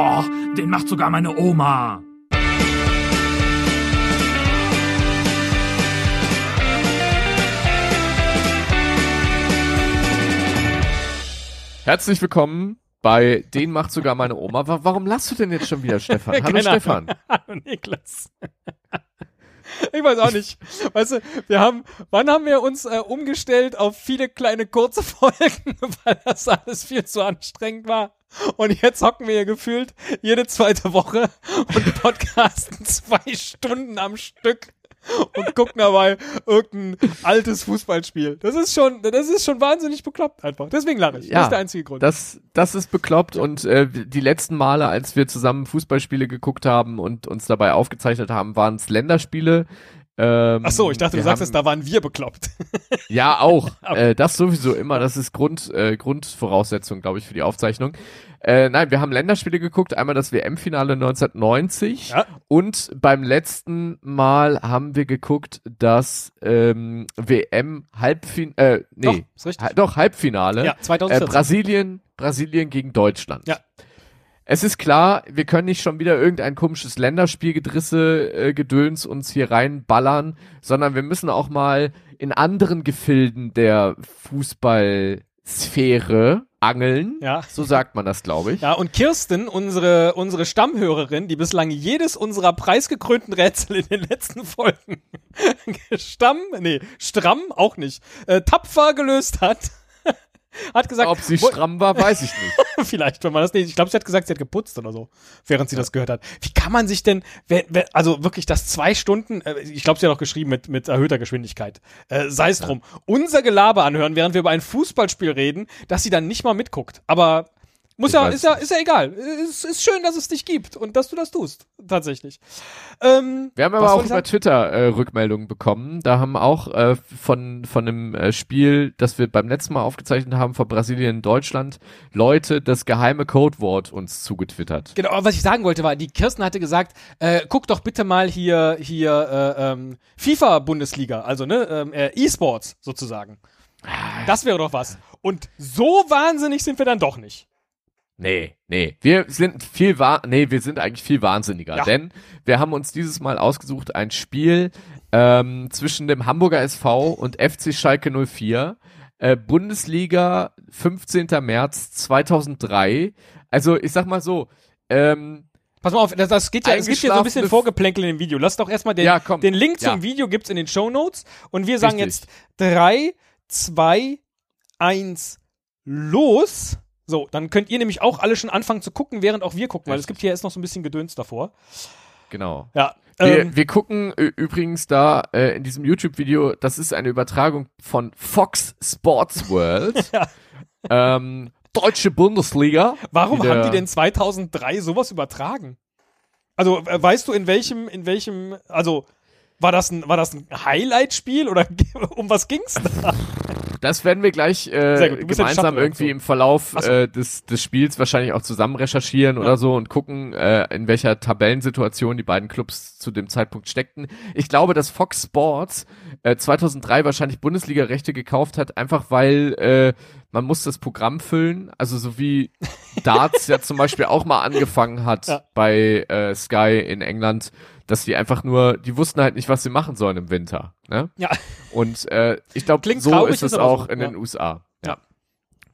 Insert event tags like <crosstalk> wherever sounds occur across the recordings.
Oh, den macht sogar meine Oma. Herzlich willkommen bei Den macht sogar meine Oma. Warum lachst du denn jetzt schon wieder, Stefan? Hallo Keine Stefan. <laughs> Hallo Niklas. Ich weiß auch nicht. Weißt du, wir haben, wann haben wir uns äh, umgestellt auf viele kleine kurze <laughs> Folgen, weil das alles viel zu anstrengend war. Und jetzt hocken wir hier gefühlt jede zweite Woche und podcasten <laughs> zwei Stunden am Stück und gucken dabei irgendein altes Fußballspiel. Das ist schon, das ist schon wahnsinnig bekloppt einfach. Deswegen lache ich. Ja, das ist der einzige Grund. Das, das ist bekloppt und äh, die letzten Male, als wir zusammen Fußballspiele geguckt haben und uns dabei aufgezeichnet haben, waren es Länderspiele. Ähm, Ach so, ich dachte, du sagst es, da waren wir bekloppt. <laughs> Ja, auch. <laughs> Äh, das sowieso immer. Das ist Grund, äh, Grundvoraussetzung, glaube ich, für die Aufzeichnung. Äh, nein, wir haben Länderspiele geguckt. Einmal das WM-Finale 1990 Ja. und beim letzten Mal haben wir geguckt das ähm, WM-Halbfinale, äh, nee, Doch, ist richtig. Ha- doch, Halbfinale. Ja, äh, 2014. Brasilien, Brasilien gegen Deutschland. Ja. Es ist klar, wir können nicht schon wieder irgendein komisches Länderspielgedrisse, äh, Gedöns uns hier reinballern, sondern wir müssen auch mal in anderen Gefilden der Fußballsphäre angeln. Ja. So sagt man das, glaube ich. Ja, und Kirsten, unsere, unsere Stammhörerin, die bislang jedes unserer preisgekrönten Rätsel in den letzten Folgen <laughs> Stamm, nee, stramm auch nicht, äh, tapfer gelöst hat, hat gesagt, Ob sie stramm war, weiß ich nicht. <laughs> vielleicht, wenn man das nicht, ich glaube, sie hat gesagt, sie hat geputzt oder so, während sie das gehört hat. Wie kann man sich denn, wer, wer, also wirklich das zwei Stunden, äh, ich glaube, sie hat auch geschrieben mit, mit erhöhter Geschwindigkeit, äh, sei es drum, unser Gelaber anhören, während wir über ein Fußballspiel reden, dass sie dann nicht mal mitguckt. Aber muss ja, ist ja, ist ja egal. Es ist schön, dass es dich gibt und dass du das tust, tatsächlich. Ähm, Wir haben aber auch über sagen? Twitter äh, Rückmeldungen bekommen. Da haben auch äh, von von einem äh, Spiel, das wir beim letzten Mal aufgezeichnet haben, von Brasilien und Deutschland, Leute das geheime Codewort uns zugetwittert. Genau, aber was ich sagen wollte war, die Kirsten hatte gesagt, äh, guck doch bitte mal hier, hier äh, ähm, FIFA-Bundesliga, also ne, ähm, äh, E-Sports sozusagen. Das wäre doch was. Und so wahnsinnig sind wir dann doch nicht. Nee, nee. Wir sind viel wa nee, wir sind eigentlich viel wahnsinniger, Ja. denn wir haben uns dieses Mal ausgesucht ein Spiel ähm, zwischen dem Hamburger SV und FC Schalke 04. Äh, Bundesliga 15. März 2003. Also ich sag mal so, ähm, Pass mal auf, das, das geht ja, es gibt hier so ein bisschen Vorgeplänkel in dem Video. Lass doch erstmal den, Ja, den Link zum Ja. Video gibt's in den Show Notes und wir sagen Richtig. jetzt drei, zwei, eins, los. So, dann könnt ihr nämlich auch alle schon anfangen zu gucken, während auch wir gucken, weil es gibt hier erst noch so ein bisschen Gedöns davor. genau. Ja. Wir, ähm, wir gucken übrigens da äh, in diesem YouTube-Video, das ist eine Übertragung von Fox Sports World. <laughs> Ja. ähm, Deutsche Bundesliga. Warum haben die denn 2003 sowas übertragen? Also, äh, weißt du, in welchem, in welchem, also, war das ein, war das ein Highlight-Spiel oder <laughs> um was ging's da? Das werden wir gleich äh, gemeinsam irgendwie im Verlauf so. äh, des, des Spiels wahrscheinlich auch zusammen recherchieren Ja. oder so und gucken, äh, in welcher Tabellensituation die beiden Clubs zu dem Zeitpunkt steckten. Ich glaube, dass Fox Sports äh, 2003 wahrscheinlich Bundesliga-Rechte gekauft hat, einfach weil äh, man muss das Programm füllen, also so wie Darts ja zum Beispiel auch mal angefangen hat <laughs> Ja. bei äh, Sky in England, dass die einfach nur, die wussten halt nicht, was sie machen sollen im Winter. Ne? Ja. Und äh, ich glaube, so traurig, ist es auch so, in ja. den USA. Ja. Ja.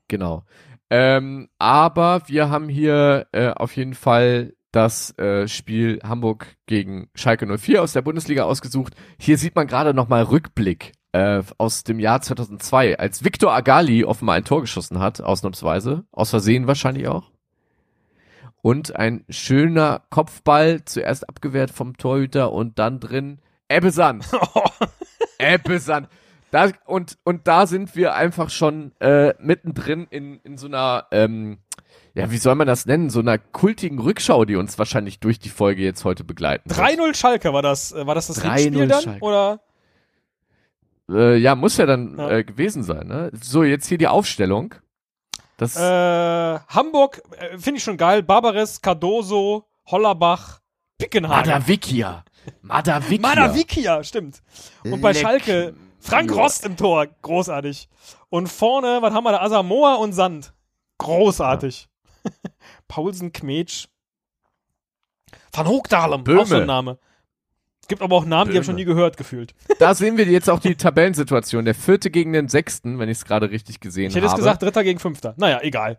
Genau. Ähm, aber wir haben hier äh, auf jeden Fall das äh, Spiel Hamburg gegen Schalke 04 aus der Bundesliga ausgesucht. Hier sieht man gerade nochmal Rückblick äh, aus dem Jahr 2002, als Victor Agali offenbar ein Tor geschossen hat, ausnahmsweise. Aus Versehen wahrscheinlich auch. Und ein schöner Kopfball, zuerst abgewehrt vom Torhüter und dann drin. Ebbesand. <laughs> Ebbesand. Da, und, und da sind wir einfach schon äh, mittendrin in, in so einer, ähm, ja, wie soll man das nennen? So einer kultigen Rückschau, die uns wahrscheinlich durch die Folge jetzt heute begleiten. wird. 3-0 Schalke war das, äh, war das das 3-0 Rückspiel dann? Schalke. Oder? Äh, ja, muss ja dann Ja. Äh, gewesen sein, ne? So, jetzt hier die Aufstellung. Das, Äh, Hamburg, äh, finde ich schon geil. Barbares, Cardoso, Hollerbach, Pickenhagen. Madavikia. Madavikia. Madavikia, stimmt. Und bei Leck Schalke, Frank. Rost im Tor, großartig. Und vorne, was haben wir da? Asamoah und Sand. Großartig. <laughs> Paulsen, Kmetsch, Van Hoogdalem, Böhme. auch so ein Name. Es gibt aber auch Namen, die habe ich schon nie gehört, gefühlt. <laughs> Da sehen wir jetzt auch die Tabellensituation. Der vierte gegen den sechsten, wenn ich es gerade richtig gesehen Ich hätte habe. jetzt gesagt, Dritter gegen Fünfter. Naja, egal.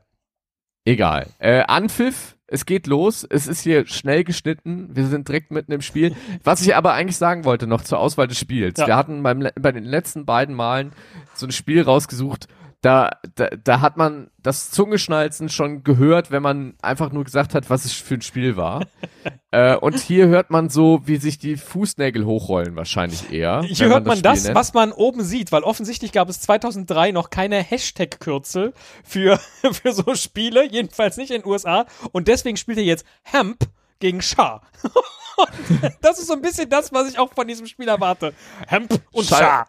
Egal. Äh, Anpfiff, es geht los. Es ist hier schnell geschnitten. Wir sind direkt mitten im Spiel. Was ich aber eigentlich sagen wollte noch zur Auswahl des Spiels. Ja. Wir hatten beim, bei den letzten beiden Malen so ein Spiel rausgesucht. Da, da, da hat man das Zungeschnalzen schon gehört, wenn man einfach nur gesagt hat, was es für ein Spiel war. <laughs> äh, und hier hört man so, wie sich die Fußnägel hochrollen wahrscheinlich eher. Hier hört man das, nennt. was man oben sieht, weil offensichtlich gab es 2003 noch keine Hashtag-Kürzel für, <laughs> für so Spiele, jedenfalls nicht in den USA. Und deswegen spielt er jetzt Hemp gegen <laughs> <laughs> Das ist so ein bisschen das, was ich auch von diesem Spiel erwarte. Hemp und Schall- Shah.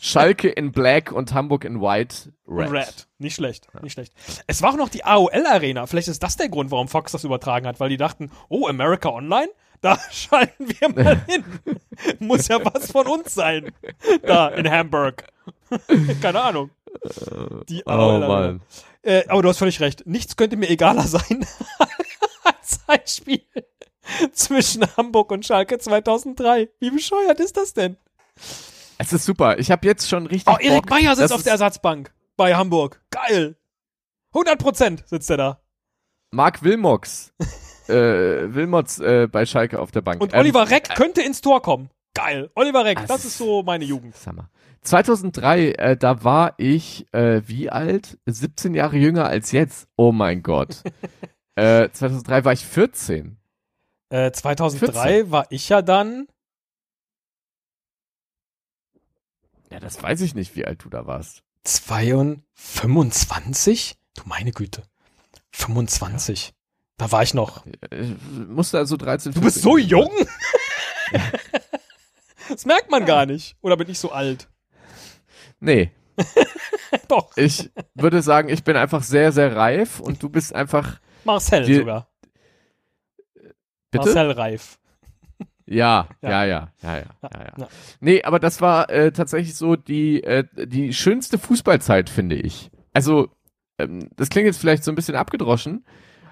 Schalke in Black und Hamburg in White Red. Red. Nicht schlecht, nicht schlecht. Es war auch noch die AOL-Arena. Vielleicht ist das der Grund, warum Fox das übertragen hat, weil die dachten, oh, America Online? Da <laughs> schalten wir mal <laughs> hin. Muss ja was von uns sein. Da in Hamburg. Keine Ahnung. Die Oh AOL-Arena. Mann. Äh, aber du hast völlig recht. Nichts könnte mir egaler sein als ein Spiel <laughs> zwischen Hamburg und Schalke 2003. Wie bescheuert ist das denn? Es ist super. Ich habe jetzt schon richtig Oh, Erik Bock. Meyer sitzt Das auf der Ersatzbank bei Hamburg. Geil. 100% sitzt er da. Marc Wilmox. <laughs> äh, Wilmots äh, bei Schalke auf der Bank. Und Ähm, Oliver Reck könnte ins Tor kommen. Geil. Oliver Reck, Das ist so meine Jugend. Mal. 2003, äh, da war ich äh, wie alt? 17 Jahre jünger als jetzt. Oh mein Gott. <laughs> äh, 2003 war ich 14. Äh, 2003 war ich ja dann. Ja, das weiß ich nicht, wie alt du da warst. 22? 25? Du meine Güte. 25. Da war ich noch. Äh, musste also 13, Du bist 14 so jung? <laughs> das merkt man gar nicht. Oder bin ich so alt? Nee, <laughs> Doch. ich würde sagen, ich bin einfach sehr, sehr reif und du bist einfach. Marcel Die- sogar. Bitte? Marcel Reif. Ja, Ja. ja, ja, ja, ja, ja. Nee, aber das war äh, tatsächlich so die, äh, die schönste Fußballzeit, finde ich. Also, ähm, das klingt jetzt vielleicht so ein bisschen abgedroschen,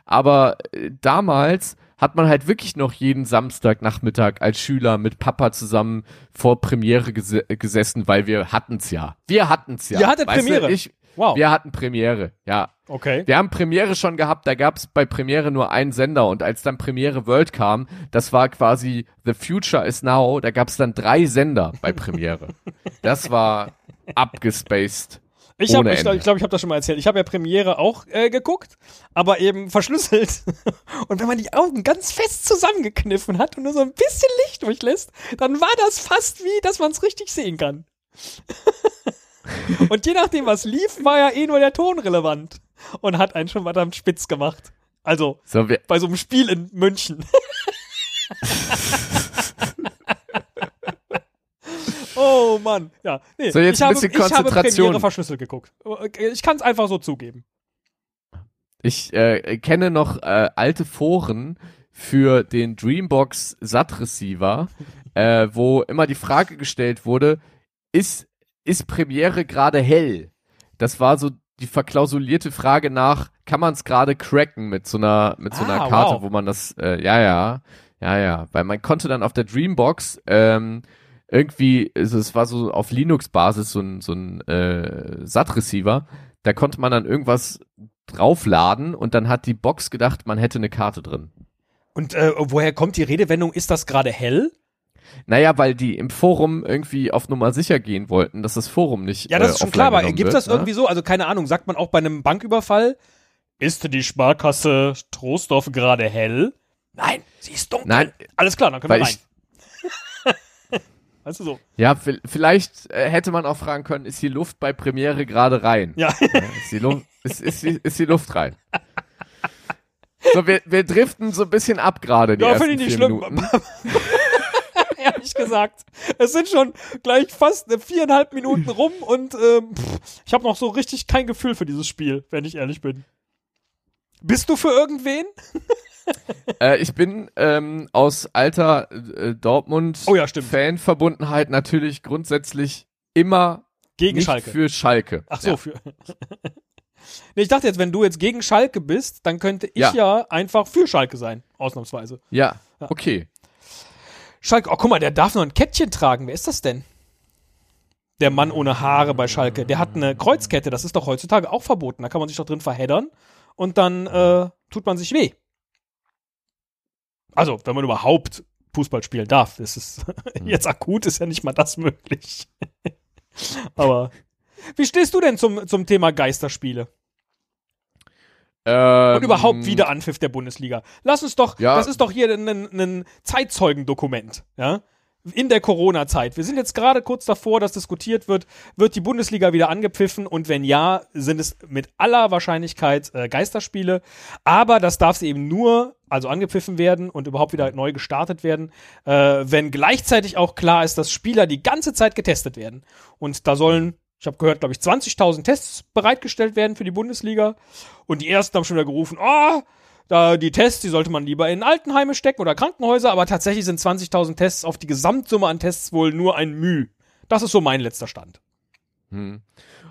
aber äh, damals hat man halt wirklich noch jeden Samstagnachmittag als Schüler mit Papa zusammen vor Premiere gese gesessen, weil wir hatten's ja. Wir hatten's ja. Ihr hattet Weißt Premiere? Du, ich, Wow. Wir hatten Premiere, ja. Okay. Wir haben Premiere schon gehabt, da gab's bei Premiere nur einen Sender und als dann Premiere World kam, das war quasi The Future is Now, da gab's dann drei Sender bei Premiere. <laughs> das war abgespaced. Ich glaube, ich, glaub, ich, glaub, ich habe das schon mal erzählt. Ich habe ja Premiere auch äh, geguckt, aber eben verschlüsselt. <laughs> Und wenn man die Augen ganz fest zusammengekniffen hat und nur so ein bisschen Licht durchlässt, dann war das fast wie, dass man es richtig sehen kann. <laughs> <laughs> und je nachdem, was lief, war ja eh nur der Ton relevant und hat einen schon verdammt spitz gemacht. Also So, bei so einem Spiel in München. <laughs> oh Mann, ja. Nee, So, jetzt ich ein habe, bisschen ich habe Konzentration. Premiere verschlüsselt geguckt. Ich kann es einfach so zugeben. ich äh, kenne noch äh, alte Foren für den Dreambox SAT Receiver, <laughs> äh, wo immer die Frage gestellt wurde, ist, ist Premiere gerade hell? Das war so die verklausulierte Frage nach, kann man es gerade cracken mit so einer, mit so einer Ah, Karte, wow. wo man das, äh, ja, ja, ja, ja, weil man konnte dann auf der Dreambox, ähm, irgendwie, also es war so auf Linux-Basis so ein, so ein äh, SAT-Receiver, da konnte man dann irgendwas draufladen und dann hat die Box gedacht, man hätte eine Karte drin. Und äh, woher kommt die Redewendung, ist das gerade hell? Naja, weil die im Forum irgendwie auf Nummer sicher gehen wollten, dass das Forum nicht. Ja, das äh, ist schon klar, aber gibt wird, das ne? irgendwie so? Also keine Ahnung, sagt man auch bei einem Banküberfall, ist die Sparkasse Troisdorf gerade hell? Nein, sie ist dunkel. Nein, Alles klar, dann können wir rein. <laughs> Weißt du so? ja, vi- vielleicht äh, hätte man auch fragen können, ist die Luft bei Premiere gerade rein? Ja. <laughs> Ist, die Luft, ist, ist, die, ist die Luft rein? So, wir, wir driften so ein bisschen ab gerade, die Ja, finde ich nicht schlimm. <laughs> Ehrlich gesagt. Es sind schon gleich fast äh, viereinhalb Minuten rum und ähm, pff, ich habe noch so richtig kein Gefühl für dieses Spiel, wenn ich ehrlich bin. Bist du für irgendwen? <laughs> Äh, ich bin ähm, aus alter äh, Dortmund Oh ja, natürlich grundsätzlich immer Gegen Schalke. für Schalke. Ach so, Ja. für. <laughs> nee, ich dachte jetzt, wenn du jetzt gegen Schalke bist, dann könnte ich ja, Ja. einfach für Schalke sein, ausnahmsweise. Ja, Okay. Schalke, oh guck mal, der darf noch ein Kettchen tragen. Wer ist das denn? Der Mann ohne Haare bei Schalke. Der hat eine Kreuzkette. Das ist doch heutzutage auch verboten. Da kann man sich doch drin verheddern und dann äh, tut man sich weh. Also, wenn man überhaupt Fußball spielen darf. Das ist <laughs> jetzt akut ist ja nicht mal das möglich. <laughs> Aber wie stehst du denn zum, zum Thema Geisterspiele? Ähm, Und überhaupt Wiederanpfiff der Bundesliga. Lass uns doch, Ja. das ist doch hier ein, ein Zeitzeugendokument, ja? In der Corona-Zeit. Wir sind jetzt gerade kurz davor, dass diskutiert wird, wird die Bundesliga wieder angepfiffen und wenn ja, sind es mit aller Wahrscheinlichkeit äh, Geisterspiele. Aber das darf sie eben nur, also angepfiffen werden und überhaupt wieder neu gestartet werden, äh, wenn gleichzeitig auch klar ist, dass Spieler die ganze Zeit getestet werden. Und da sollen, ich habe gehört, glaube ich, 20.000 Tests bereitgestellt werden für die Bundesliga. Und die ersten haben schon wieder gerufen, oh, da die Tests, die sollte man lieber in Altenheime stecken oder Krankenhäuser, aber tatsächlich sind 20.000 Tests auf die Gesamtsumme an Tests wohl nur ein Müh. Das ist so mein letzter Stand. Hm.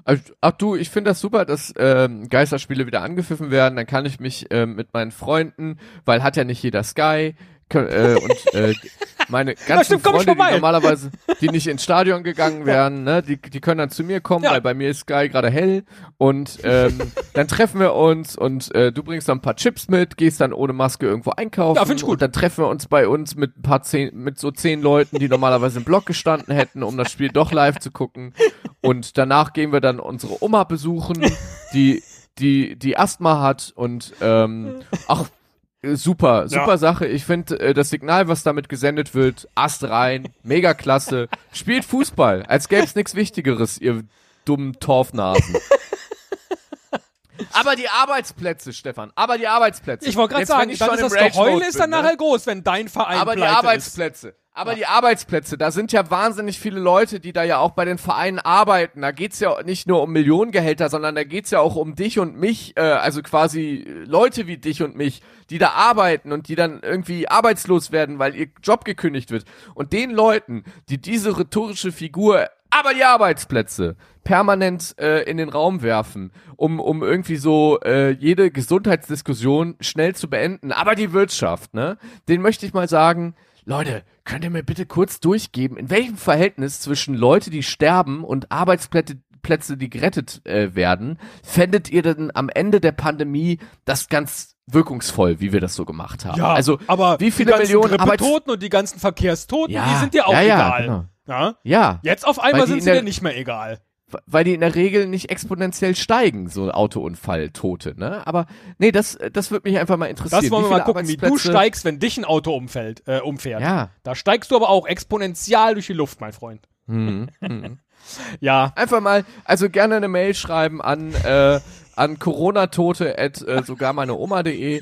Also, ach du, ich finde das super, dass ähm, Geisterspiele wieder angepfiffen werden. Dann kann ich mich ähm, mit meinen Freunden, weil hat ja nicht jeder Sky, äh, <laughs> und äh, meine ganzen stimmt, Freunde, die normalerweise, <laughs> die nicht ins Stadion gegangen wären, ne, die, die können dann zu mir kommen, Ja. weil bei mir ist Sky gerade hell und ähm, <laughs> dann treffen wir uns und äh, du bringst dann ein paar Chips mit, gehst dann ohne Maske irgendwo einkaufen Ja, find ich gut. und dann treffen wir uns bei uns mit ein paar zehn, mit so zehn Leuten, die normalerweise im Block gestanden hätten, um das Spiel doch live zu gucken und danach gehen wir dann unsere Oma besuchen, die die die Asthma hat und ähm, ach super super Ja. Sache. Ich finde äh, das Signal, was damit gesendet wird, Ast rein, mega klasse. <laughs> Spielt Fußball, als gäbe es nichts Wichtigeres, ihr dummen Torfnasen. Aber die Arbeitsplätze, Stefan, aber die Arbeitsplätze. Ich wollte gerade sagen, ich dann schon ist im das Rage-Mode ist dann ne? nachher groß, wenn dein Verein Aber die pleite ist. Aber die Arbeitsplätze, da sind ja wahnsinnig viele Leute, die da ja auch bei den Vereinen arbeiten. Da geht's ja nicht nur um Millionengehälter, sondern da geht's ja auch um dich und mich, äh, also quasi Leute wie dich und mich, die da arbeiten und die dann irgendwie arbeitslos werden, weil ihr Job gekündigt wird. Und den Leuten, die diese rhetorische Figur, aber die Arbeitsplätze, permanent äh, in den Raum werfen, um, um irgendwie so äh, jede Gesundheitsdiskussion schnell zu beenden. Aber die Wirtschaft, ne? Den möchte ich mal sagen, Leute, könnt ihr mir bitte kurz durchgeben, in welchem Verhältnis zwischen Leute, die sterben und Arbeitsplätze, Plätze, die gerettet äh, werden, fändet ihr denn am Ende der Pandemie das ganz wirkungsvoll, wie wir das so gemacht haben? Ja, also aber wie viele die Millionen Arbeits Grippetoten und die ganzen Verkehrstoten, Ja, die sind dir auch ja, egal. genau. Ja? ja, Jetzt auf einmal sind in sie dir nicht mehr egal. Weil die in der Regel nicht exponentiell steigen, so Autounfalltote, ne? Aber nee, das das würde mich einfach mal interessieren. Das wollen wir mal gucken, wie du steigst, wenn dich ein Auto umfällt, äh, umfährt. Ja. Da steigst du aber auch exponentiell durch die Luft, mein Freund. Mhm. Mhm. <laughs> Ja, Einfach mal, also gerne eine Mail schreiben an äh, an coronatote at äh, sogar meine Oma.de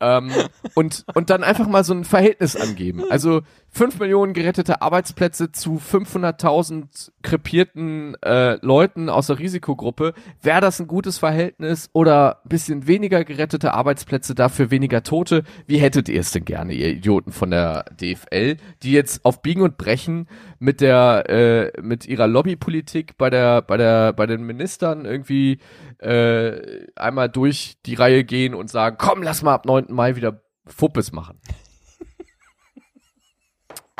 ähm, und und dann einfach mal so ein Verhältnis angeben. Also 5 Millionen gerettete Arbeitsplätze zu 500.000 krepierten äh, Leuten aus der Risikogruppe. Wäre das ein gutes Verhältnis oder bisschen weniger gerettete Arbeitsplätze, dafür weniger Tote? Wie hättet ihr es denn gerne, ihr Idioten von der DFL, die jetzt auf Biegen und Brechen mit der äh, mit ihrer Lobbypolitik bei der bei der bei den Ministern irgendwie äh, einmal durch die Reihe gehen und sagen, komm, lass mal ab 9. Mai wieder Fuppes machen.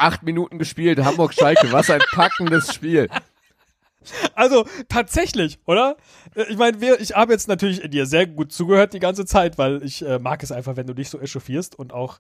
Acht Minuten gespielt, Hamburg-Schalke, was ein packendes Spiel. also tatsächlich, oder? Äh, Ich meine, ich habe jetzt natürlich dir sehr gut zugehört die ganze Zeit, weil ich äh, mag es einfach, wenn du dich so echauffierst und auch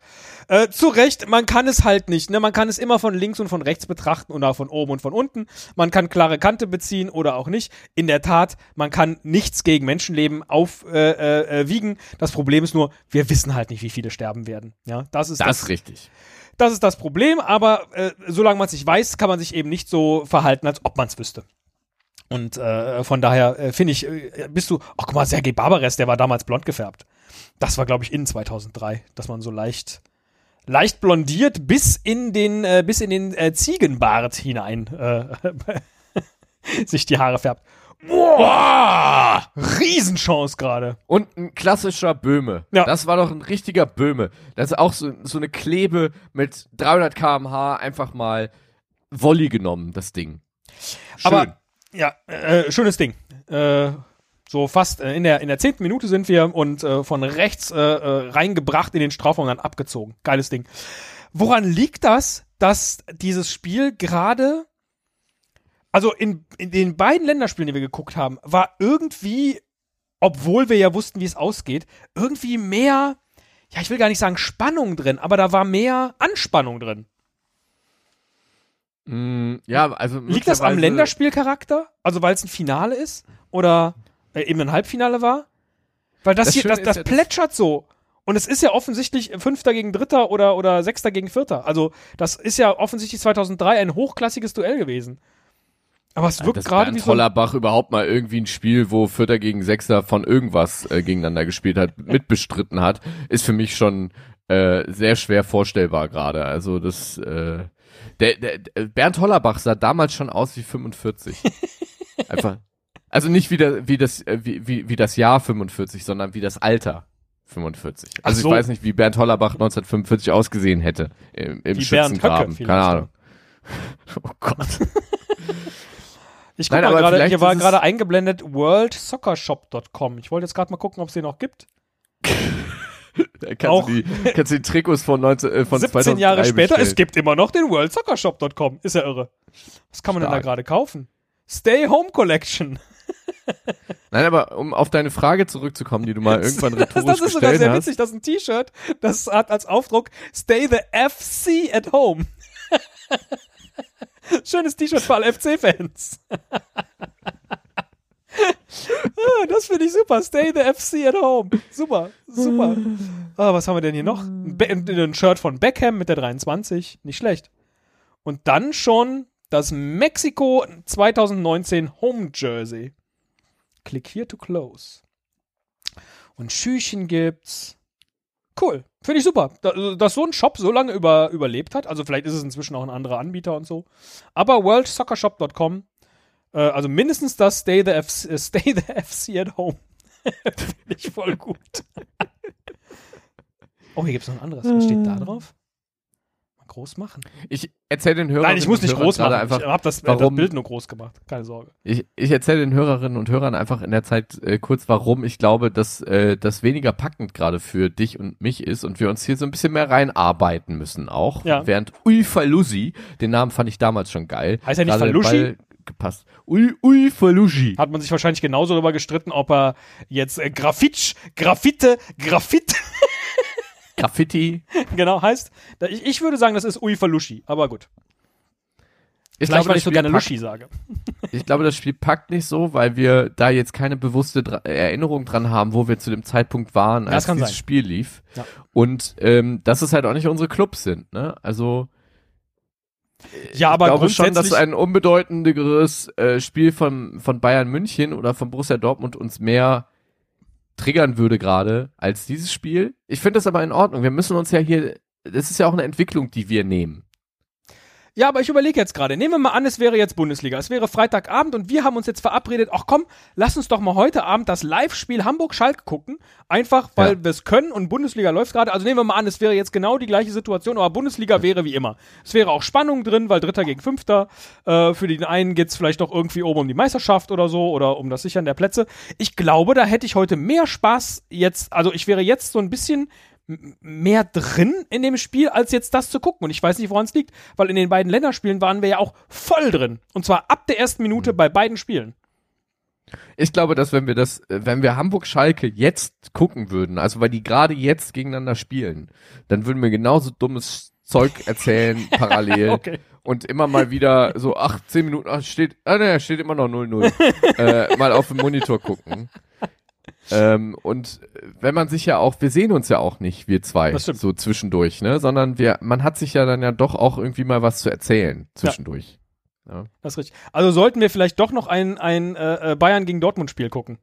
äh, zu Recht, man kann es halt nicht, ne? Man kann es immer von links und von rechts betrachten und auch von oben und von unten. Man kann klare Kante beziehen oder auch nicht. In der Tat, man kann nichts gegen Menschenleben aufwiegen. Äh, äh, wiegen. das Problem ist nur, wir wissen halt nicht, wie viele sterben werden. Ja, das ist Das ist richtig. Das ist das Problem, aber äh, solange man es nicht weiß, kann man sich eben nicht so verhalten, als ob man es wüsste. Und äh, von daher äh, finde ich, äh, bist du, ach guck mal, Sergei Barbares, der war damals blond gefärbt. Das war, glaube ich, in 2003, dass man so leicht, leicht blondiert bis in den, äh, bis in den äh, Ziegenbart hinein äh, <laughs> sich die Haare färbt. Boah! Riesenchance gerade. Und ein klassischer Böhme. Ja. Das war doch ein richtiger Böhme. Das ist auch so, so eine Klebe mit 300 kmh einfach mal Volley genommen, das Ding. Schön. Aber ja, äh, schönes Ding. Äh, so fast äh, in der in der zehnten Minute sind wir und äh, von rechts äh, äh, reingebracht in den Strafraum und dann abgezogen. Geiles Ding. woran liegt das, dass dieses Spiel gerade, also in, in den beiden Länderspielen, die wir geguckt haben, war irgendwie, obwohl wir ja wussten, wie es ausgeht, irgendwie mehr, ja, ich will gar nicht sagen Spannung drin, aber da war mehr Anspannung drin. Mm, ja, also Liegt das am Länderspielcharakter? Also weil es ein Finale ist? Oder äh, eben ein Halbfinale war? Weil das, Das hier, das, das ja, plätschert so. Und es ist ja offensichtlich Fünfter gegen Dritter oder, oder Sechster gegen Vierter. Also das ist ja offensichtlich 2003 ein hochklassiges Duell gewesen. Aber es wirkt gerade wie so Hollerbach überhaupt mal irgendwie ein Spiel, wo Vierter gegen Sechster von irgendwas äh, gegeneinander gespielt hat, mitbestritten hat, ist für mich schon äh, sehr schwer vorstellbar gerade. Also das äh, der, der, Bernd Hollerbach sah damals schon aus wie 45. <laughs> Einfach. Also nicht wie, der, wie, das, äh, wie, wie, wie das Jahr 45, sondern wie das Alter 45. Also so. ich weiß nicht, wie Bernd Hollerbach 1945 ausgesehen hätte im, im Schützengraben. Keine Ahnung. <laughs> Oh Gott. <laughs> Ich guck Nein, mal gerade, hier war es- gerade eingeblendet worldsoccershop.com. Ich wollte jetzt gerade mal gucken, ob es den noch gibt. <laughs> Kannst, Auch- du die, kannst du die Trikots von, 19, äh, von 17 Jahre 2003 später, es bestellen. gibt immer noch den worldsoccershop.com. Ist ja irre. Was kann man denn da Stark. gerade kaufen? Stay Home Collection. <laughs> Nein, aber um auf deine Frage zurückzukommen, die du mal irgendwann rhetorisch <laughs> das ist sogar sehr witzig, das ist ein T-Shirt, das hat als Aufdruck Stay the FC at home. <laughs> Schönes T-Shirt für alle FC-Fans. <laughs> ah, das finde ich super. Stay the FC at home. Super, super. Ah, was haben wir denn hier noch? Ein, Be ein Shirt von Beckham mit der 23. Nicht schlecht. Und dann schon das Mexiko 2019 Home Jersey. Click here to close. Und Schüchen gibt's. Cool. Finde ich super. Da- Dass so ein Shop so lange über, überlebt hat. Also vielleicht ist es inzwischen auch ein anderer Anbieter und so. Aber worldsoccershop.com, äh, also mindestens das Stay the, FC, äh, Stay the <laughs> FC at Home. <laughs> Finde ich voll gut. oh, hier gibt's noch ein anderes. Was steht da drauf? Groß machen. Ich erzähle den Hörern Nein, ich muss nicht groß machen. Einfach, ich habe das, äh, warum- das Bild nur groß gemacht. Keine Sorge. ich ich erzähle den Hörerinnen und Hörern einfach in der Zeit äh, kurz, warum ich glaube, dass äh, das weniger packend gerade für dich und mich ist und wir uns hier so ein bisschen mehr reinarbeiten müssen auch. Ja. Während Ui Falusi, den Namen fand ich damals schon geil. Heißt er nicht? Ball Gepasst. Ui, Ui Falusi. Hat man sich wahrscheinlich genauso darüber gestritten, ob er jetzt äh, Graffitsch, Graffite, Graffit <laughs> Graffiti. <laughs> genau heißt. Ich, ich würde sagen, das ist Ui Falushi, aber gut. Ich Vielleicht, weil ich so gerne packt- Luschi sage. <laughs> Ich glaube, das Spiel packt nicht so, weil wir da jetzt keine bewusste Dra Erinnerung dran haben, wo wir zu dem Zeitpunkt waren, als dieses sein. Spiel lief. Ja. Und ähm, dass es halt auch nicht unsere Clubs sind. Ne? Also Ja, aber ich glaube schon, dass ein unbedeutenderes äh, Spiel von, von Bayern München oder von Borussia Dortmund uns mehr triggern würde gerade als dieses Spiel. Ich finde das aber in Ordnung. Wir müssen uns ja hier, das ist ja auch eine Entwicklung, die wir nehmen. Ja, aber ich überlege jetzt gerade. Nehmen wir mal an, es wäre jetzt Bundesliga. Es wäre Freitagabend und wir haben uns jetzt verabredet, ach komm, lass uns doch mal heute Abend das Live-Spiel Hamburg-Schalke gucken. Einfach, weil Ja. wir es können und Bundesliga läuft gerade. Also nehmen wir mal an, es wäre jetzt genau die gleiche Situation, aber Bundesliga wäre wie immer. Es wäre auch Spannung drin, weil Dritter gegen Fünfter. Äh, für den einen geht's vielleicht noch irgendwie oben um die Meisterschaft oder so oder um das Sichern der Plätze. Ich glaube, da hätte ich heute mehr Spaß jetzt, also ich wäre jetzt so ein bisschen mehr drin in dem Spiel, als jetzt das zu gucken. Und ich weiß nicht, woran es liegt, weil in den beiden Länderspielen waren wir ja auch voll drin. Und zwar ab der ersten Minute bei beiden Spielen. Ich glaube, dass wenn wir das, äh, wenn wir Hamburg-Schalke jetzt gucken würden, also weil die gerade jetzt gegeneinander spielen, dann würden wir genauso dummes Zeug erzählen <laughs> parallel Okay. und immer mal wieder so ach zehn Minuten, ach steht, ah ne, steht immer noch 0-0, äh, mal auf den Monitor gucken. Ähm, und wenn man sich ja auch, wir sehen uns ja auch nicht, wir zwei, so zwischendurch, ne, sondern wir, man hat sich ja dann ja doch auch irgendwie mal was zu erzählen zwischendurch. Ja. Das ist richtig. Also sollten wir vielleicht doch noch ein, ein äh, äh, Bayern gegen Dortmund-Spiel gucken.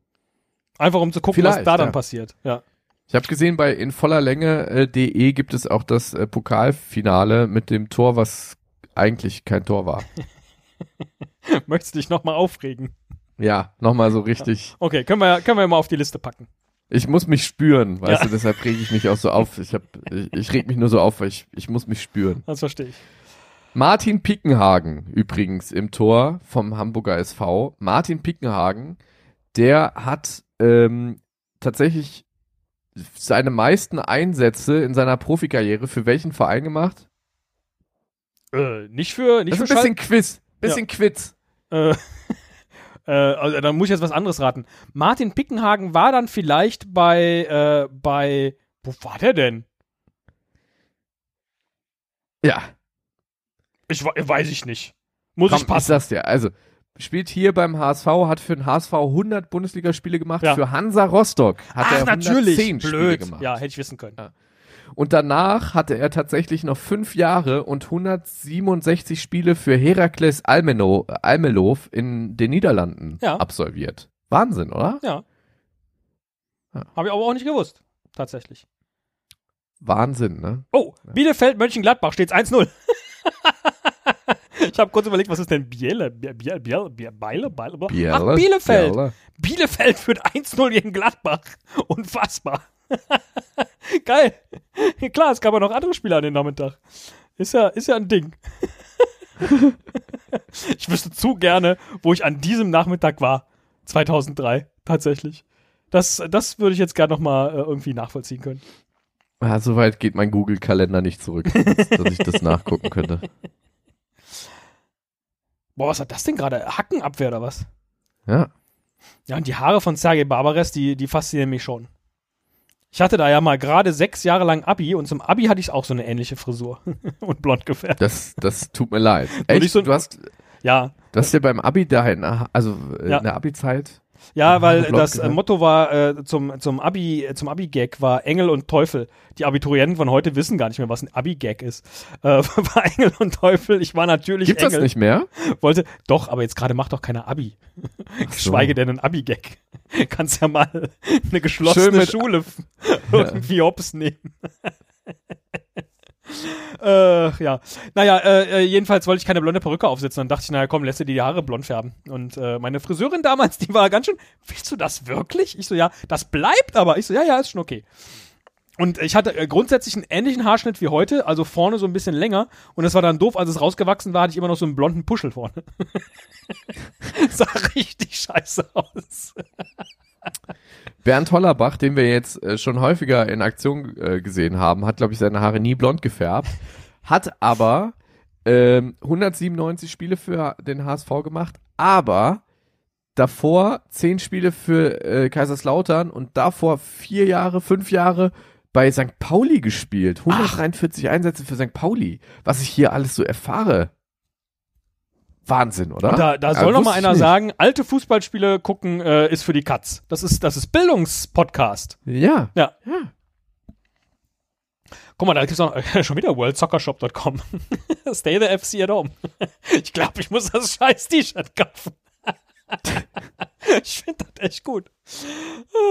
Einfach um zu gucken, was Vielleicht, da dann ja. passiert. Ja. Ich habe gesehen, bei in voller Länge äh, de gibt es auch das äh, Pokalfinale mit dem Tor, was eigentlich kein Tor war. <laughs> Möchtest du dich nochmal aufregen? Ja, nochmal so richtig. Okay, können wir, können wir mal auf die Liste packen. Ich muss mich spüren, weißt Ja. du, deshalb rege ich mich auch so auf. Ich, hab, ich, ich reg mich nur so auf, weil ich, ich muss mich spüren. Das verstehe ich. Martin Pickenhagen übrigens im Tor vom Hamburger SV. Martin Pickenhagen, der hat ähm, tatsächlich seine meisten Einsätze in seiner Profikarriere für welchen Verein gemacht? Äh, nicht für, nicht Das für ist ein bisschen Quiz. Bisschen Quiz. Äh, <laughs> äh, also, dann muss ich jetzt was anderes raten. Martin Pickenhagen war dann vielleicht bei, äh, bei, wo war der denn? Ja. Ich we- weiß ich nicht. Muss Komm, ich ich passen. sag's dir. Also, spielt hier beim HSV, hat für den HSV 100 Bundesligaspiele gemacht. Ja. Für Hansa Rostock hat Ach, er 110 natürlich. Spiele Blöd. gemacht. Ja, hätte ich wissen können. Ja. Und danach hatte er tatsächlich noch fünf Jahre und 167 Spiele für Herakles Almelo, Almelo in den Niederlanden Ja. absolviert. Wahnsinn, oder? Ja. Ja. Habe ich aber auch nicht gewusst. Tatsächlich. Wahnsinn, ne? Oh, Bielefeld, Mönchengladbach steht's 1-0. <laughs> ich habe kurz überlegt, was ist denn Biele? Biele, Biele, Biele, Biele, Beile, Ach, Biele, Bielefeld. Biele. Bielefeld führt 1-0 gegen Gladbach. Unfassbar. <laughs> Geil. Klar, es gab ja noch andere Spieler an den Nachmittag. Ist ja, ist ja ein Ding. <laughs> ich wüsste zu gerne, wo ich an diesem Nachmittag war. 2003, tatsächlich. Das, das würde ich jetzt gerne nochmal äh, irgendwie nachvollziehen können. Ah, so weit geht mein Google-Kalender nicht zurück, dass, dass ich das nachgucken könnte. <laughs> Boah, was hat das denn gerade? Hackenabwehr oder was? Ja. Ja, und die Haare von Sergei Barbares, die, die faszinieren mich schon. Ich hatte da ja mal gerade sechs Jahre lang Abi und zum Abi hatte ich auch so eine ähnliche Frisur <laughs> und blond gefärbt. Das, das tut mir leid. Echt? so- du hast, Ja, du hast ja beim Abi dahin, also äh, Ja. in der Abi-Zeit. Ja, weil das gefärbt. Motto war äh, zum, zum Abi, äh, zum Abi-Gag war Engel und Teufel. Die Abiturienten von heute wissen gar nicht mehr, was ein Abi-Gag ist. Äh, <laughs> war Engel und Teufel. Ich war natürlich Gibt's Engel. das nicht mehr? Wollte, doch, aber jetzt gerade macht doch keiner Abi. <laughs> so. Geschweige denn ein Abi-Gag. <laughs> Kannst ja mal eine geschlossene Schule f- irgendwie hops nehmen. Äh, ja. Naja, äh, äh, jedenfalls wollte ich keine blonde Perücke aufsetzen. Dann dachte ich, naja, komm, lässt dir die Haare blond färben. Und äh, meine Friseurin damals, die war ganz schön, willst du das wirklich? Ich so, ja, das bleibt aber. Ich so, ja, ja, ist schon okay. Und ich hatte äh, grundsätzlich einen ähnlichen Haarschnitt wie heute, also vorne so ein bisschen länger. Und das war dann doof, als es rausgewachsen war, hatte ich immer noch so einen blonden Puschel vorne. <laughs> sah richtig scheiße aus. Bernd Hollerbach, den wir jetzt äh, schon häufiger in Aktion äh, gesehen haben, hat, glaube ich, seine Haare nie blond gefärbt, hat aber ähm, 197 Spiele für den HSV gemacht, aber davor 10 Spiele für äh, Kaiserslautern und davor vier Jahre, fünf Jahre bei St. Pauli gespielt. 143 Einsätze für St. Pauli. Was ich hier alles so erfahre. Wahnsinn, oder? Und da, da Ja, soll noch mal einer sagen, alte Fußballspiele gucken äh, ist für die Katz. Das ist, das ist Bildungspodcast. Ja. Ja. ja. Guck mal, da gibt's noch äh, <laughs> schon wieder worldsoccershop.com. <laughs> Stay the FC at home. <laughs> ich glaube, ich muss das scheiß T-Shirt kaufen. ich finde das echt gut.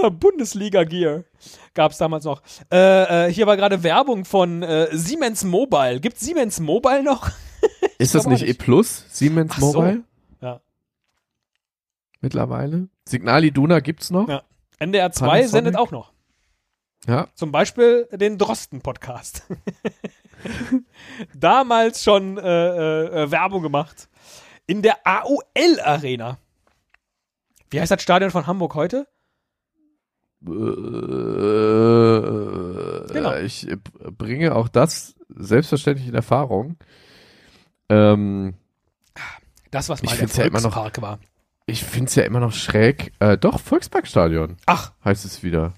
Ah, Bundesliga Gear gab's damals noch. Äh, äh, hier war gerade Werbung von äh, Siemens Mobile. Gibt Siemens Mobile noch? <laughs> Ist das auch nicht E nicht. Plus? Siemens Ach so. Mobile? Ja. Mittlerweile. Signal Iduna gibt's noch? Ja. NDR 2 Panasonic? sendet auch noch. Ja. Zum Beispiel den Drosten-Podcast. <laughs> Damals schon äh, äh, äh, Werbung gemacht. In der AOL-Arena. Wie heißt das Stadion von Hamburg heute? Äh, Genau. Ich bringe auch das selbstverständlich in Erfahrung. Ähm, Das, was mal der find's ja immer noch- Volkspark war. ich finde es ja immer noch schräg. Äh, doch, Volksparkstadion Ach, heißt es wieder.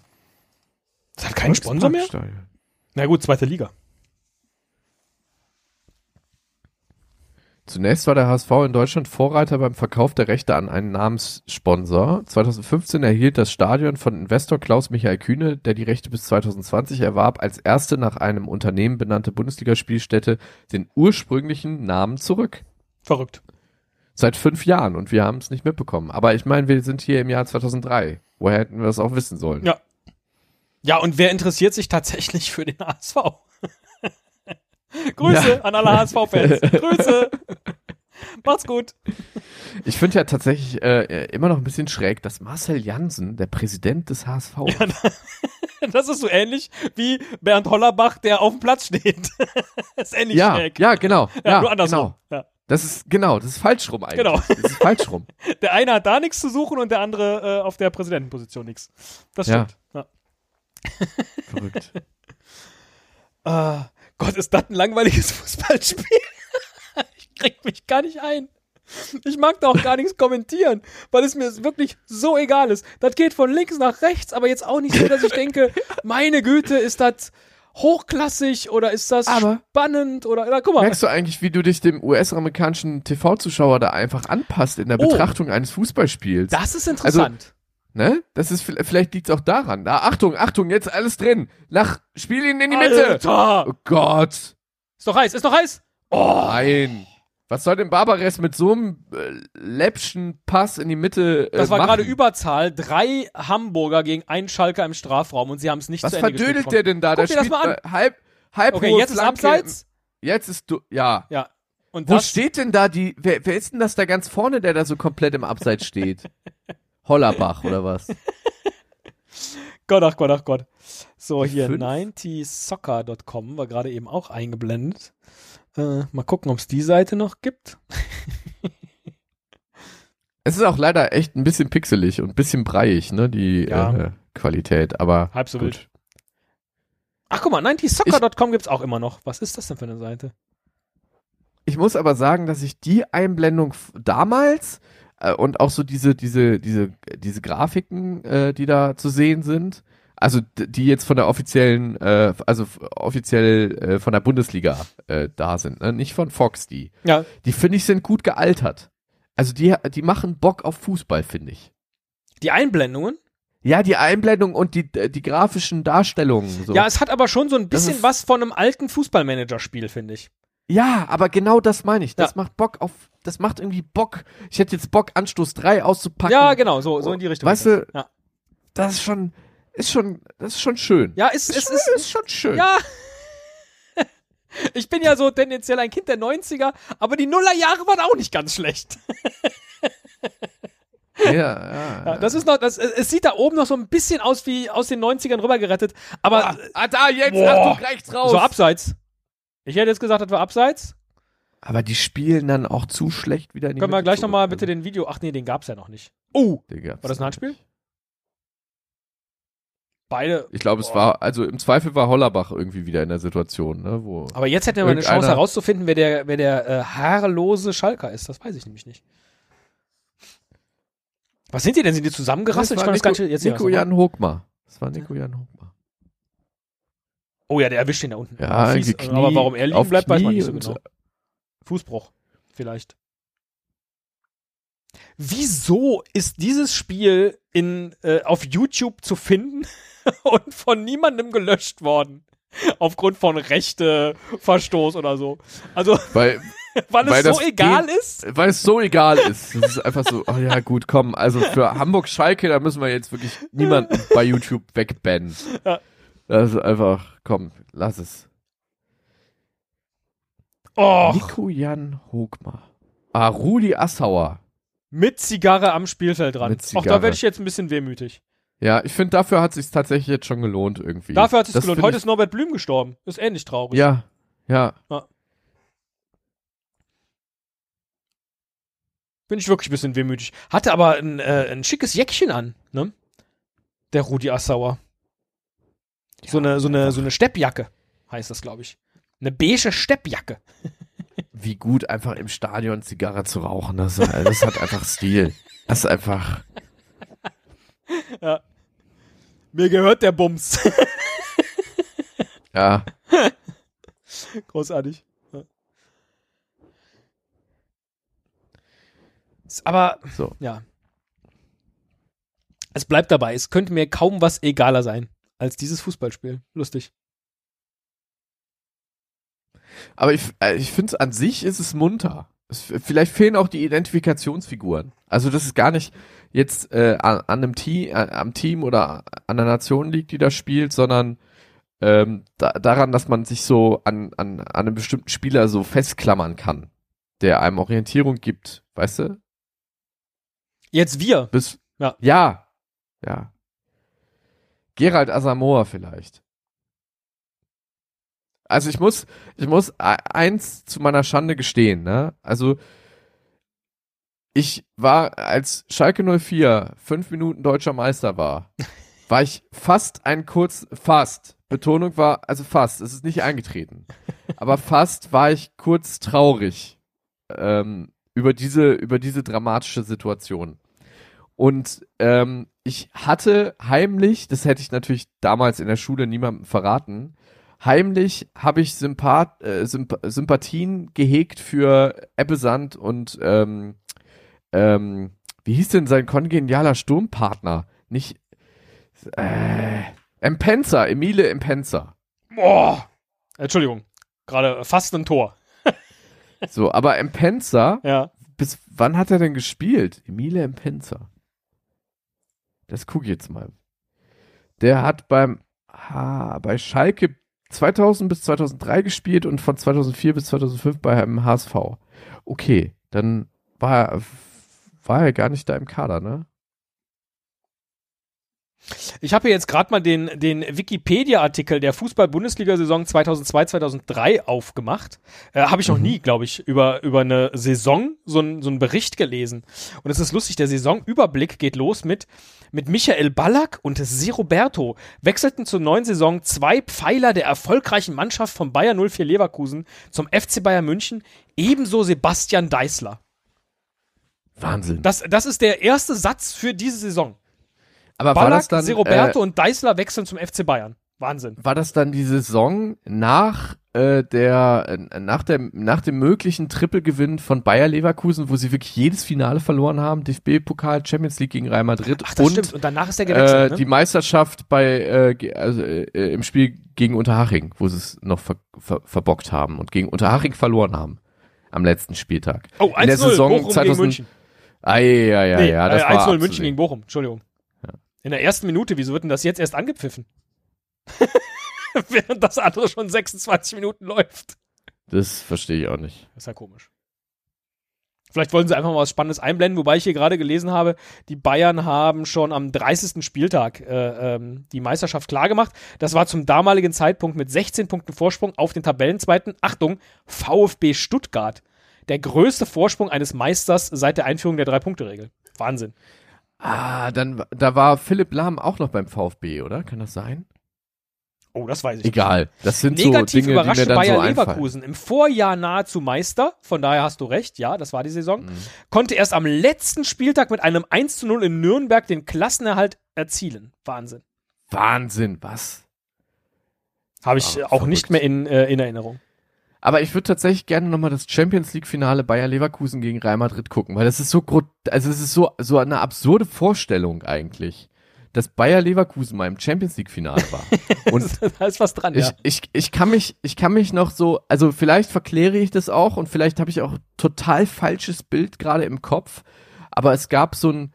das hat keinen Sponsor mehr? Na gut, zweite Liga. Zunächst war der HSV in Deutschland Vorreiter beim Verkauf der Rechte an einen Namenssponsor. 2015 erhielt das Stadion von Investor Klaus Michael Kühne, der die Rechte bis 2020 erwarb, als erste nach einem Unternehmen benannte Bundesligaspielstätte den ursprünglichen Namen zurück. Verrückt. Seit fünf Jahren und wir haben es nicht mitbekommen. Aber ich meine, wir sind hier im Jahr 2003. Woher hätten wir das auch wissen sollen? Ja. Ja, und wer interessiert sich tatsächlich für den HSV? <laughs> Grüße Ja. an alle HSV-Fans. <laughs> Grüße. Macht's gut. Ich finde ja tatsächlich äh, immer noch ein bisschen schräg, dass Marcel Jansen, der Präsident des HSV, <laughs> Das ist so ähnlich wie Bernd Hollerbach, der auf dem Platz steht. ist ähnlich ja, schräg. ja, genau, Ja, ja, nur andersrum. genau. Ja. Das ist genau, das ist falsch rum eigentlich. Genau. Das ist falsch rum. Der eine hat da nichts zu suchen und der andere äh, auf der Präsidentenposition nichts. Das Ja. stimmt. Ja. Verrückt. Ah, Gott, ist das ein langweiliges <laughs> Fußballspiel? ich krieg mich gar nicht ein. Ich mag da auch gar nichts kommentieren, weil es mir wirklich so egal ist. Das geht von links nach rechts, aber jetzt auch nicht so, dass ich denke, <laughs> meine Güte, ist das hochklassig oder ist das Aber- spannend oder, oder guck mal. Merkst du eigentlich, wie du dich dem US-amerikanischen TV-Zuschauer da einfach anpasst in der Oh. Betrachtung eines Fußballspiels? Das ist interessant. Ne? Das ist vielleicht liegt's auch daran. Da, Achtung, Achtung, jetzt alles drin. Nach, spiel ihn in die Mitte. Alter! Oh Gott. Ist doch heiß, ist doch heiß. Oh, Nein. Was soll denn Barbares mit so einem äh, läppschen Pass in die Mitte äh, das war gerade Überzahl. Drei Hamburger gegen einen Schalker im Strafraum und sie haben es nicht Was zu Ende verdödelt gespielt der denn da? Guck Der dir das mal an. äh, halb, halb Okay, jetzt ist. Abseits. Jetzt ist du, ja. Ja. Und Wo steht denn da die, wer, wer ist denn das da ganz vorne, der da so komplett im Abseits steht? <laughs> Hollerbach oder was? <laughs> Gott, ach Gott, ach Gott. So, hier, fünf? 90soccer.com war gerade eben auch eingeblendet. Äh, mal gucken, ob es die Seite noch gibt. <laughs> Es ist auch leider echt ein bisschen pixelig und ein bisschen breiig, ne, die Ja. äh, Qualität, aber Halb so gut. wild. Ach, guck mal, 90soccer.com gibt's auch immer noch. Was ist das denn für eine Seite? Ich muss aber sagen, dass ich die Einblendung damals äh, und auch so diese, diese, diese, diese Grafiken, äh, die da zu sehen sind, also die jetzt von der offiziellen, äh, also offiziell äh, von der Bundesliga äh, da sind, ne? nicht von Fox, die. Ja, Die finde ich sind gut gealtert. Also die, die machen Bock auf Fußball, finde ich. die Einblendungen. Ja, die Einblendung und die, die grafischen Darstellungen. So. Ja, es hat aber schon so ein bisschen ist- was von einem alten Fußballmanager-Spiel, finde ich. Ja, aber genau das meine ich. Das Ja. macht Bock auf, das macht irgendwie Bock. Ich hätte jetzt Bock, Anstoß 3 auszupacken. Ja, genau, so, so in die Richtung. Weißt ist du, Ja, Das ist schon, ist schon, das ist schon schön. ja es, ist, es schon, ist. ist schon schön. Ja. <laughs> Ich bin ja so tendenziell ein Kind der 90er, aber die Nullerjahre waren auch nicht ganz schlecht. <laughs> ja, ja. Ja, das ist noch, das, es sieht da oben noch so ein bisschen aus wie aus den 90ern rübergerettet, aber ah, ah, da, jetzt, Boah. Achtung, rechts raus. so abseits. Ich hätte jetzt gesagt, das war abseits. aber die spielen dann auch zu schlecht wieder in die Können wir Mitte gleich nochmal bitte den Video. Ach nee, den gab's ja noch nicht. Oh, War das ein Handspiel? nicht. beide. Ich glaube, es war, also im Zweifel war Hollerbach irgendwie wieder in der Situation, ne, wo. Aber jetzt hätten wir mal eine Chance herauszufinden, wer der, wer der äh, haarlose Schalker ist. Das weiß ich nämlich nicht. Was sind die denn? Sind die zusammengerasselt? Das Ich war kann das gar Nico, nicht jetzt Nico Jan Hochmar. Das war Nico Jan Hochmar. Oh ja, der erwischt ihn da unten. Ja, Fies, Knie, aber warum er liegen bleibt, weiß man Knie nicht so genau. Fußbruch, vielleicht. Wieso ist dieses Spiel in, äh, auf YouTube zu finden <laughs> und von niemandem gelöscht worden? Aufgrund von Rechteverstoß oder so. Also, <laughs> Weil, weil es Weil so das egal geht- ist? weil es so egal ist. Es ist einfach so, oh ja, gut, komm, also für Hamburg-Schalke, da müssen wir jetzt wirklich niemanden <laughs> bei YouTube wegbannen. Ja. Das ist einfach, komm, lass es. Oh, Nico Jan Hochmar. Ah, Rudi Assauer. mit Zigarre am Spielfeld dran. Auch da werde ich jetzt ein bisschen wehmütig. Ja, ich finde, dafür hat sich tatsächlich jetzt schon gelohnt irgendwie. Dafür hat es Das gelohnt. Heute ist Norbert Blüm gestorben. Ist ähnlich traurig. Ja, ja. Bin ich wirklich ein bisschen wehmütig. Hatte aber ein, äh, ein schickes Jäckchen an, ne? Der Rudi Assauer. So eine, so eine, so eine Steppjacke heißt das, glaube ich. Eine beige Steppjacke. Wie gut einfach im Stadion Zigarre zu rauchen, das, das hat einfach Stil. Das ist einfach, Mir gehört der Bums. ja. Großartig. Ja. Aber, So. ja. Es bleibt dabei. Es könnte mir kaum was egaler sein als dieses Fußballspiel. Lustig. Aber ich, äh, ich finde an sich ist es munter. Es, vielleicht fehlen auch die Identifikationsfiguren. Also das ist gar nicht jetzt äh, an, an einem Team, am Team oder an der Nation liegt, die da spielt, sondern ähm, da, daran, dass man sich so an, an, an einem bestimmten Spieler so festklammern kann, der einem Orientierung gibt, weißt du? Jetzt wir. Bis, Ja. Ja. Ja. Gerald Asamoah vielleicht. Also ich muss, ich muss e- eins zu meiner Schande gestehen, ne? Also ich war, als Schalke 04 fünf Minuten deutscher Meister war, <laughs> war ich fast ein kurz, fast, Betonung war, also fast, es ist nicht eingetreten, aber fast war ich kurz traurig, ähm, über diese, über diese dramatische Situation. Und ähm, ich hatte heimlich, das hätte ich natürlich damals in der Schule niemandem verraten, heimlich habe ich Sympath äh, Symp Sympathien gehegt für Ebbesand und ähm, ähm, wie hieß denn sein kongenialer Sturmpartner? Nicht äh, Empenza, Emile Empenza. Boah. Entschuldigung. Gerade fast ein Tor. So, aber Empenza, Ja. bis wann hat er denn gespielt? Emile Empenza. Das gucke ich jetzt mal. Der hat beim ha, bei Schalke 2000 bis 2003 gespielt und von 2004 bis 2005 beim HSV. Okay, dann war er, war er gar nicht da im Kader, ne? Ich habe hier jetzt gerade mal den, den Wikipedia-Artikel der Fußball-Bundesliga-Saison 2002-2003 aufgemacht. Äh, habe ich noch Mhm. nie, glaube ich, über, über eine Saison so, ein, so einen Bericht gelesen. Und es ist lustig, der Saisonüberblick geht los mit, mit Michael Ballack und Si Roberto wechselten zur neuen Saison zwei Pfeiler der erfolgreichen Mannschaft von Bayer 04 Leverkusen zum FC Bayern München, ebenso Sebastian Deißler. Wahnsinn. Das, das ist der erste Satz für diese Saison. Aber war das Ballack, dann Roberto äh, und Deißler wechseln zum FC Bayern. Wahnsinn. war das dann die Saison nach äh, der äh, nach der nach dem möglichen Trippelgewinn von Bayer Leverkusen, wo sie wirklich jedes Finale verloren haben, DFB-Pokal, Champions League gegen Real Madrid Ach, das und stimmt. Und danach ist er gewechselt. äh, ne? die Meisterschaft bei äh, also, äh, im Spiel gegen Unterhaching, wo sie es noch ver ver verbockt haben und gegen Unterhaching verloren haben am letzten Spieltag. oh, 1-0 in der Saison Bochum gegen 2000 München. Ah, ja, ja, nee, ja, das äh, war 1-0 abzusehen. München gegen Bochum. Entschuldigung. In der ersten Minute, wieso wird denn das jetzt erst angepfiffen? <laughs> Während das andere schon 26 Minuten läuft. Das verstehe ich auch nicht. Das ist ja komisch. Vielleicht wollen sie einfach mal was Spannendes einblenden, wobei ich hier gerade gelesen habe, die Bayern haben schon am 30. Spieltag äh, ähm, die Meisterschaft klargemacht. Das war zum damaligen Zeitpunkt mit 16 Punkten Vorsprung auf den Tabellenzweiten. Achtung, VfB Stuttgart. Der größte Vorsprung eines Meisters seit der Einführung der Drei-Punkte-Regel. Wahnsinn. Ah, dann da war Philipp Lahm auch noch beim VfB, oder? Kann das sein? Oh, das weiß ich Egal. Das sind Negativ so Dinge, die mir dann Bayer so einfallen. Leverkusen. Im Vorjahr nahezu Meister, von daher hast du recht, ja, das war die Saison. Mhm. Konnte erst am letzten Spieltag mit einem 1 zu 0 in Nürnberg den Klassenerhalt erzielen. Wahnsinn. Wahnsinn, was? Habe ich Ah, auch verrückt. nicht mehr in, äh, in Erinnerung. Aber ich würde tatsächlich gerne nochmal das Champions League Finale Bayer Leverkusen gegen Real Madrid gucken, weil das ist so also es ist so so eine absurde Vorstellung eigentlich, dass Bayer Leverkusen mal im Champions League Finale war. <laughs> Und da ist was dran, ich, ja. ich, ich kann mich, ich kann mich noch so, also vielleicht verkläre ich das auch und vielleicht habe ich auch total falsches Bild gerade im Kopf, aber es gab so ein,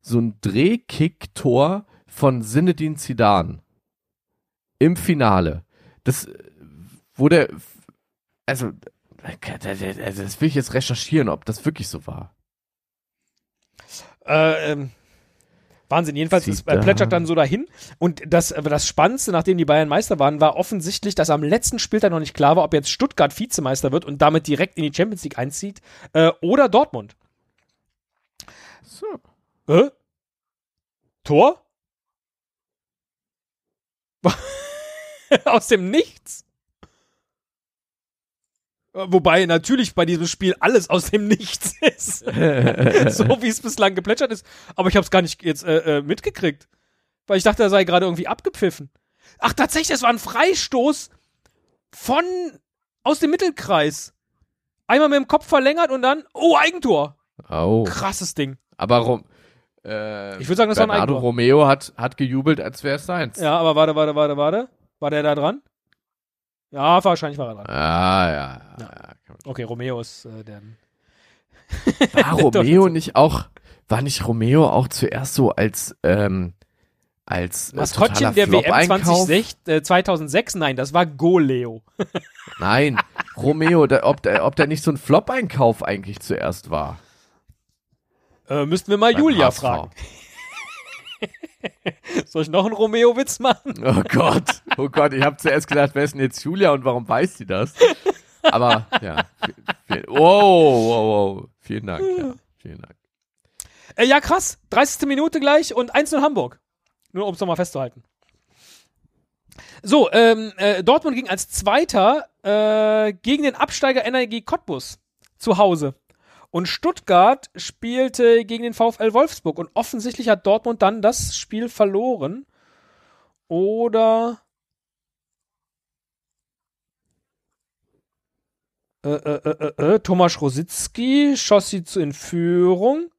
so ein Drehkick-Tor von Sinedin Zidane im Finale. Das, wo der, also, also das will ich jetzt recherchieren, ob das wirklich so war. Äh, ähm, Wahnsinn. Jedenfalls, äh, Zidane. plätschert dann so dahin. Und das, das Spannendste, nachdem die Bayern Meister waren, war offensichtlich, dass am letzten Spieltag noch nicht klar war, ob jetzt Stuttgart Vizemeister wird und damit direkt in die Champions League einzieht äh, oder Dortmund. So. Äh? Tor? <laughs> Aus dem Nichts? Äh, Wobei natürlich bei diesem Spiel alles aus dem Nichts <laughs> ist. <laughs> so wie es bislang geplätschert ist. Aber ich habe es gar nicht jetzt äh, äh, mitgekriegt. Weil ich dachte, er sei gerade irgendwie abgepfiffen. Ach, tatsächlich, das war ein Freistoß von aus dem Mittelkreis. Einmal mit dem Kopf verlängert und dann, oh, Eigentor. Oh. Krasses Ding. Aber Rom, äh, Ich würde sagen, das war ein Bernardo Eigentor. Romeo hat, hat gejubelt, als wäre es seins. Ja, aber warte, warte, warte, warte. War der da dran? Ja, wahrscheinlich war er dran. Ah, ja, ja. Ja. Okay, Romeo ist äh, der. War <laughs> Romeo nicht auch, war nicht Romeo auch zuerst so als, ähm, als äh, Maskottchen der WM Flop-Einkauf? 2006, äh, 2006? Nein, das war Goleo. <laughs> Nein, Romeo, der, ob, der, ob der nicht so ein Flop-Einkauf eigentlich zuerst war. Äh, müssten wir mal beim Julia HSV. fragen. <laughs> Soll ich noch einen Romeo-Witz machen? <laughs> Oh Gott, oh Gott, ich habe zuerst gedacht, wer ist denn jetzt Julia und warum weiß sie das? Aber ja, viel, wow, wow, wow, vielen Dank, ja, vielen Dank. Äh, ja, krass. 30. Minute gleich und 1-0 Hamburg. Nur um es nochmal festzuhalten. So, ähm, äh, Dortmund ging als Zweiter äh, gegen den Absteiger Energie Cottbus. zu Hause. Und Stuttgart spielte gegen den VfL Wolfsburg. Und offensichtlich hat Dortmund dann das Spiel verloren. Oder. Äh, äh, äh, äh, Thomas Rositzky schoss sie zu in Führung.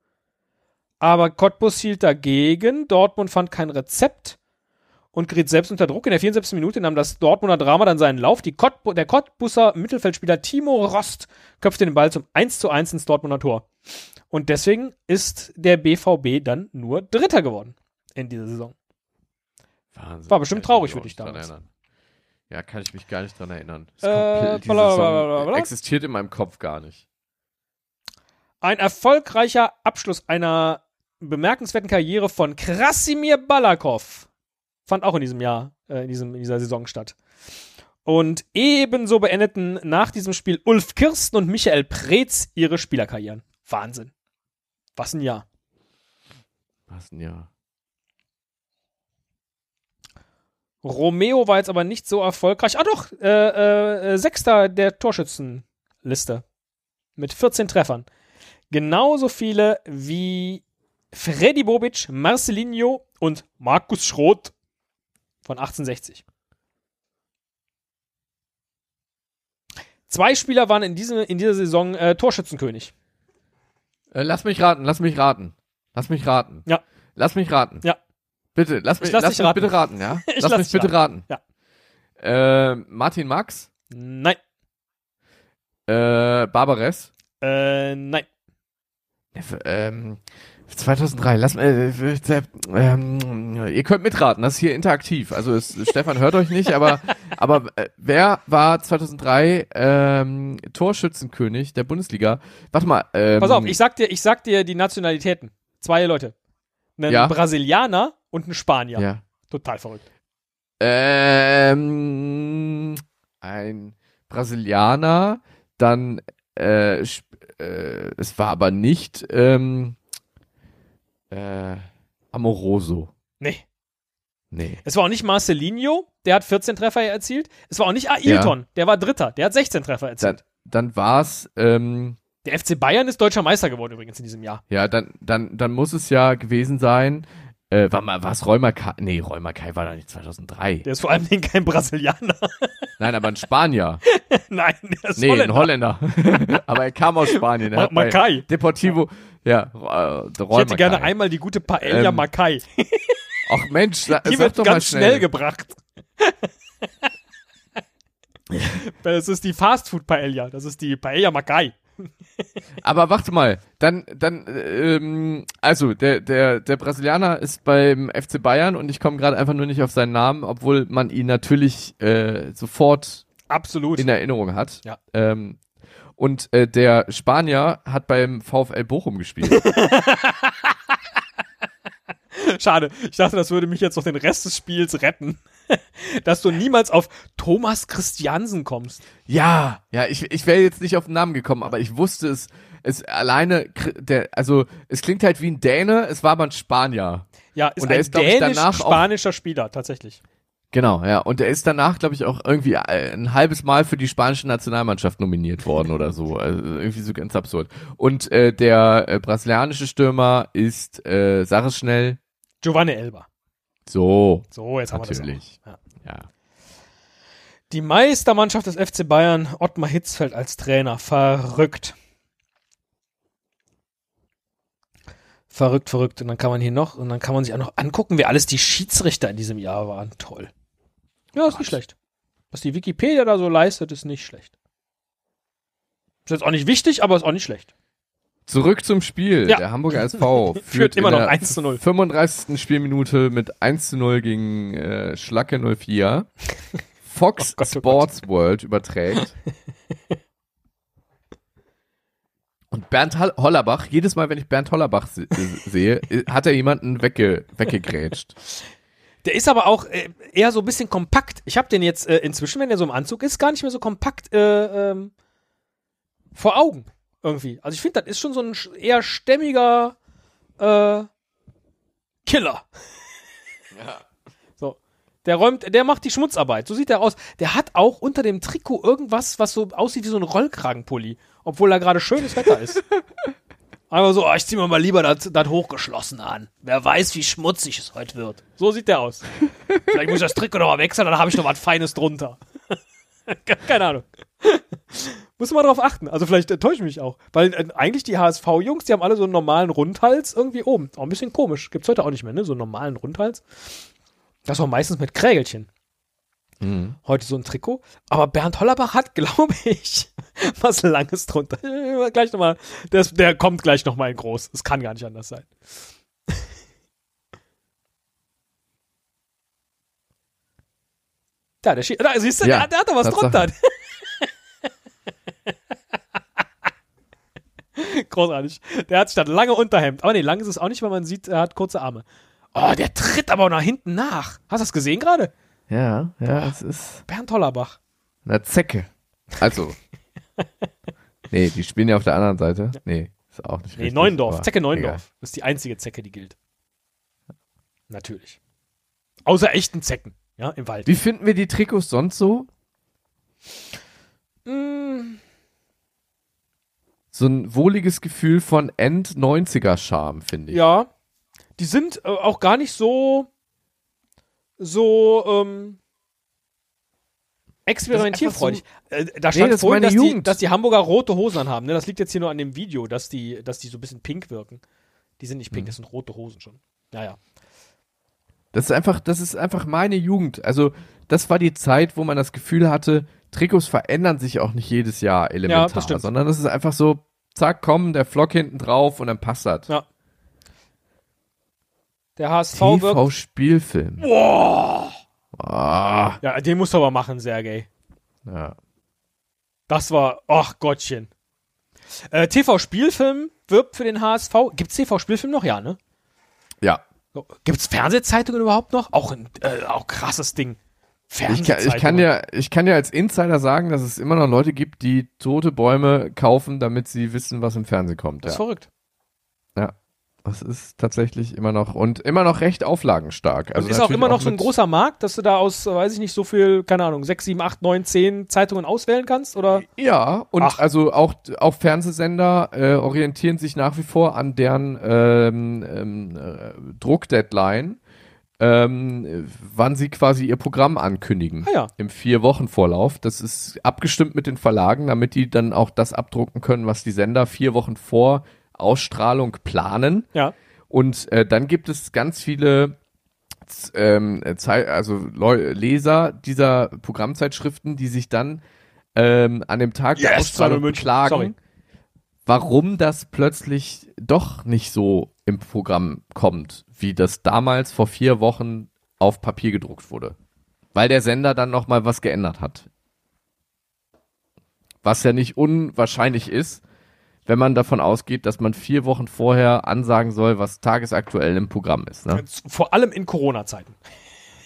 Aber Cottbus hielt dagegen. Dortmund fand kein Rezept und geriet selbst unter Druck. In der 74. Minute nahm das Dortmunder Drama dann seinen Lauf. Die Cottbu der Cottbusser Mittelfeldspieler Timo Rost köpfte den Ball zum 1 zu 1 ins Dortmunder Tor. Und deswegen ist der BVB dann nur Dritter geworden in dieser Saison. Wahnsinn. War bestimmt traurig für dich damals. erinnern. Ja, kann ich mich gar nicht dran erinnern. Das Äh, blablabla. Saison existiert in meinem Kopf gar nicht. Ein erfolgreicher Abschluss einer bemerkenswerten Karriere von Krasimir Balakov fand auch in diesem Jahr, äh, in, diesem, in dieser Saison statt. Und ebenso beendeten nach diesem Spiel Ulf Kirsten und Michael Preetz ihre Spielerkarrieren. Wahnsinn. Was ein Jahr. Was denn ja? Romeo war jetzt aber nicht so erfolgreich. Ah doch, äh, äh, Sechster der Torschützenliste. Mit 14 Treffern. Genauso viele wie Freddy Bobic, Marcelinho und Markus Schroth von 1860. Zwei Spieler waren in, diesem, in dieser Saison äh, Torschützenkönig. Äh, lass mich raten, lass mich raten. Lass mich raten. Ja. Lass mich raten. Ja. Bitte, lass mich, lass lass mich raten. bitte raten, ja? <laughs> Ich lass lass mich bitte raten. Ja. Äh, Martin Max, Nein. äh, Barbares, Äh, nein. ähm, 2003, lass mal, äh, äh, ähm, ihr könnt mitraten, das ist hier interaktiv. Also es, Stefan hört euch nicht, aber, <laughs> aber äh, wer war 2003 ähm, Torschützenkönig der Bundesliga? Warte mal. Ähm, Pass auf, ich sag dir, ich sag dir die Nationalitäten. Zwei Leute. Ein Ja. Brasilianer und ein Spanier. Ja. Total verrückt. Ähm, ein Brasilianer, dann äh, äh, es war aber nicht ähm, äh, Amoroso. Nee. Nee. Es war auch nicht Marcelinho, der hat 14 Treffer erzielt. Es war auch nicht Ailton, der war Dritter, der hat 16 Treffer erzielt. Dann, dann war's ähm, Der FC Bayern ist deutscher Meister geworden übrigens in diesem Jahr. ja, dann, dann, dann muss es ja gewesen sein. Äh, war mal, war's Räumer Kai? Nee, Räumer Kai war da nicht 2003. Der ist vor allem kein Brasilianer. <laughs> Nein, aber ein Spanier. <laughs> Nein, der ist Nee, ein Holländer. Holländer. <laughs> aber er kam aus Spanien. Ma Makai. Deportivo, ja, äh, der Ich hätte gerne einmal die gute Paella Ähm, Makai. Ach Mensch, sa Die wird doch mal ganz schnell. schnell. gebracht. das ist die Fastfood Paella. Das ist die Paella Makai. Aber warte mal, dann, dann, ähm, also der, der, der Brasilianer ist beim FC Bayern und ich komme gerade einfach nur nicht auf seinen Namen, obwohl man ihn natürlich äh, sofort Absolut. in Erinnerung hat. Ja. Ähm, und äh, der Spanier hat beim VfL Bochum gespielt. <laughs> <laughs> Schade. Ich dachte, das würde mich jetzt noch den Rest des Spiels retten. <laughs> Dass du niemals auf Thomas Christiansen kommst. ja, ja, ich, ich wäre jetzt nicht auf den Namen gekommen, aber ich wusste es. Es alleine, der, also es klingt halt wie ein Däne, es war aber ein Spanier. Ja, ist Und ein ist, dänisch-spanischer Spieler, tatsächlich. Genau, ja. Und er ist danach, glaube ich, auch irgendwie äh, ein halbes Mal für die spanische Nationalmannschaft nominiert worden oder so. Also irgendwie so ganz absurd. Und äh, der äh, brasilianische Stürmer ist, äh, sag es schnell, Giovanni Elba. so, So, jetzt haben wir natürlich. das. Ja. Ja. Die Meistermannschaft des FC Bayern, Ottmar Hitzfeld als Trainer. Verrückt. Verrückt, verrückt. Und dann kann man hier noch, und dann kann man sich auch noch angucken, wer alles die Schiedsrichter in diesem Jahr waren. Toll. Ja, ist nicht schlecht. Was die Wikipedia da so leistet, ist nicht schlecht. Ist jetzt auch nicht wichtig, aber ist auch nicht schlecht. Zurück zum Spiel. Ja. Der Hamburger <laughs> SV führt, Führt immer noch der 1 zu 0. 35. Spielminute mit 1 zu 0 gegen äh, Schlacke 04. Fox <laughs> Oh Gott, oh Sports World überträgt. Und Bernd Hollerbach, jedes Mal, wenn ich Bernd Hollerbach se sehe, äh, hat er jemanden wegge weggegrätscht. Der ist aber auch äh, eher so ein bisschen kompakt. Ich habe den jetzt äh, inzwischen, wenn der so im Anzug ist, gar nicht mehr so kompakt äh, ähm, vor Augen irgendwie. Also ich finde, das ist schon so ein eher stämmiger äh, Killer. <laughs> So. Der räumt, der macht die Schmutzarbeit. So sieht er aus. Der hat auch unter dem Trikot irgendwas, was so aussieht wie so ein Rollkragenpulli, obwohl da gerade schönes Wetter ist. <laughs> Einfach so, oh, ich zieh mir mal lieber das das hochgeschlossen an. Wer weiß, wie schmutzig es heute wird. So sieht der aus. Vielleicht muss ich das Trikot noch mal wechseln, dann habe ich noch was Feines drunter. <laughs> Keine Ahnung. Muss man drauf achten. Also vielleicht äh, täusche ich mich auch. Weil äh, eigentlich die HSV-Jungs, die haben alle so einen normalen Rundhals irgendwie oben. Auch ein bisschen komisch. Gibt's heute auch nicht mehr, ne? So einen normalen Rundhals. Das war meistens mit Krägelchen. Mhm. Heute so ein Trikot. Aber Bernd Hollerbach hat, <laughs> glaube ich, was Langes drunter. <laughs> Gleich nochmal. Der, ist- der kommt gleich nochmal in groß. Es kann gar nicht anders sein. <laughs> Da, der Schie da, siehst du, Ja, der, der hat da was drunter. <laughs> Großartig. Der hat statt lange Unterhemd. Aber nee, lang ist es auch nicht, weil man sieht, er hat kurze Arme. Oh, der tritt aber nach hinten nach. Hast du das gesehen gerade? Ja, ja, es ist Bernd Hollerbach. eine Zecke. Also. <laughs> nee, die spielen ja auf der anderen Seite. Nee, ist auch nicht Nee, richtig. Neuendorf. aber Zecke. Das ist die einzige Zecke, die gilt. Natürlich. Außer echten Zecken, ja, im Wald. Wie finden wir die Trikots sonst so? Mm, So ein wohliges Gefühl von End-90er-Charme, finde ich. ja. Die sind äh, auch gar nicht so, so, ähm, experimentierfreudig. Äh, da stand vorhin, dass die, dass die Hamburger rote Hosen anhaben. Ne? Das liegt jetzt hier nur an dem Video, dass die, dass die so ein bisschen pink wirken. Die sind nicht pink, Mhm. das sind rote Hosen schon. Naja. Das ist einfach, das ist einfach meine Jugend. Also, das war die Zeit, wo man das Gefühl hatte, Trikots verändern sich auch nicht jedes Jahr elementar, stimmt. sondern es ist einfach so, zack, komm, der Flock hinten drauf und dann passt das. Ja. Der HSV wirkt. TV-Spielfilm. Boah! Ah, Ja, den musst du aber machen, Sergej. ja. Das war, ach Gottchen. Äh, TV-Spielfilm wirbt für den HSV. Gibt's TV-Spielfilm noch? Ja, ne? ja. Gibt's Fernsehzeitungen überhaupt noch? Auch ein äh, auch krasses Ding. Ich kann, ich, kann ja, ich kann ja als Insider sagen, dass es immer noch Leute gibt, die tote Bäume kaufen, damit sie wissen, was im Fernsehen kommt. Das ist Ja. verrückt. ja. Das ist tatsächlich immer noch und immer noch recht auflagenstark. Also Und ist auch immer noch so ein großer Markt, dass du da aus, weiß ich nicht, so viel, keine Ahnung, 6, 7, 8, 9, 10 Zeitungen auswählen kannst? Oder? Ja, und Ach. also auch, auch Fernsehsender äh, orientieren sich nach wie vor an deren ähm, ähm, äh, Druckdeadline, ähm, wann sie quasi ihr Programm ankündigen. Ah ja. Im Vier-Wochen-Vorlauf. Das ist abgestimmt mit den Verlagen, damit die dann auch das abdrucken können, was die Sender vier Wochen vor Ausstrahlung planen. Ja. Und äh, dann gibt es ganz viele ähm, äh, also Leser dieser Programmzeitschriften, die sich dann ähm, an dem Tag der Yes, Ausstrahlung Simon München. beklagen, Sorry. Warum das plötzlich doch nicht so im Programm kommt, wie das damals vor vier Wochen auf Papier gedruckt wurde. Weil der Sender dann noch mal was geändert hat. Was ja nicht unwahrscheinlich ist, wenn man davon ausgeht, dass man vier Wochen vorher ansagen soll, was tagesaktuell im Programm ist. Ne? Vor allem in Corona-Zeiten.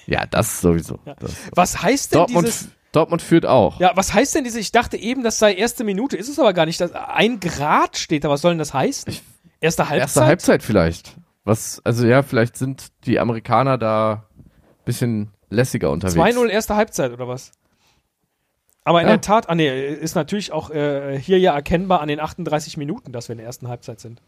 Ja, das sowieso. Ja. Das. Was heißt denn Dortmund, dieses. Dortmund führt auch. Ja, was heißt denn diese? Ich dachte eben, das sei erste Minute. Ist es aber gar nicht. Das, ein Grad steht da. Was soll denn das heißen? erste Halbzeit? Erste Halbzeit vielleicht. Was, also ja, vielleicht sind die Amerikaner da bisschen lässiger unterwegs. 2-0 erste Halbzeit oder was? Aber in Ja. der Tat, ah nee, ist natürlich auch äh, hier ja erkennbar an den 38 Minuten, dass wir in der ersten Halbzeit sind.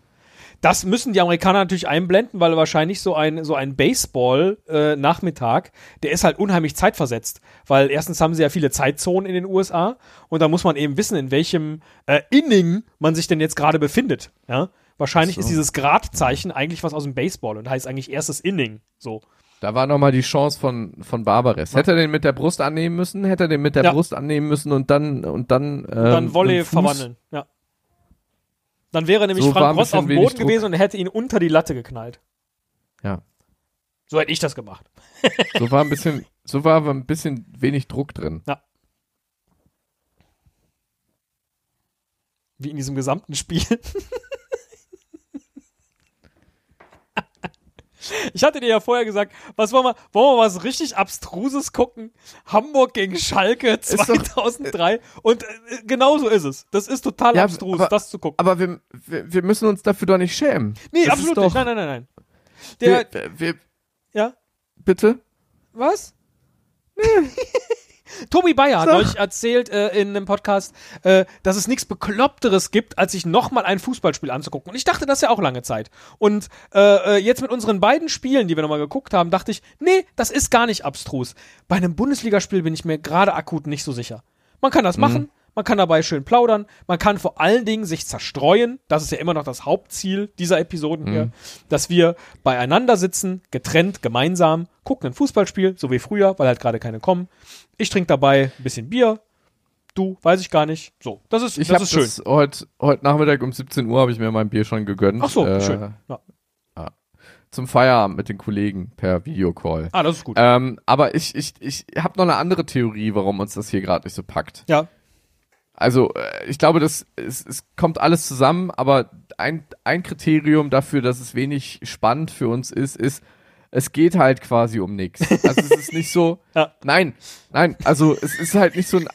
Das müssen die Amerikaner natürlich einblenden, weil wahrscheinlich so ein, so ein Baseball-Nachmittag, der ist halt unheimlich zeitversetzt. Weil erstens haben sie ja viele Zeitzonen in den USA und da muss man eben wissen, in welchem äh, Inning man sich denn jetzt gerade befindet. Ja? Wahrscheinlich so. ist dieses Gradzeichen eigentlich was aus dem Baseball und heißt eigentlich erstes Inning. So. Da war nochmal die Chance von, von Barbares. Hätte er den mit der Brust annehmen müssen, hätte er den mit der Ja. Brust annehmen müssen und dann, und dann, ähm, dann Volley mit Fuß- verwandeln. Ja. Dann wäre nämlich So Frank Ross auf dem Boden Druck. gewesen und er hätte ihn unter die Latte geknallt. Ja. So hätte ich das gemacht. <laughs> So war ein bisschen, so war aber ein bisschen wenig Druck drin. Wie in diesem gesamten Spiel. <laughs> Ich hatte dir ja vorher gesagt, was wollen wir, wollen wir was richtig Abstruses gucken? Hamburg gegen Schalke doch- 2003. Und äh, genauso ist es. Das ist total Ja, abstrus, aber- das zu gucken. Aber wir, wir, wir müssen uns dafür doch nicht schämen. nee, Das absolut ist nicht. doch, Nein, nein, nein, nein. Der, wir, wir, ja, bitte? was? <laughs> Tobi Bayer hat euch erzählt äh, in einem Podcast, äh, dass es nichts Bekloppteres gibt, als sich nochmal ein Fußballspiel anzugucken. Und ich dachte das ja auch lange Zeit. Und äh, äh, jetzt mit unseren beiden Spielen, die wir nochmal geguckt haben, dachte ich, nee, das ist gar nicht abstrus. Bei einem Bundesligaspiel bin ich mir gerade akut nicht so sicher. Man kann das machen, man kann dabei schön plaudern, man kann vor allen Dingen sich zerstreuen. Das ist ja immer noch das Hauptziel dieser Episoden hier, dass wir beieinander sitzen, getrennt, gemeinsam, gucken ein Fußballspiel, so wie früher, weil halt gerade keine kommen. Ich trinke dabei ein bisschen Bier. Du, weiß ich gar nicht. So, das ist, Ich das ist schön. das heute heute Nachmittag um 17 Uhr habe ich mir mein Bier schon gegönnt. Ach so, äh, schön. Ja. Zum Feierabend mit den Kollegen per Videocall. Ah, das ist gut. Ähm, aber ich, ich, ich habe noch eine andere Theorie, warum uns das hier gerade nicht so packt. ja. Also, äh, ich glaube, das, es, es kommt alles zusammen, aber ein, ein Kriterium dafür, dass es wenig spannend für uns ist, ist, es geht halt quasi um nichts. Also es ist nicht so. <laughs> Ja. Nein, nein, also es ist halt nicht so ein.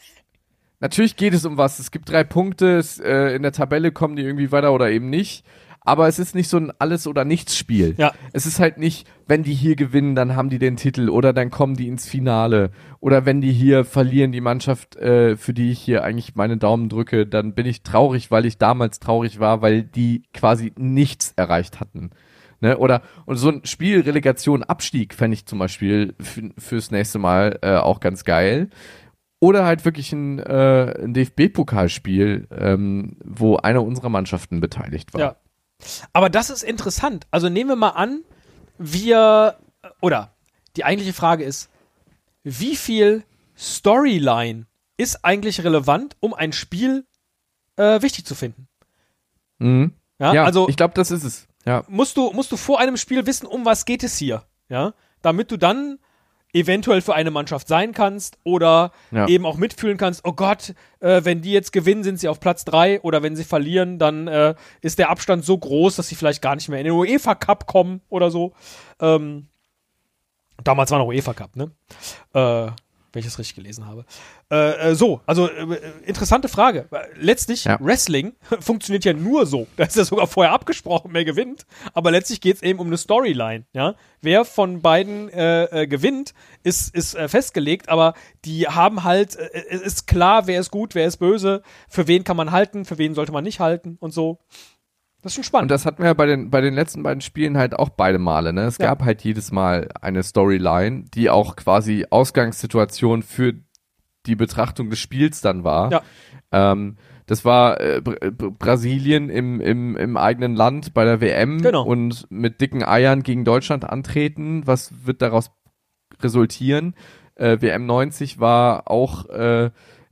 Natürlich geht es um was. Es gibt drei Punkte, es, äh, in der Tabelle kommen die irgendwie weiter oder eben nicht. Aber es ist nicht so ein Alles- oder Nichts-Spiel. Ja. Es ist halt nicht, wenn die hier gewinnen, dann haben die den Titel oder dann kommen die ins Finale. Oder wenn die hier verlieren, die Mannschaft, äh, für die ich hier eigentlich meine Daumen drücke, dann bin ich traurig, weil ich damals traurig war, weil die quasi nichts erreicht hatten. Ne? Oder und so ein Spiel Relegation Abstieg fände ich zum Beispiel für, fürs nächste Mal äh, auch ganz geil. Oder halt wirklich ein, äh, ein DFB-Pokalspiel, ähm, wo eine unserer Mannschaften beteiligt war. Ja. Aber das ist interessant. Also nehmen wir mal an, wir, oder die eigentliche Frage ist, wie viel Storyline ist eigentlich relevant, um ein Spiel äh, wichtig zu finden? Mhm. Ja, Ja, also ich glaube, das ist es. Ja. musst du, musst du vor einem Spiel wissen, um was geht es hier, ja, damit du dann eventuell für eine Mannschaft sein kannst oder Ja. eben auch mitfühlen kannst, oh Gott, äh, wenn die jetzt gewinnen, sind sie auf Platz drei oder wenn sie verlieren, dann äh, ist der Abstand so groß, dass sie vielleicht gar nicht mehr in den UEFA Cup kommen oder so. Ähm, damals war noch UEFA Cup, ne? Äh, wenn ich das richtig gelesen habe. Äh, äh, so, also äh, interessante Frage. Letztlich, Ja. Wrestling <laughs> funktioniert ja nur so. Da ist ja sogar vorher abgesprochen, wer gewinnt. Aber letztlich geht es eben um eine Storyline. Ja? Wer von beiden äh, äh, gewinnt, ist, ist äh, festgelegt, aber die haben halt, es ist klar, wer ist gut, wer ist böse, für wen kann man halten, für wen sollte man nicht halten und so. Das ist schon Und spannend. das hatten wir bei den, bei den letzten beiden Spielen halt auch beide Male. Ne? Es Ja. gab halt jedes Mal eine Storyline, die auch quasi Ausgangssituation für die Betrachtung des Spiels dann war. Ja. Ähm, das war äh, Br Brasilien im, im, im eigenen Land bei der WM Genau. und mit dicken Eiern gegen Deutschland antreten. Was wird daraus resultieren? Äh, WM 90 war auch äh,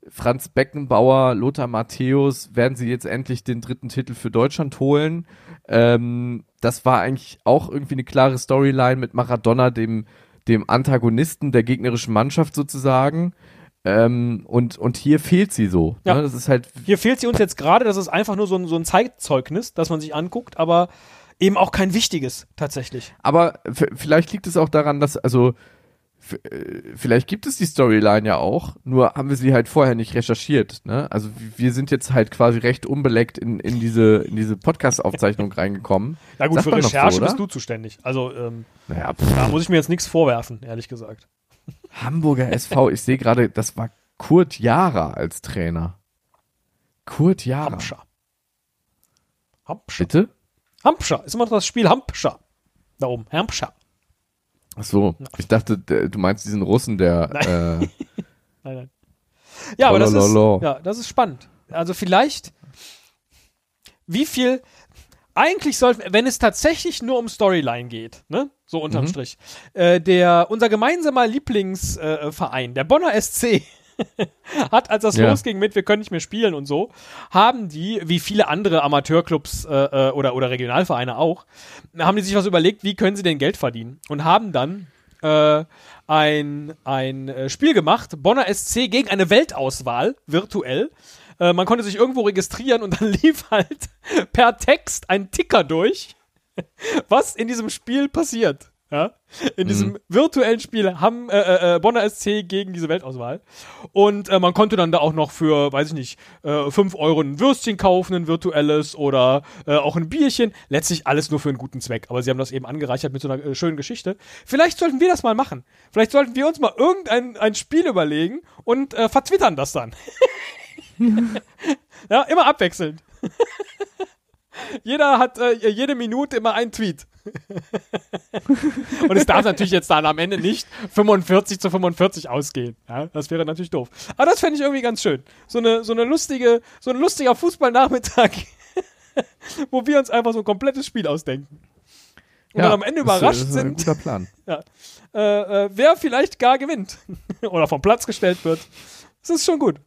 Franz Beckenbauer, Lothar Matthäus, werden sie jetzt endlich den dritten Titel für Deutschland holen. Ähm, das war eigentlich auch irgendwie eine klare Storyline mit Maradona, dem, dem Antagonisten der gegnerischen Mannschaft sozusagen. Ähm, und, und hier fehlt sie so. Ja. Ne? Das ist halt, Hier fehlt sie uns jetzt gerade, das ist einfach nur so ein, so ein Zeitzeugnis, das man sich anguckt, aber eben auch kein wichtiges tatsächlich. aber vielleicht liegt es auch daran, dass, also, vielleicht gibt es die Storyline ja auch, nur haben wir sie halt vorher nicht recherchiert. Ne? Also wir sind jetzt halt quasi recht unbeleckt in, in diese, in diese Podcast-Aufzeichnung reingekommen. Ja gut, Sagt für so, Recherche oder? bist du zuständig. Also ähm, Naja, da muss ich mir jetzt nichts vorwerfen, ehrlich gesagt. <laughs> Hamburger SV, ich sehe gerade, das war Kurt Jara als Trainer. Kurt Jara. Hampshire. Hampshire. Bitte? Hampshire. Ist immer noch das Spiel Hampshire. Da oben. Hampshire. Ach so, ich dachte, du meinst diesen Russen, der, <laughs> äh, <laughs> Nein, nein. Ja, aber das ist, ja, das ist spannend. Also vielleicht, wie viel, eigentlich sollte, wenn es tatsächlich nur um Storyline geht, ne, so unterm Mhm. Strich, äh, der, unser gemeinsamer Lieblingsverein, äh, Verein, der Bonner SC, <laughs> hat, als das Ja. losging mit, wir können nicht mehr spielen und so, haben die, wie viele andere Amateurclubs äh, äh, oder, oder Regionalvereine auch, haben die sich was überlegt, wie können sie denn Geld verdienen und haben dann äh, ein, ein äh, Spiel gemacht, Bonner SC gegen eine Weltauswahl, virtuell. Äh, man konnte sich irgendwo registrieren und dann <laughs> lief halt per Text ein Ticker durch, <laughs> was in diesem Spiel passiert. Ja, in diesem virtuellen Spiel haben äh, äh, Bonner SC gegen diese Weltauswahl. Und äh, man konnte dann da auch noch für, weiß ich nicht, äh, 5 Euro ein Würstchen kaufen, ein virtuelles oder äh, auch ein Bierchen. Letztlich alles nur für einen guten Zweck. Aber sie haben das eben angereichert mit so einer äh, schönen Geschichte. Vielleicht sollten wir das mal machen. Vielleicht sollten wir uns mal irgendein ein Spiel überlegen und äh, vertwittern das dann. <laughs> ja, immer abwechselnd. <laughs> Jeder hat äh, jede Minute immer einen Tweet. <laughs> Und es darf natürlich jetzt dann am Ende nicht 45 zu 45 ausgehen. Ja, das wäre natürlich doof. Aber das fände ich irgendwie ganz schön. So eine, so eine lustige, so ein lustiger Fußballnachmittag, <laughs> wo wir uns einfach so ein komplettes Spiel ausdenken. Und dann am Ende ist- überrascht ist ein sind, guter Plan. <laughs> ja, äh, äh, wer vielleicht gar gewinnt. Oder vom Platz gestellt wird. Das ist schon gut.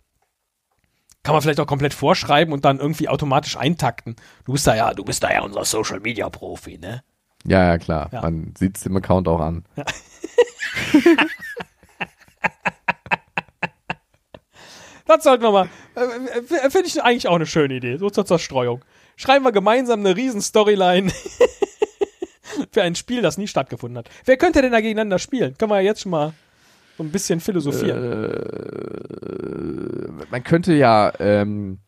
Kann man vielleicht auch komplett vorschreiben und dann irgendwie automatisch eintakten. Du bist da ja, du bist da ja unser Social Media Profi, ne? Ja, ja, klar. Ja. Man sieht es im Account auch an. <laughs> Das sollten wir mal. Äh, äh, Finde ich eigentlich auch eine schöne Idee. So zur Zerstreuung. Schreiben wir gemeinsam eine riesen Storyline <laughs> für ein Spiel, das nie stattgefunden hat. Wer könnte denn da gegeneinander spielen? Können wir ja jetzt schon mal so ein bisschen philosophieren. Äh, man könnte ja ähm,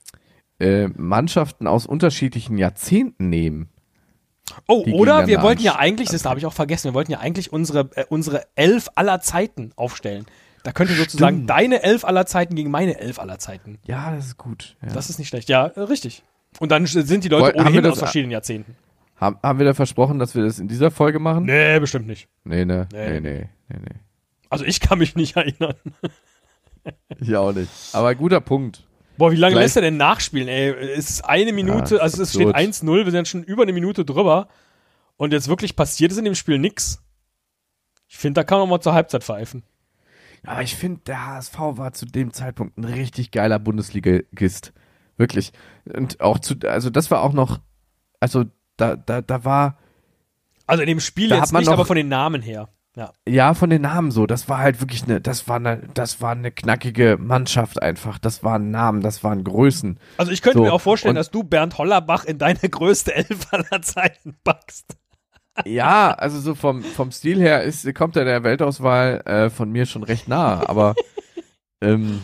äh, Mannschaften aus unterschiedlichen Jahrzehnten nehmen. Oh, die oder wir wollten ja eigentlich, das habe ich auch vergessen, wir wollten ja eigentlich unsere, äh, unsere Elf aller Zeiten aufstellen. Da könnte sozusagen Stimmt. deine Elf aller Zeiten gegen meine Elf aller Zeiten. Ja, das ist gut. Ja. Das ist nicht schlecht. Ja, äh, richtig. Und dann sind die Leute Woll- ohnehin das- aus verschiedenen Jahrzehnten. haben, haben wir da versprochen, dass wir das in dieser Folge machen? Nee, bestimmt nicht. Nee, ne? Nee. Nee, nee, nee, nee. Also ich kann mich nicht <laughs> erinnern. Ich auch nicht. Aber guter Punkt. Boah, wie lange Vielleicht- lässt er denn nachspielen, ey? Es ist eine Minute, Ja, also es steht absurd. 1-0, wir sind schon über eine Minute drüber. Und jetzt wirklich passiert ist in dem Spiel nix. Ich finde, da kann man mal zur Halbzeit pfeifen. Aber ich finde, der HSV war zu dem Zeitpunkt ein richtig geiler Bundesligist. Wirklich. Und auch zu, also das war auch noch, also da, da, da war, Also in dem Spiel Da jetzt hat man nicht, noch- aber von den Namen her. Ja. ja, von den Namen so, das war halt wirklich eine, das war eine, das war eine knackige Mannschaft einfach. Das waren Namen, das waren Größen. Also ich könnte So, mir auch vorstellen, und- dass du Bernd Hollerbach in deine größte Elf aller Zeiten packst. <laughs> Ja, also so vom, vom Stil her ist, kommt er der Weltauswahl äh, von mir schon recht nah, aber <laughs> ähm,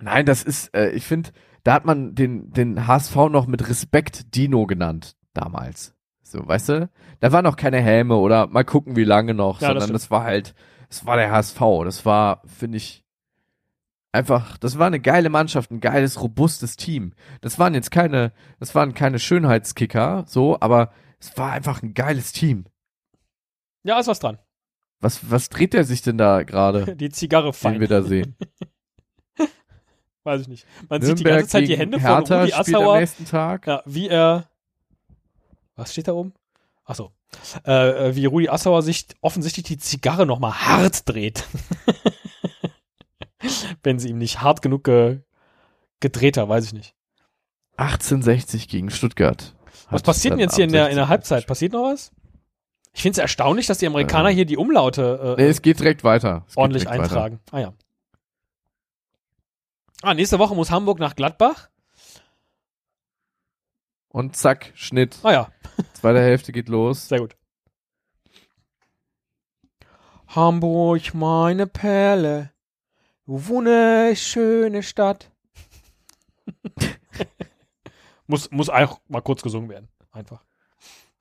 nein, das ist, äh, ich finde, da hat man den, den HSV noch mit Respekt Dino genannt damals. So, weißt du? Da waren noch keine Helme oder mal gucken, wie lange noch, Ja, das sondern stimmt. das war halt, es war der HSV. Das war, finde ich, einfach, das war eine geile Mannschaft, ein geiles, robustes Team. Das waren jetzt keine, das waren keine Schönheitskicker, so, aber es war einfach ein geiles Team. Ja, ist was dran. Was, was dreht der sich denn da gerade, <laughs> Die Zigarre den fein. wir da sehen? <laughs> Weiß ich nicht. Man sieht die Nürnberg ganze Zeit die Hände von Hertha Rudi spielt am Assauer. nächsten Tag. Ja, wie er. Was steht da oben? Achso. Äh, äh, wie Rudi Assauer sich offensichtlich die Zigarre nochmal hart dreht. <laughs> Wenn sie ihm nicht hart genug ge gedreht hat, weiß ich nicht. 1860 gegen Stuttgart. Was passiert denn jetzt hier in der, in der 16. Halbzeit? Passiert noch was? Ich finde es erstaunlich, dass die Amerikaner Äh. hier die Umlaute äh, Nee, es geht direkt weiter. Es ordentlich direkt weiter. eintragen. Ah ja. Ah, nächste Woche muss Hamburg nach Gladbach. Und zack, Schnitt. Ah ja, <laughs> Zweite Hälfte geht los. sehr gut. Hamburg, meine Perle, wunderschöne Stadt. <laughs> muss, muss auch mal kurz gesungen werden. Einfach.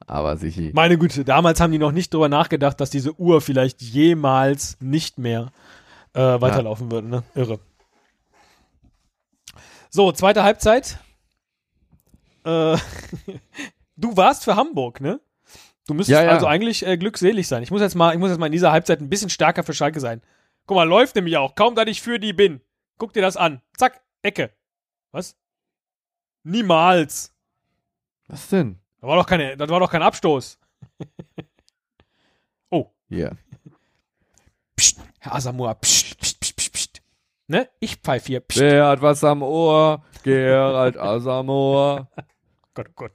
Aber sicher. Meine Güte, damals haben die noch nicht drüber nachgedacht, dass diese Uhr vielleicht jemals nicht mehr äh, weiterlaufen würde. Ne? Irre. So, zweite Halbzeit. Äh, <laughs> du warst für Hamburg, ne? Du müsstest Ja, ja. also eigentlich äh, glückselig sein. Ich muss jetzt mal, ich muss jetzt mal in dieser Halbzeit ein bisschen stärker für Schalke sein. Guck mal, läuft nämlich auch. Kaum, dass ich für die bin. Guck dir das an. Zack, Ecke. Was? Niemals. Was denn? Das war doch keine, das war doch kein Abstoß. <laughs> Hier. Psst, Herr Asamoah, psst, psst, psst, psst, psst. Ne? Ich pfeife hier. Psst. Wer hat was am Ohr? Gerald Asamoah. Gott, oh Gott.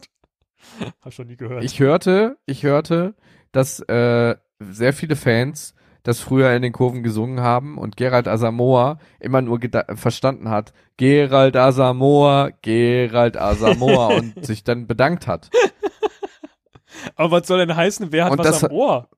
Hab schon nie gehört. Ich hörte, ich hörte, dass äh, sehr viele Fans das früher in den Kurven gesungen haben und Gerald Asamoah immer nur verstanden hat, Gerald Asamoah, Gerald Asamoah <laughs> und sich dann bedankt hat. Aber was soll denn heißen, wer hat Und was das- am Ohr?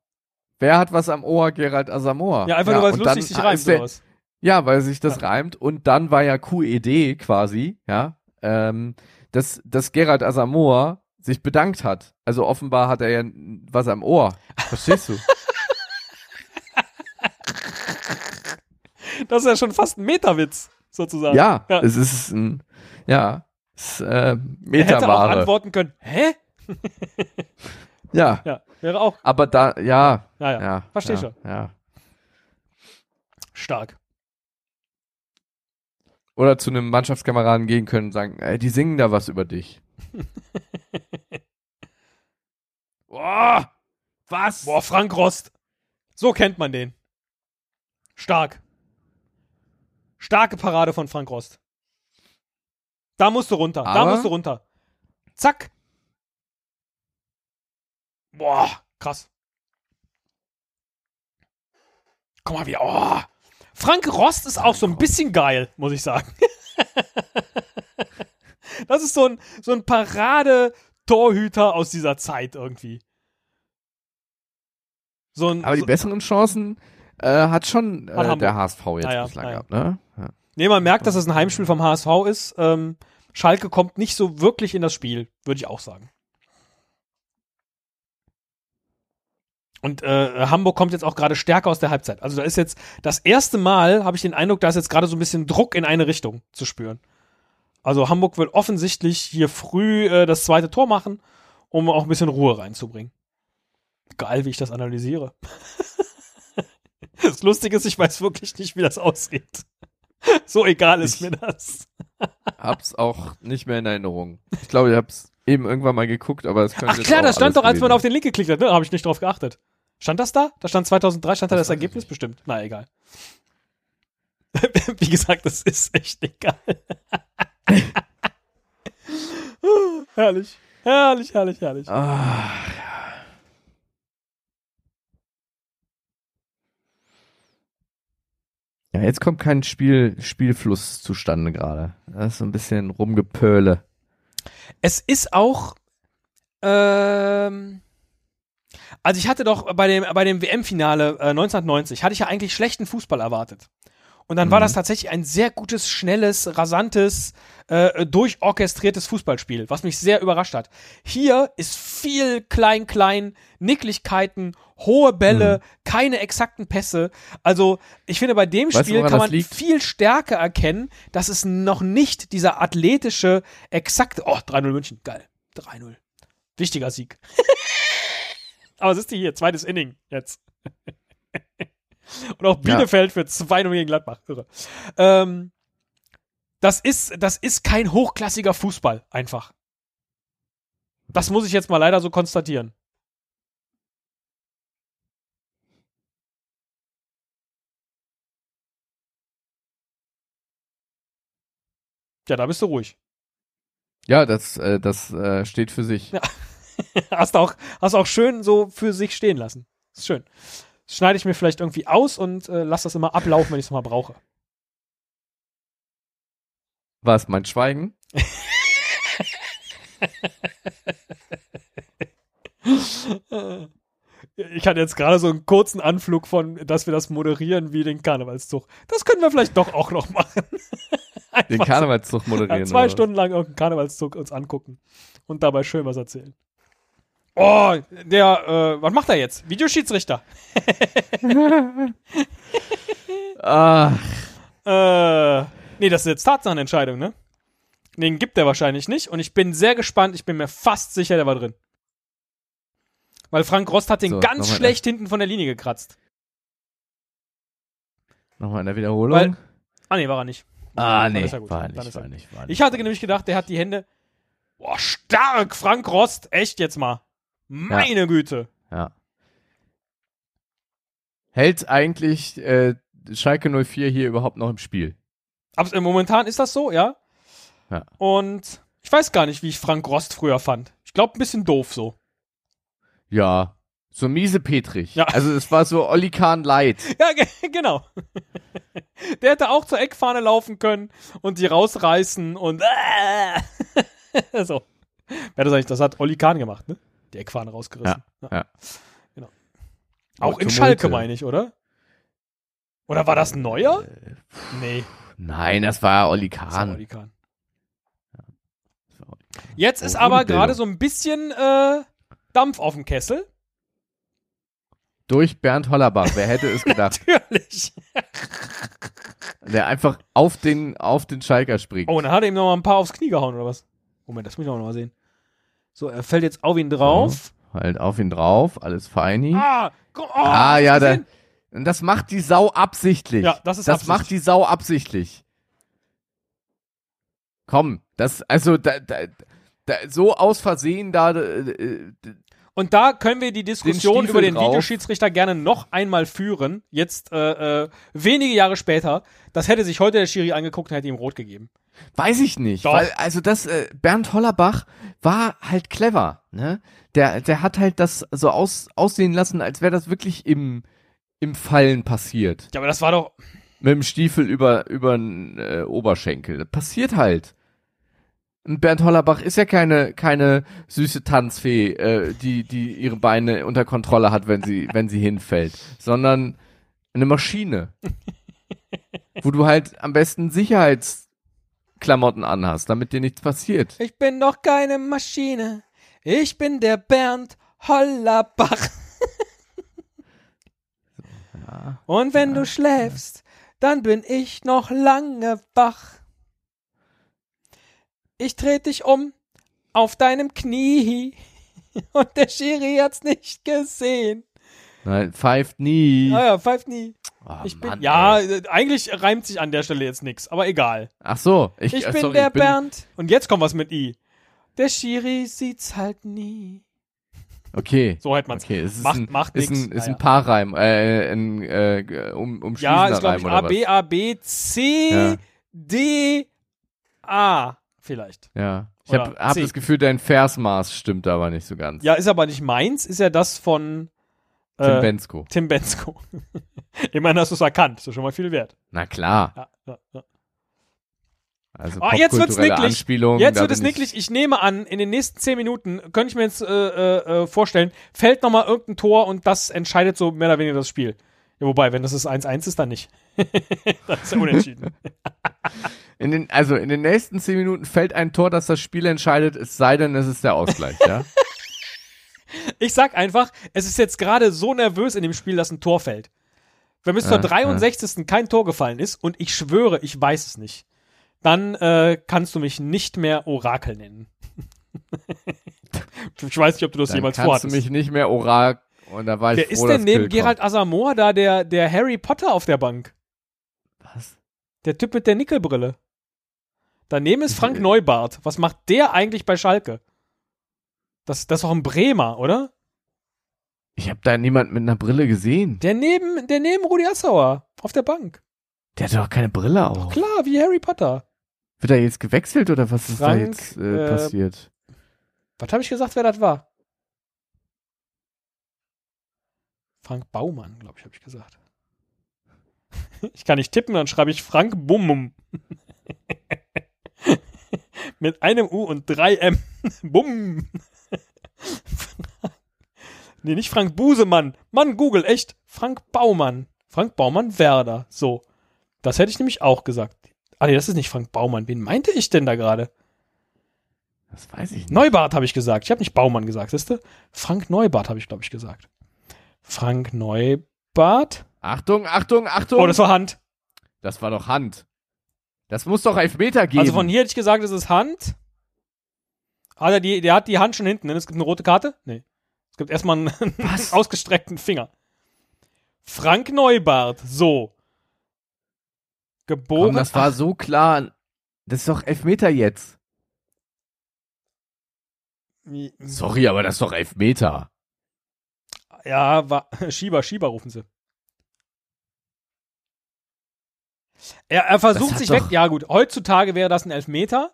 wer hat was am Ohr? Gerald Asamoah. Ja, einfach nur, weil es lustig sich reimt oder was? Ja, weil sich das reimt. Und dann war ja QED quasi, ja, ähm, dass, dass Gerald Asamoah sich bedankt hat. Also offenbar hat er ja was am Ohr. Verstehst du? Das ist ja schon fast ein Metawitz, sozusagen. ja, Ja. es ist ein, ja, es ist, äh, Er hätte auch antworten können, hä? <laughs> Ja, Ja, wäre auch. aber da, ja, Naja, ja. versteh ja, schon. Ja. stark. Oder zu einem Mannschaftskameraden gehen können und sagen, ey, die singen da was über dich. <laughs> Boah, was? Boah, Frank Rost. So kennt man den. Stark. Starke Parade von Frank Rost. Da musst du runter. da Aber- musst du runter. Zack. Boah, krass. Guck mal, wie. Oh. Frank Rost ist auch so ein bisschen geil, muss ich sagen. <laughs> das ist so ein, so ein Parade-Torhüter aus dieser Zeit irgendwie. So ein, Aber die so, besseren Chancen äh, hat schon äh, der HSV jetzt ja, bislang ja. gehabt, ne? Ja. Nee, man merkt, dass es ein Heimspiel vom HSV ist. Ähm, Schalke kommt nicht so wirklich in das Spiel, würde ich auch sagen. Und äh, Hamburg kommt jetzt auch gerade stärker aus der Halbzeit. Also da ist jetzt das erste Mal, habe ich den Eindruck, da ist jetzt gerade so ein bisschen Druck in eine Richtung zu spüren. Also Hamburg will offensichtlich hier früh äh, das zweite Tor machen, um auch ein bisschen Ruhe reinzubringen. Geil, wie ich das analysiere. <laughs> das Lustige ist, ich weiß wirklich nicht, wie das aussieht. So egal ist Ich- mir das. Hab's auch nicht mehr in Erinnerung. Ich glaube, ich hab's eben irgendwann mal geguckt, aber es könnte Ach klar, das stand doch, als man auf den Link geklickt hat, ne? Habe ich nicht drauf geachtet. Stand das da? Da stand 2003, stand da Das Ergebnis bestimmt. Na, egal. <laughs> Wie gesagt, das ist echt egal. <laughs> herrlich. Herrlich, herrlich, herrlich. Ah, ja, jetzt kommt kein Spiel, Spielfluss zustande gerade. Das ist so ein bisschen rumgepöle. Es ist auch. Ähm, also ich hatte doch bei dem, bei dem WM-Finale äh, 1990, hatte ich ja eigentlich schlechten Fußball erwartet. Und dann war Mhm. das tatsächlich ein sehr gutes, schnelles, rasantes, äh, durchorchestriertes Fußballspiel, was mich sehr überrascht hat. Hier ist viel klein, klein, Nicklichkeiten, hohe Bälle, keine exakten Pässe. Also ich finde, bei dem Mhm. Weißt du, Spiel woran kann man liegt? viel stärker erkennen, dass es noch nicht dieser athletische, exakte, oh, 3-0 München, geil, 3-0. Wichtiger Sieg. <laughs> Aber es ist die hier, zweites Inning jetzt. <laughs> Und auch Bielefeld für 2-0 gegen Gladbach. Irre. Ähm, das, ist, das ist kein hochklassiger Fußball, einfach. Das muss ich jetzt mal leider so konstatieren. Ja, da bist du ruhig. Ja, das, äh, das äh, steht für sich. Ja. <laughs> hast auch, hast auch schön so für sich stehen lassen. Ist schön. Das schneide ich mir vielleicht irgendwie aus und äh, lasse das immer ablaufen, wenn ich es mal brauche. Was, mein Schweigen? Ich hatte jetzt gerade so einen kurzen Anflug von, dass wir das moderieren wie den Karnevalszug. Das können wir vielleicht doch auch noch machen. <laughs> Den Karnevalszug moderieren. ja, zwei? Stunden lang irgendeinen Karnevalszug uns angucken und dabei schön was erzählen. Oh, der, äh, was macht er jetzt? Videoschiedsrichter. <laughs> Ah, Äh, nee, das ist jetzt Tatsachenentscheidung, ne? Den gibt er wahrscheinlich nicht und ich bin sehr gespannt, ich bin mir fast sicher, der war drin. Weil Frank Rost hat den So, ganz schlecht hinten von der Linie gekratzt. nochmal in der Wiederholung. Weil- Ah, nee, war er nicht. ah, Dann nee, ist er gut. war nicht, ist er war nicht, war nicht. Ich hatte nämlich gedacht, der hat die Hände. Boah, stark, Frank Rost. Echt jetzt mal. Meine Güte. Ja. Hält eigentlich äh, Schalke 04 hier überhaupt noch im Spiel? Aber äh, momentan ist das so, ja? Ja. Und ich weiß gar nicht, wie ich Frank Rost früher fand. Ich glaube, ein bisschen doof so. Ja. So miese Petrich. Ja. Also es war so Olli Kahn Light. <laughs> Ja, ge- genau. <laughs> Der hätte auch zur Eckfahne laufen können und die rausreißen und <laughs> so. Wer das eigentlich, das hat Olli Kahn gemacht, ne? Die Eckfahne rausgerissen. Ja. Genau. Auch in. Schalke, meine ich, oder? Oder war das ein neuer? Äh, Nee, Nein, das war. Oli Kahn. Das war Kahn. Jetzt ist Oh, aber gerade so ein bisschen äh, Dampf auf dem Kessel. Durch Bernd Hollerbach, wer hätte es <laughs> gedacht, Natürlich. der einfach auf den, auf den Schalker springt. Oh, und dann hat er ihm noch mal ein paar aufs Knie gehauen, oder was? Moment, das muss ich auch noch mal sehen. So, er fällt jetzt auf ihn drauf. Halt auf ihn drauf, alles feini. Ah, oh, Ah, ja, da, und das macht die Sau absichtlich. Ja, das ist Das Absicht. macht die Sau absichtlich. Komm, das, also, da, da, da, so aus Versehen da, äh, Und da können wir die Diskussion Stiefel über den drauf. Videoschiedsrichter gerne noch einmal führen. Jetzt äh, äh, wenige Jahre später. Das hätte sich heute der Schiri angeguckt und hätte ihm rot gegeben. weiß ich nicht. Doch. Weil, also das, äh, Bernd Hollerbach war halt clever, ne? Der, der hat halt das so aus, aussehen lassen, als wäre das wirklich im, im Fallen passiert. Ja, aber das war doch. Mit dem Stiefel über, über den äh, Oberschenkel. Das passiert halt. Und Bernd Hollerbach ist ja keine, keine süße Tanzfee, äh, die, die ihre Beine unter Kontrolle hat, wenn sie, <laughs> wenn sie hinfällt, sondern eine Maschine. wo du halt am besten Sicherheitsklamotten anhast, damit dir nichts passiert. Ich bin doch keine Maschine. Ich bin der Bernd Hollerbach. <laughs> Ja. Und wenn du schläfst, dann bin ich noch lange wach. Ich dreh dich um auf deinem Knie. <laughs> Und der Schiri hat's nicht gesehen. Nein, pfeift nie. Naja, pfeift nie. Oh, Ich bin, Mann, ja, ey. eigentlich reimt sich an der Stelle jetzt nix, aber egal. Ach so, ich, Ich äh, bin sorry, der ich bin, Bernd. Und jetzt kommt was mit I. Der Schiri sieht's halt nie. Okay. So hätte man's. Okay, es ist Macht- ein, macht ist nix. ein, ist Naja. ein Paarreim, äh, ein äh, um, umschließender Ja, ist glaube Reim ich oder A, B? A, B, C, Ja. D, A. Vielleicht. Ja. Ich habe hab das Gefühl, dein Versmaß stimmt aber nicht so ganz. Ja, ist aber nicht meins, ist ja das von Tim äh, Bensko. Tim Bensko. <laughs> Immerhin hast du es erkannt, ist ja schon mal viel wert. Na klar. Ja, ja, ja. Also Ah, jetzt wird's nicklig. Jetzt wird es nicklig. Ich nehme an, in den nächsten zehn Minuten, könnte ich mir jetzt äh, äh, äh, vorstellen, fällt nochmal irgendein Tor und das entscheidet so mehr oder weniger das Spiel. Ja, wobei, wenn das das 1-1 ist, dann nicht. <laughs> das ist ja unentschieden. <laughs> In den, also in den nächsten zehn Minuten fällt ein Tor, das das Spiel entscheidet, es sei denn, es ist der Ausgleich, ja? <laughs> Ich sag einfach, es ist jetzt gerade so nervös in dem Spiel, dass ein Tor fällt. Wenn bis zur Ja, 63. kein Tor gefallen ist und ich schwöre, ich weiß es nicht, dann äh, kannst du mich nicht mehr Orakel nennen. <laughs> ich weiß nicht, ob du das Dann jemals kannst vorhattest. du mich nicht mehr oral und da war ich Wer froh, ist denn neben Kill Gerald Asamoah da der, der Harry Potter auf der Bank? Was? Der Typ mit der Nickelbrille. Daneben ist Frank. Neubart. Was macht der eigentlich bei Schalke? Das, das ist doch ein Bremer, oder? Ich habe da niemand mit einer Brille gesehen. Der neben, der neben Rudi Assauer auf der Bank. Der hat doch keine Brille auf. Klar, wie Harry Potter. Wird er jetzt gewechselt oder was ist da Frank, jetzt äh, äh, passiert? Was habe ich gesagt, wer das war? Frank Baumann, glaube ich, habe ich gesagt. <laughs> Ich kann nicht tippen, dann schreibe ich Frank Bummum. <laughs> Mit einem U und drei M. <laughs> Bumm. nee, nicht Frank Busemann. Mann, Google, echt. Frank Baumann. Frank Baumann Werder. So. Das hätte ich nämlich auch gesagt. Ah, nee, das ist nicht Frank Baumann. Wen meinte ich denn da gerade? Das weiß ich nicht. Neubart habe ich gesagt. Ich habe nicht Baumann gesagt, siehst du? Frank Neubart habe ich, glaube ich, gesagt. Frank Neubart. Achtung, Achtung, Achtung. Oh, das war Hand. Das war doch Hand. Das muss doch Elfmeter geben. Also von hier hätte ich gesagt, es ist Hand. Hat er die, der hat die Hand schon hinten. Ne? Es gibt eine rote Karte? Nee. Es gibt erstmal einen, <laughs> Was? ausgestreckten Finger. Frank Neubart. So. Geboren. Komm, das war so klar. Das ist doch Elfmeter jetzt. Sorry, aber das ist doch Elfmeter. Ja, war, <laughs> Schieber, Schieber rufen sie. Er, er versucht sich weg. Ja, gut, heutzutage wäre das ein Elfmeter.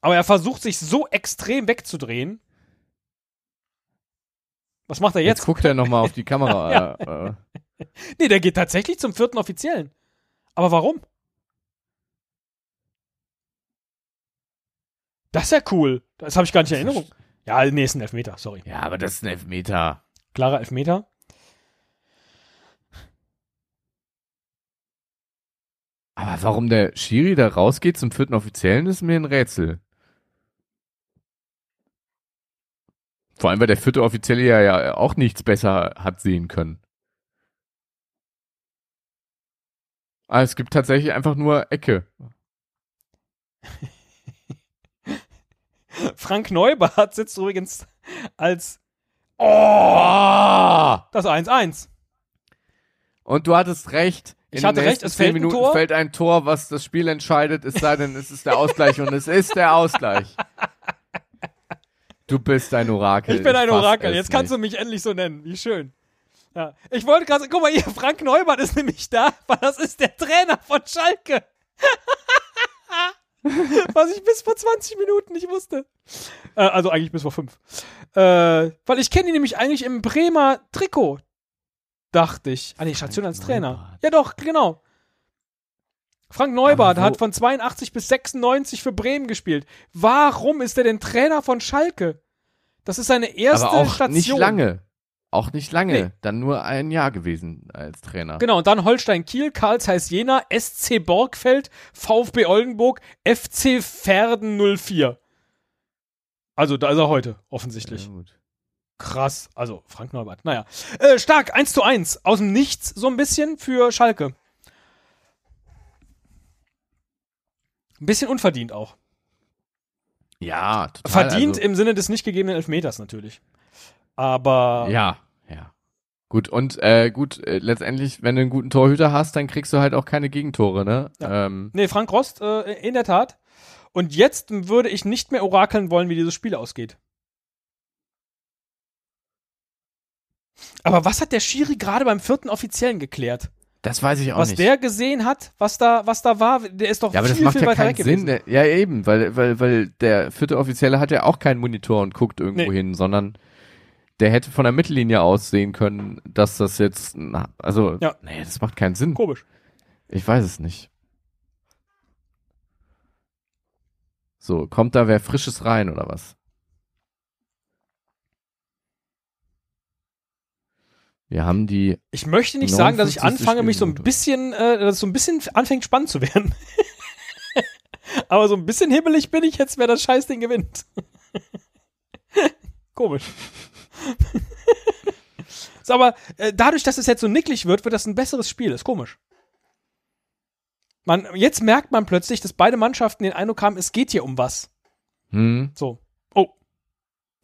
Aber er versucht sich so extrem wegzudrehen. Was macht er Jetzt, jetzt? guckt er nochmal auf die <laughs> Kamera. Ja. äh, äh. Nee, der geht tatsächlich zum vierten Offiziellen. Aber warum? Das ist ja cool. Das habe ich gar nicht in Erinnerung. Ja, nee, ist ein Elfmeter, sorry. Ja, aber das ist ein Elfmeter. Klarer Elfmeter. Aber warum der Schiri da rausgeht zum vierten Offiziellen, ist mir ein Rätsel. Vor allem, weil der vierte Offizielle ja, ja auch nichts besser hat sehen können. Ah, es gibt tatsächlich einfach nur Ecke. <laughs> Frank Neubart sitzt übrigens als Oh! Das 1-1. Und du hattest recht. Ich hatte recht, es fällt ein Minuten Tor. fällt ein Tor, was das Spiel entscheidet, es sei denn, es ist der Ausgleich und es ist der Ausgleich. Du bist ein Orakel. Ich bin ein fass Orakel. Jetzt kannst nicht. du mich endlich so nennen. Wie schön. Ja. Ich wollte gerade, guck mal hier, Frank Neubert ist nämlich da, weil das ist der Trainer von Schalke. <laughs> Was ich bis vor 20 Minuten nicht wusste. Äh, also eigentlich bis vor 5. Äh, weil ich kenne ihn nämlich eigentlich im Bremer Trikot. Dachte ich. Ah nee, Station als Trainer. Neubart. Ja doch, genau. Frank Neubart hat von 82 bis 96 für Bremen gespielt. Warum ist er denn Trainer von Schalke? Das ist seine erste Aber auch Station. nicht lange. Auch nicht lange. Nee. Dann nur ein Jahr gewesen als Trainer. Genau, und dann Holstein Kiel, Karl Zeiss Jena, SC Borgfeld, VfB Oldenburg, FC Verden 04. Also da ist er heute, offensichtlich. Ja, gut. Krass. Also Frank Neubert. Naja. Äh, stark, 1 zu 1. Aus dem Nichts so ein bisschen für Schalke. Ein bisschen unverdient auch. Ja, total. Verdient also, im Sinne des nicht gegebenen Elfmeters natürlich. Aber Ja, ja. Gut, und äh, gut, äh, letztendlich, wenn du einen guten Torhüter hast, dann kriegst du halt auch keine Gegentore, ne? Ja. Ähm, Nee, Frank Rost, äh, in der Tat. Und jetzt würde ich nicht mehr orakeln wollen, wie dieses Spiel ausgeht. Aber was hat der Schiri gerade beim vierten Offiziellen geklärt? das weiß ich auch was nicht. der gesehen hat, was da, was da war, der ist doch ja, aber viel, das macht viel ja weiter keinen weg Sinn. gewesen. Ja, eben, weil, weil, weil der vierte Offizielle hat ja auch keinen Monitor und guckt irgendwo Nee. hin, sondern der hätte von der Mittellinie aus sehen können, dass das jetzt, na, also, Ja. nee, das macht keinen Sinn. Komisch. Ich weiß es nicht. So, kommt da wer Frisches rein oder was? Wir haben die, Ich möchte nicht sagen, dass ich 59. anfange, mich so ein bisschen, äh, dass es so ein bisschen anfängt spannend zu werden. <laughs> Aber so ein bisschen hibbelig bin ich jetzt, wer das Scheißding gewinnt. <laughs> Komisch. <laughs> so, aber äh, dadurch, dass es jetzt so nicklig wird, wird das ein besseres Spiel. Ist komisch. Man, jetzt merkt man plötzlich, dass beide Mannschaften den Eindruck haben, es geht hier um was. hm, So. Oh,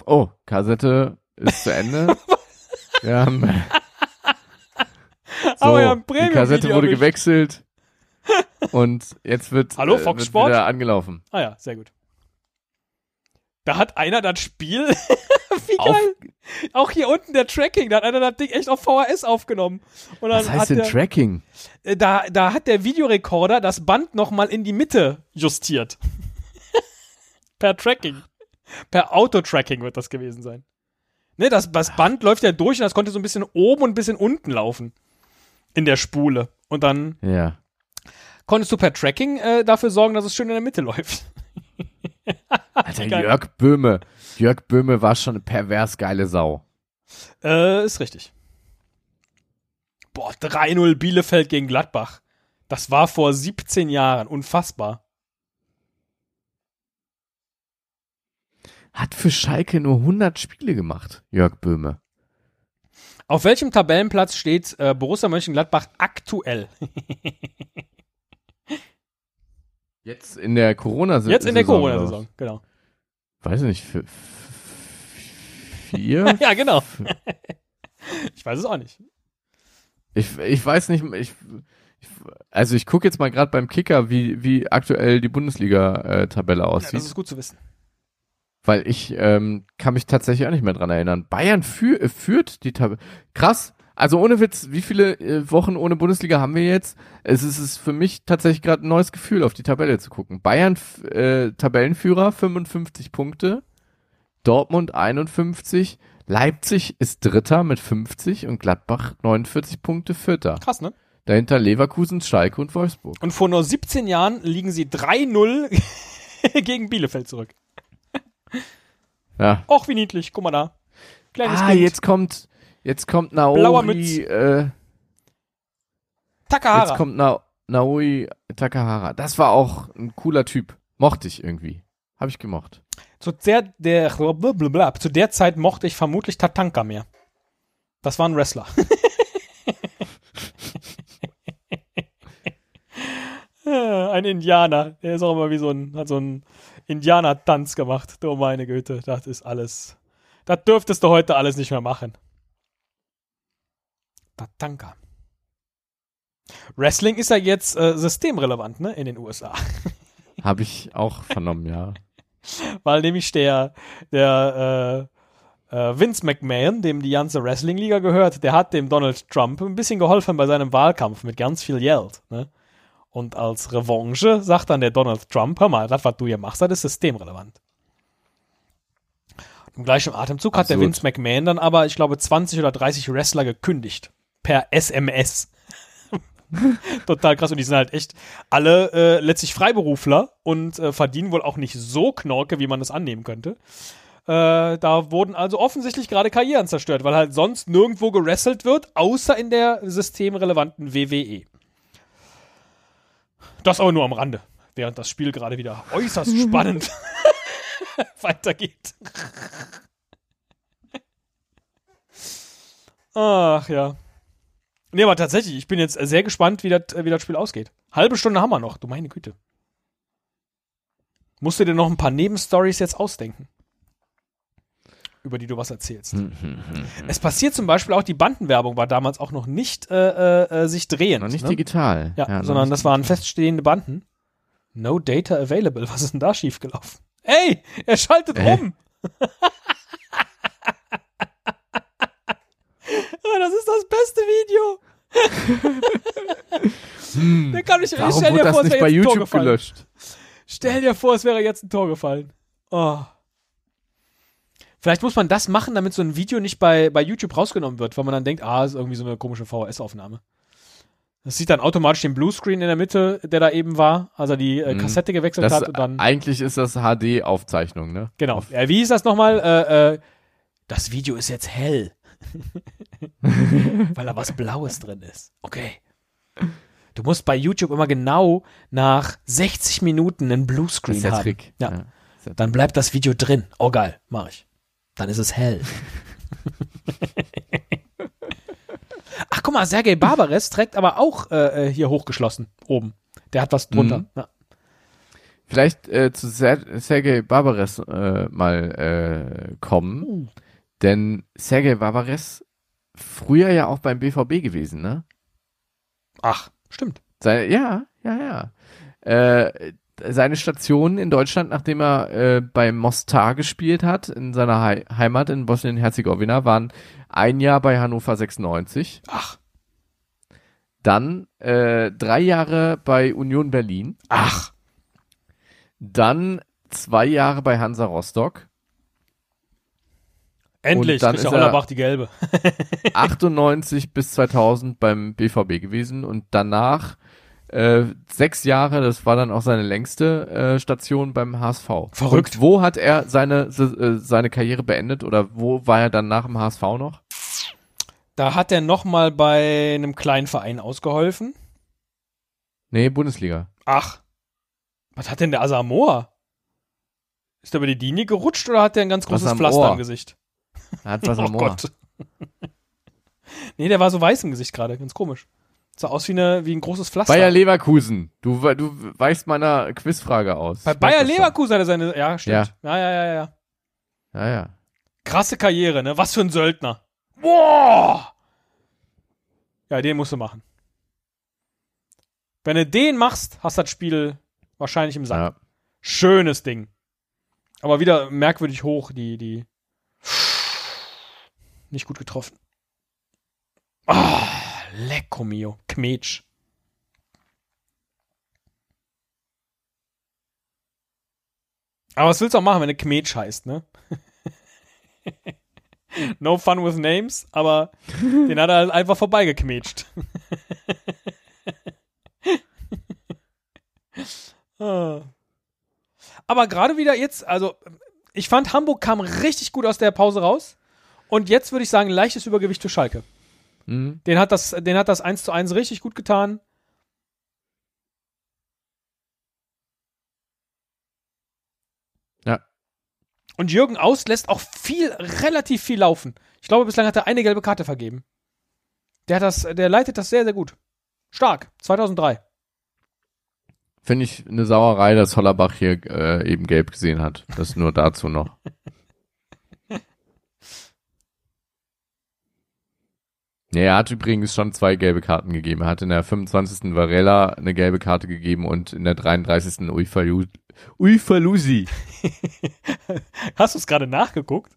oh, Kassette ist zu Ende. Wir haben, <laughs> so, Aber haben ein die Kassette wurde erwischt. gewechselt und jetzt wird, Hallo, äh, Fox wird Sport? wieder angelaufen. ah ja, sehr gut. Da hat einer das Spiel. <laughs> Wie Auf, geil. Auch hier unten der Tracking, da hat einer das Ding echt auf VHS aufgenommen. Und dann was heißt hat denn der, Tracking? äh, da, da hat der Videorekorder das Band nochmal in die Mitte justiert. <laughs> per Tracking. Per Auto-Tracking wird das gewesen sein. Ne, das, das Band läuft ja durch und das konnte so ein bisschen oben und ein bisschen unten laufen. In der Spule. Und dann Ja. konntest du per Tracking äh, dafür sorgen, dass es schön in der Mitte läuft. <laughs> Alter. Jörg Böhme. Jörg Böhme war schon eine pervers geile Sau. Äh, ist richtig. Boah, 3-0 Bielefeld gegen Gladbach. Das war vor 17 Jahren. Unfassbar. Hat für Schalke nur 100 Spiele gemacht, Jörg Böhme. Auf welchem Tabellenplatz steht äh, Borussia Mönchengladbach aktuell? <laughs> Jetzt in der Corona-Saison. Jetzt in der Corona-Saison, genau. Weiß ich nicht, vier? <laughs> Ja, genau. <laughs> ich weiß es auch nicht. ich, ich weiß nicht, ich, ich also ich gucke jetzt mal gerade beim Kicker, wie, wie aktuell die Bundesliga-Tabelle Ja, aussieht, das ist gut zu wissen. Weil ich ähm, kann mich tatsächlich auch nicht mehr dran erinnern. Bayern fü äh, führt die Tabelle. Krass. Also ohne Witz, wie viele äh, Wochen ohne Bundesliga haben wir jetzt? Es ist, es ist für mich tatsächlich gerade ein neues Gefühl, auf die Tabelle zu gucken. Bayern äh, Tabellenführer, 55 Punkte. Dortmund 51. Leipzig ist Dritter mit 50 und Gladbach 49 Punkte Vierter. Krass, ne? Dahinter Leverkusen, Schalke und Wolfsburg. Und vor nur 17 Jahren liegen sie 3-0 <laughs> gegen Bielefeld zurück. <laughs> Ja. Och, wie niedlich. Guck mal da. Kleines Ah, Kind. jetzt kommt, Jetzt kommt Blauer Naomi, äh, Takahara. jetzt kommt Na Naoi Takahara. Das war auch ein cooler Typ. Mochte ich irgendwie. Habe ich gemocht. Zu der, der, blablabla, zu der Zeit mochte ich vermutlich Tatanka mehr. Das war ein Wrestler. <laughs> ein Indianer. Der ist auch immer wie so ein, hat so einen Indianer-Tanz gemacht. Du meine Güte, das ist alles. Das dürftest du heute alles nicht mehr machen. Tatanka. Wrestling ist ja jetzt äh, systemrelevant, ne, in den USA. <laughs> Habe ich auch vernommen, ja. weil nämlich der, der äh, äh, Vince McMahon, dem die ganze Wrestling-Liga gehört, der hat dem Donald Trump ein bisschen geholfen bei seinem Wahlkampf mit ganz viel Geld. Ne? Und als Revanche sagt dann der Donald Trump, hör mal, das, was du hier machst, das ist systemrelevant. Im gleichen Atemzug hat der. Vince McMahon dann aber, ich glaube, 20 oder 30 Wrestler gekündigt. Per SMS. <laughs> Total krass. Und die sind halt echt alle äh, letztlich Freiberufler und äh, verdienen wohl auch nicht so Knorke, wie man das annehmen könnte. Äh, da wurden also offensichtlich gerade Karrieren zerstört, weil halt sonst nirgendwo gewrestelt wird, außer in der systemrelevanten WWE. Das aber nur am Rande, während das Spiel gerade wieder äußerst <laughs> spannend <laughs> weitergeht. Ach ja. Nee, aber tatsächlich, ich bin jetzt sehr gespannt, wie das, wie das Spiel ausgeht. Halbe Stunde haben wir noch, du meine Güte. Musst du dir noch ein paar Nebenstories jetzt ausdenken, über die du was erzählst. Es passiert zum Beispiel auch, die Bandenwerbung war damals auch noch nicht äh, äh, äh, sich drehend. Noch nicht ne? digital. Ja, noch sondern das waren feststehende Banden. No data available. Was ist denn da schiefgelaufen? Ey, er schaltet Äh? um. <laughs> Ah, das ist das beste Video. Der kann nicht, Warum stell wurde vor, das nicht bei YouTube gelöscht? Stell dir vor, es wäre jetzt ein Tor gefallen. Oh. Vielleicht muss man das machen, damit so ein Video nicht bei, bei YouTube rausgenommen wird, weil man dann denkt, ah, ist irgendwie so eine komische VHS-Aufnahme. Das sieht dann automatisch den Bluescreen in der Mitte, der da eben war, als er die äh, Mhm. Kassette gewechselt Das, hat und dann. eigentlich ist das HD-Aufzeichnung, ne? Genau. Ja, wie hieß das nochmal? Äh, äh, das Video ist jetzt hell. <laughs> Weil da was Blaues drin ist. Okay. Du musst bei YouTube immer genau nach 60 Minuten einen Das Bluescreen ist der haben. Trick. Ja. Das der Dann bleibt das Video drin. Oh geil, mach ich. Dann ist es hell. <laughs> Ach guck mal, Sergei Barbares trägt aber auch äh, äh, hier hochgeschlossen oben. Der hat was drunter. Mhm. Ja. Vielleicht äh, zu Ser Sergei Barbares äh, mal äh, kommen. Denn Sergei Barbares früher ja auch beim BVB gewesen, ne? Ach, stimmt. Seine, ja, ja, ja. Äh, seine Station in Deutschland, nachdem er äh, bei Mostar gespielt hat, in seiner Hei- Heimat in Bosnien-Herzegowina, waren ein Jahr bei Hannover 96, Ach, dann äh, drei Jahre bei Union Berlin, ach. dann zwei Jahre bei Hansa Rostock, Endlich dann kriegt ist er- Hollerbach die gelbe. 98 bis 2000 beim BVB gewesen und danach äh, sechs Jahre, das war dann auch seine längste äh, Station beim HSV. Verrückt. Und wo hat er seine, äh, seine Karriere beendet oder wo war er dann nach dem HSV noch? Da hat er nochmal bei einem kleinen Verein ausgeholfen. Nee, Bundesliga. Ach. Was hat denn der Asamoah? Ist er über die Linie gerutscht oder hat der ein ganz großes am Pflaster Ohr. im Gesicht? Er hat was <laughs> oh am Ohr. Gott. <laughs> nee, der war so weiß im Gesicht gerade. Ganz komisch. Sah aus wie, eine, wie ein großes Pflaster. Bayer Leverkusen. Du, du weichst meiner Quizfrage aus. Bei Bayer. Leverkusen hat er seine. Ja, stimmt. Ja, ja, ja, ja. Ja, ja. Krasse Karriere, ne? Was für ein Söldner. Boah! Ja, den musst du machen. Wenn du den machst, hast du das Spiel wahrscheinlich im Sack. ja. Schönes Ding. Aber wieder merkwürdig hoch, die, die. Nicht gut getroffen. Ah, lecco mio. Kmetsch. Aber was willst du auch machen, wenn du Kmetsch heißt, ne? <laughs> no fun with names, aber den hat er halt einfach vorbeigekmetscht. <laughs> Aber gerade wieder jetzt, also ich fand Hamburg kam richtig gut aus der Pause raus Und jetzt würde ich sagen, leichtes Übergewicht für Schalke. Mhm. Den hat das, den hat das 1 zu 1 richtig gut getan. Ja. Und Jürgen Aus lässt auch viel, relativ viel laufen. Ich glaube, bislang hat er eine gelbe Karte vergeben. Der hat das, der leitet das sehr, sehr gut. Stark. 2003. Finde ich eine Sauerei, dass Hollerbach hier äh, eben gelb gesehen hat. Das nur dazu noch. <laughs> Nee, er hat übrigens schon zwei gelbe Karten gegeben. Er hat in der 25. Varela eine gelbe Karte gegeben und in der 33. Uifalu Uifalusi. <laughs> Hast du es gerade nachgeguckt?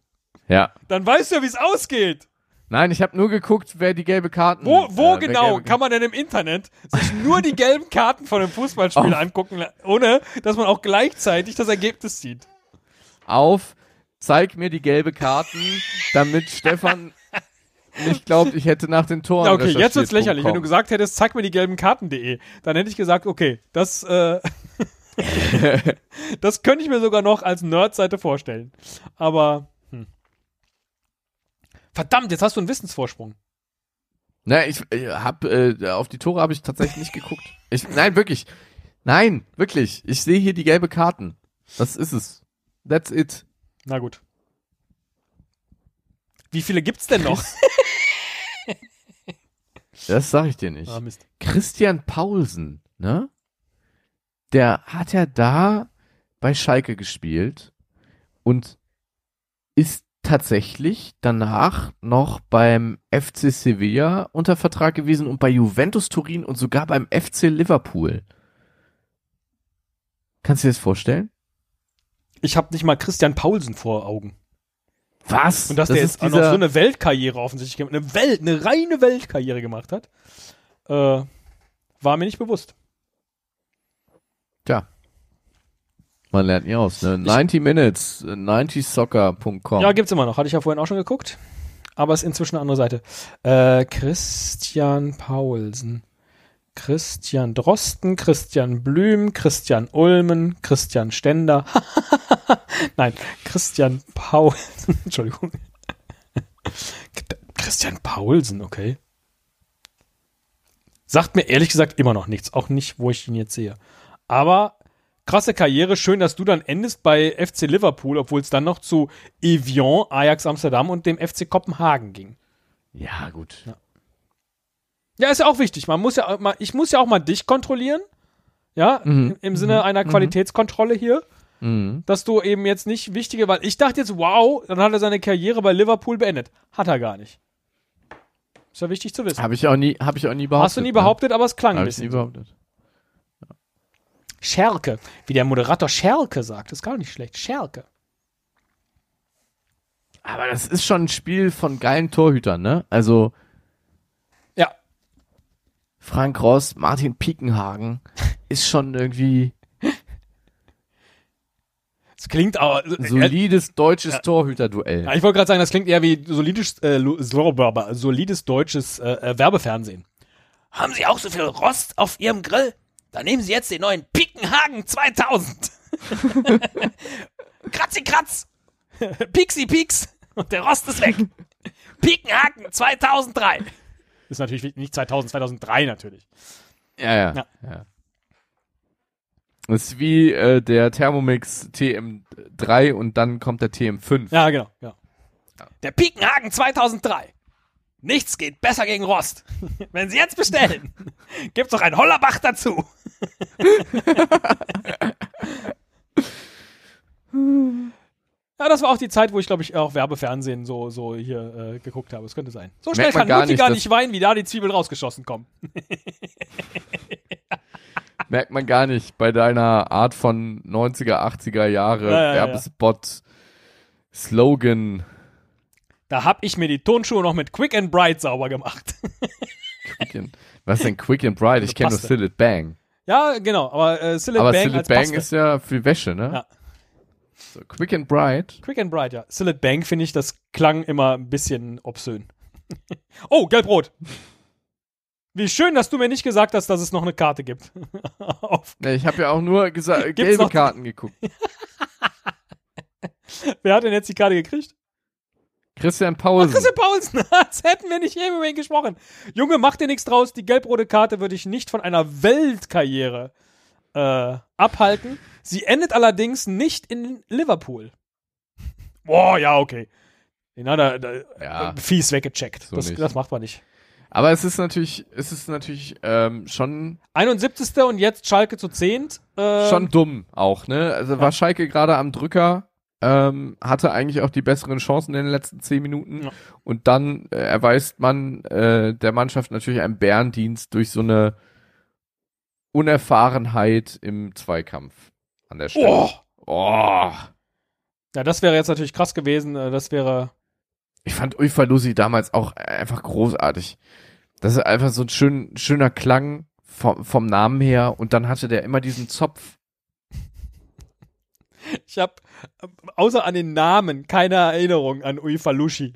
Ja. Dann weißt du ja, wie es ausgeht. Nein, ich habe nur geguckt, wer die gelbe Karten. Wo, wo äh, genau kann man denn im Internet sich nur die gelben Karten von einem Fußballspiel angucken, ohne dass man auch gleichzeitig das Ergebnis sieht? auf, zeig mir die gelbe Karten, damit <laughs> Stefan nicht glaubt, ich hätte nach den Toren Ja, okay, jetzt wird's lächerlich. Wenn du gesagt hättest, zeig mir die gelben Karten.de, dann hätte ich gesagt, okay, das, äh, <laughs> das könnte ich mir sogar noch als Nerd-Seite vorstellen. Aber, hm. Verdammt, jetzt hast du einen Wissensvorsprung. Na, ich äh, hab äh, auf die Tore habe ich tatsächlich nicht geguckt. Ich, nein, wirklich. Nein, wirklich. Ich sehe hier die gelbe Karten. Das ist es. That's it. Na gut. Wie viele gibt's denn noch? <laughs> Das sage ich dir nicht. ah. Christian Paulsen, ne? Der hat ja da bei Schalke gespielt und ist tatsächlich danach noch beim FC Sevilla unter Vertrag gewesen und bei Juventus Turin und sogar beim FC Liverpool. Kannst du dir das vorstellen? Ich habe nicht mal Christian Paulsen vor Augen. Was? Und dass das der jetzt auch noch so eine Weltkarriere offensichtlich gemacht eine Welt, eine reine Weltkarriere gemacht hat, äh, war mir nicht bewusst. Tja. Man lernt nie aus, ne? 90 Minutes, 90soccer.com. Ja, gibt's immer noch. Hatte ich ja vorhin auch schon geguckt. Aber ist inzwischen eine andere Seite. Äh, Christian Paulsen. Christian Drosten, Christian Blüm, Christian Ulmen, Christian Stender. <laughs> <laughs> Nein, Christian Paulsen. <laughs> Entschuldigung. Christian Paulsen, okay. Sagt mir ehrlich gesagt immer noch nichts. Auch nicht, wo ich ihn jetzt sehe. Aber krasse Karriere. Schön, dass du dann endest bei FC Liverpool, obwohl es dann noch zu Evian, Ajax Amsterdam und dem FC Kopenhagen ging. ja gut. Ja, ist ja auch wichtig. Man muss ja ich muss ja auch mal dich kontrollieren. Ja, Mhm. im, im Sinne einer Qualitätskontrolle hier, Mhm. dass du eben jetzt nicht wichtige, weil ich dachte jetzt, wow, dann hat er seine Karriere bei Liverpool beendet. Hat er gar nicht. Ist ja wichtig zu wissen. Habe ich auch nie, habe ich auch nie behauptet. Hast du nie behauptet, aber es klang Ne? ein Habe ich nie bisschen. behauptet. Scherke, wie der Moderator Scherke sagt, ist gar nicht schlecht. Scherke. Aber das ist schon ein Spiel von geilen Torhütern, ne? Also Ja, Frank Ross, Martin Piekenhagen <laughs> ist schon irgendwie es klingt aber. Äh, solides deutsches Torhüterduell. Ja, ich wollte gerade sagen, das klingt eher wie solides, äh, solides deutsches äh, äh, Werbefernsehen. Haben Sie auch so viel Rost auf Ihrem Grill? Dann nehmen Sie jetzt den neuen Pickenhagen 2000. <laughs> Kratzi Kratz. <laughs> Pixi Pix. Und der Rost ist weg. Pickenhagen 2003. Ist natürlich nicht 2000, 2003 natürlich. Ja, ja. Ja. ja. Das ist wie äh, der Thermomix TM3 und dann kommt der TM5. Ja, genau. genau. Der Pickenhagen 2003. Nichts geht besser gegen Rost. <laughs> Wenn Sie jetzt bestellen, <laughs> gibt's noch ein Hollerbach dazu. <laughs> Ja, das war auch die Zeit, wo ich, glaube ich, auch Werbefernsehen so, so hier äh, geguckt habe. Das könnte sein. So schnell kann Mutti nicht, gar dass- nicht weinen, wie da die Zwiebeln rausgeschossen kommen. Merkt man gar nicht bei deiner Art von 90er, 80er Jahre Ja, ja. Werbespot, Slogan. Da hab ich mir die Turnschuhe noch mit Quick and Bright sauber gemacht. Quick and, was ist denn Quick and Bright? Ich kenne nur It Bang. ja, genau. Aber äh, Sillet Aber Bang als It Bang Paste. ist ja für Wäsche, ne? Ja. So, Quick and Bright. Quick and Bright, ja. Sillet Bang, finde ich, das klang immer ein bisschen obszön. <laughs> oh, Gelb-Rot. Wie schön, dass du mir nicht gesagt hast, dass es noch eine Karte gibt. <laughs> Auf, Ne, Ich habe ja auch nur <laughs> Gibt's gelbe Karten geguckt. <laughs> wer hat denn jetzt die Karte gekriegt? Christian Paulsen. Christian Paulsen, als hätten wir nicht eben über ihn gesprochen. Junge, mach dir nichts draus. Die gelb-rote Karte würde ich nicht von einer Weltkarriere äh, abhalten. Sie endet allerdings nicht in Liverpool. Boah, ja, okay. Den hat er Ja. fies weggecheckt. So das, das macht man nicht. Aber es ist natürlich, es ist natürlich ähm, schon 71. und jetzt Schalke zu 10. Äh, schon dumm auch, ne? Also war Schalke gerade am Drücker, ähm, hatte eigentlich auch die besseren Chancen in den letzten zehn Minuten Ja. und dann äh, erweist man äh, der Mannschaft natürlich einen Bärendienst durch so eine Unerfahrenheit im Zweikampf an der Stelle. Oh. Oh. Ja, das wäre jetzt natürlich krass gewesen. äh, Das wäre. Ich fand Uifalusi damals auch einfach großartig. Das ist einfach so ein schön, schöner Klang vom, vom Namen her und dann hatte der immer diesen Zopf. Ich habe außer an den Namen keine Erinnerung an Uifalushi.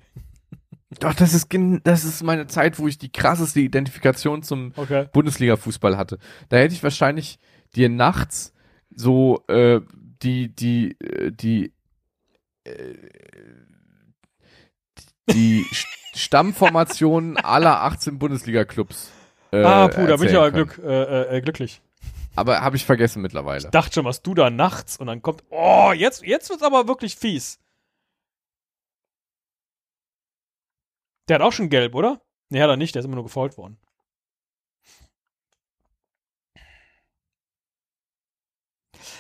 Doch, das ist, das ist meine Zeit, wo ich die krasseste Identifikation zum Okay. Bundesliga-Fußball hatte. Da hätte ich wahrscheinlich dir nachts so äh, die, die, äh, die, äh, die St- Stammformationen aller 18 Bundesliga-Clubs. Äh, ah, puh, da bin ich können. Glück, äh, äh, glücklich. Aber habe ich vergessen mittlerweile. Dachte schon, was du da nachts und dann kommt. Oh, jetzt, jetzt wird's aber wirklich fies. Der hat auch schon gelb, oder? Nee, hat er nicht, der ist immer nur gefault worden.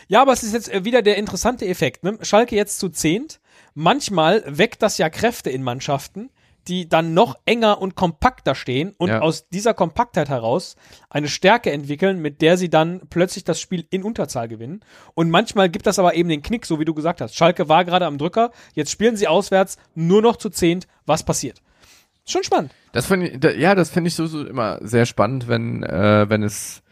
Ja, aber es ist jetzt äh, wieder der interessante Effekt. Ne? Schalke jetzt zu zehnt. Manchmal weckt das ja Kräfte in Mannschaften, die dann noch enger und kompakter stehen und Ja. aus dieser Kompaktheit heraus eine Stärke entwickeln, mit der sie dann plötzlich das Spiel in Unterzahl gewinnen. Und manchmal gibt das aber eben den Knick, so wie du gesagt hast. Schalke war gerade am Drücker, jetzt spielen sie auswärts nur noch zu zehnt. Was passiert? Schon spannend. Das finde ich, ja, das finde ich so, so immer sehr spannend, wenn, äh, wenn es,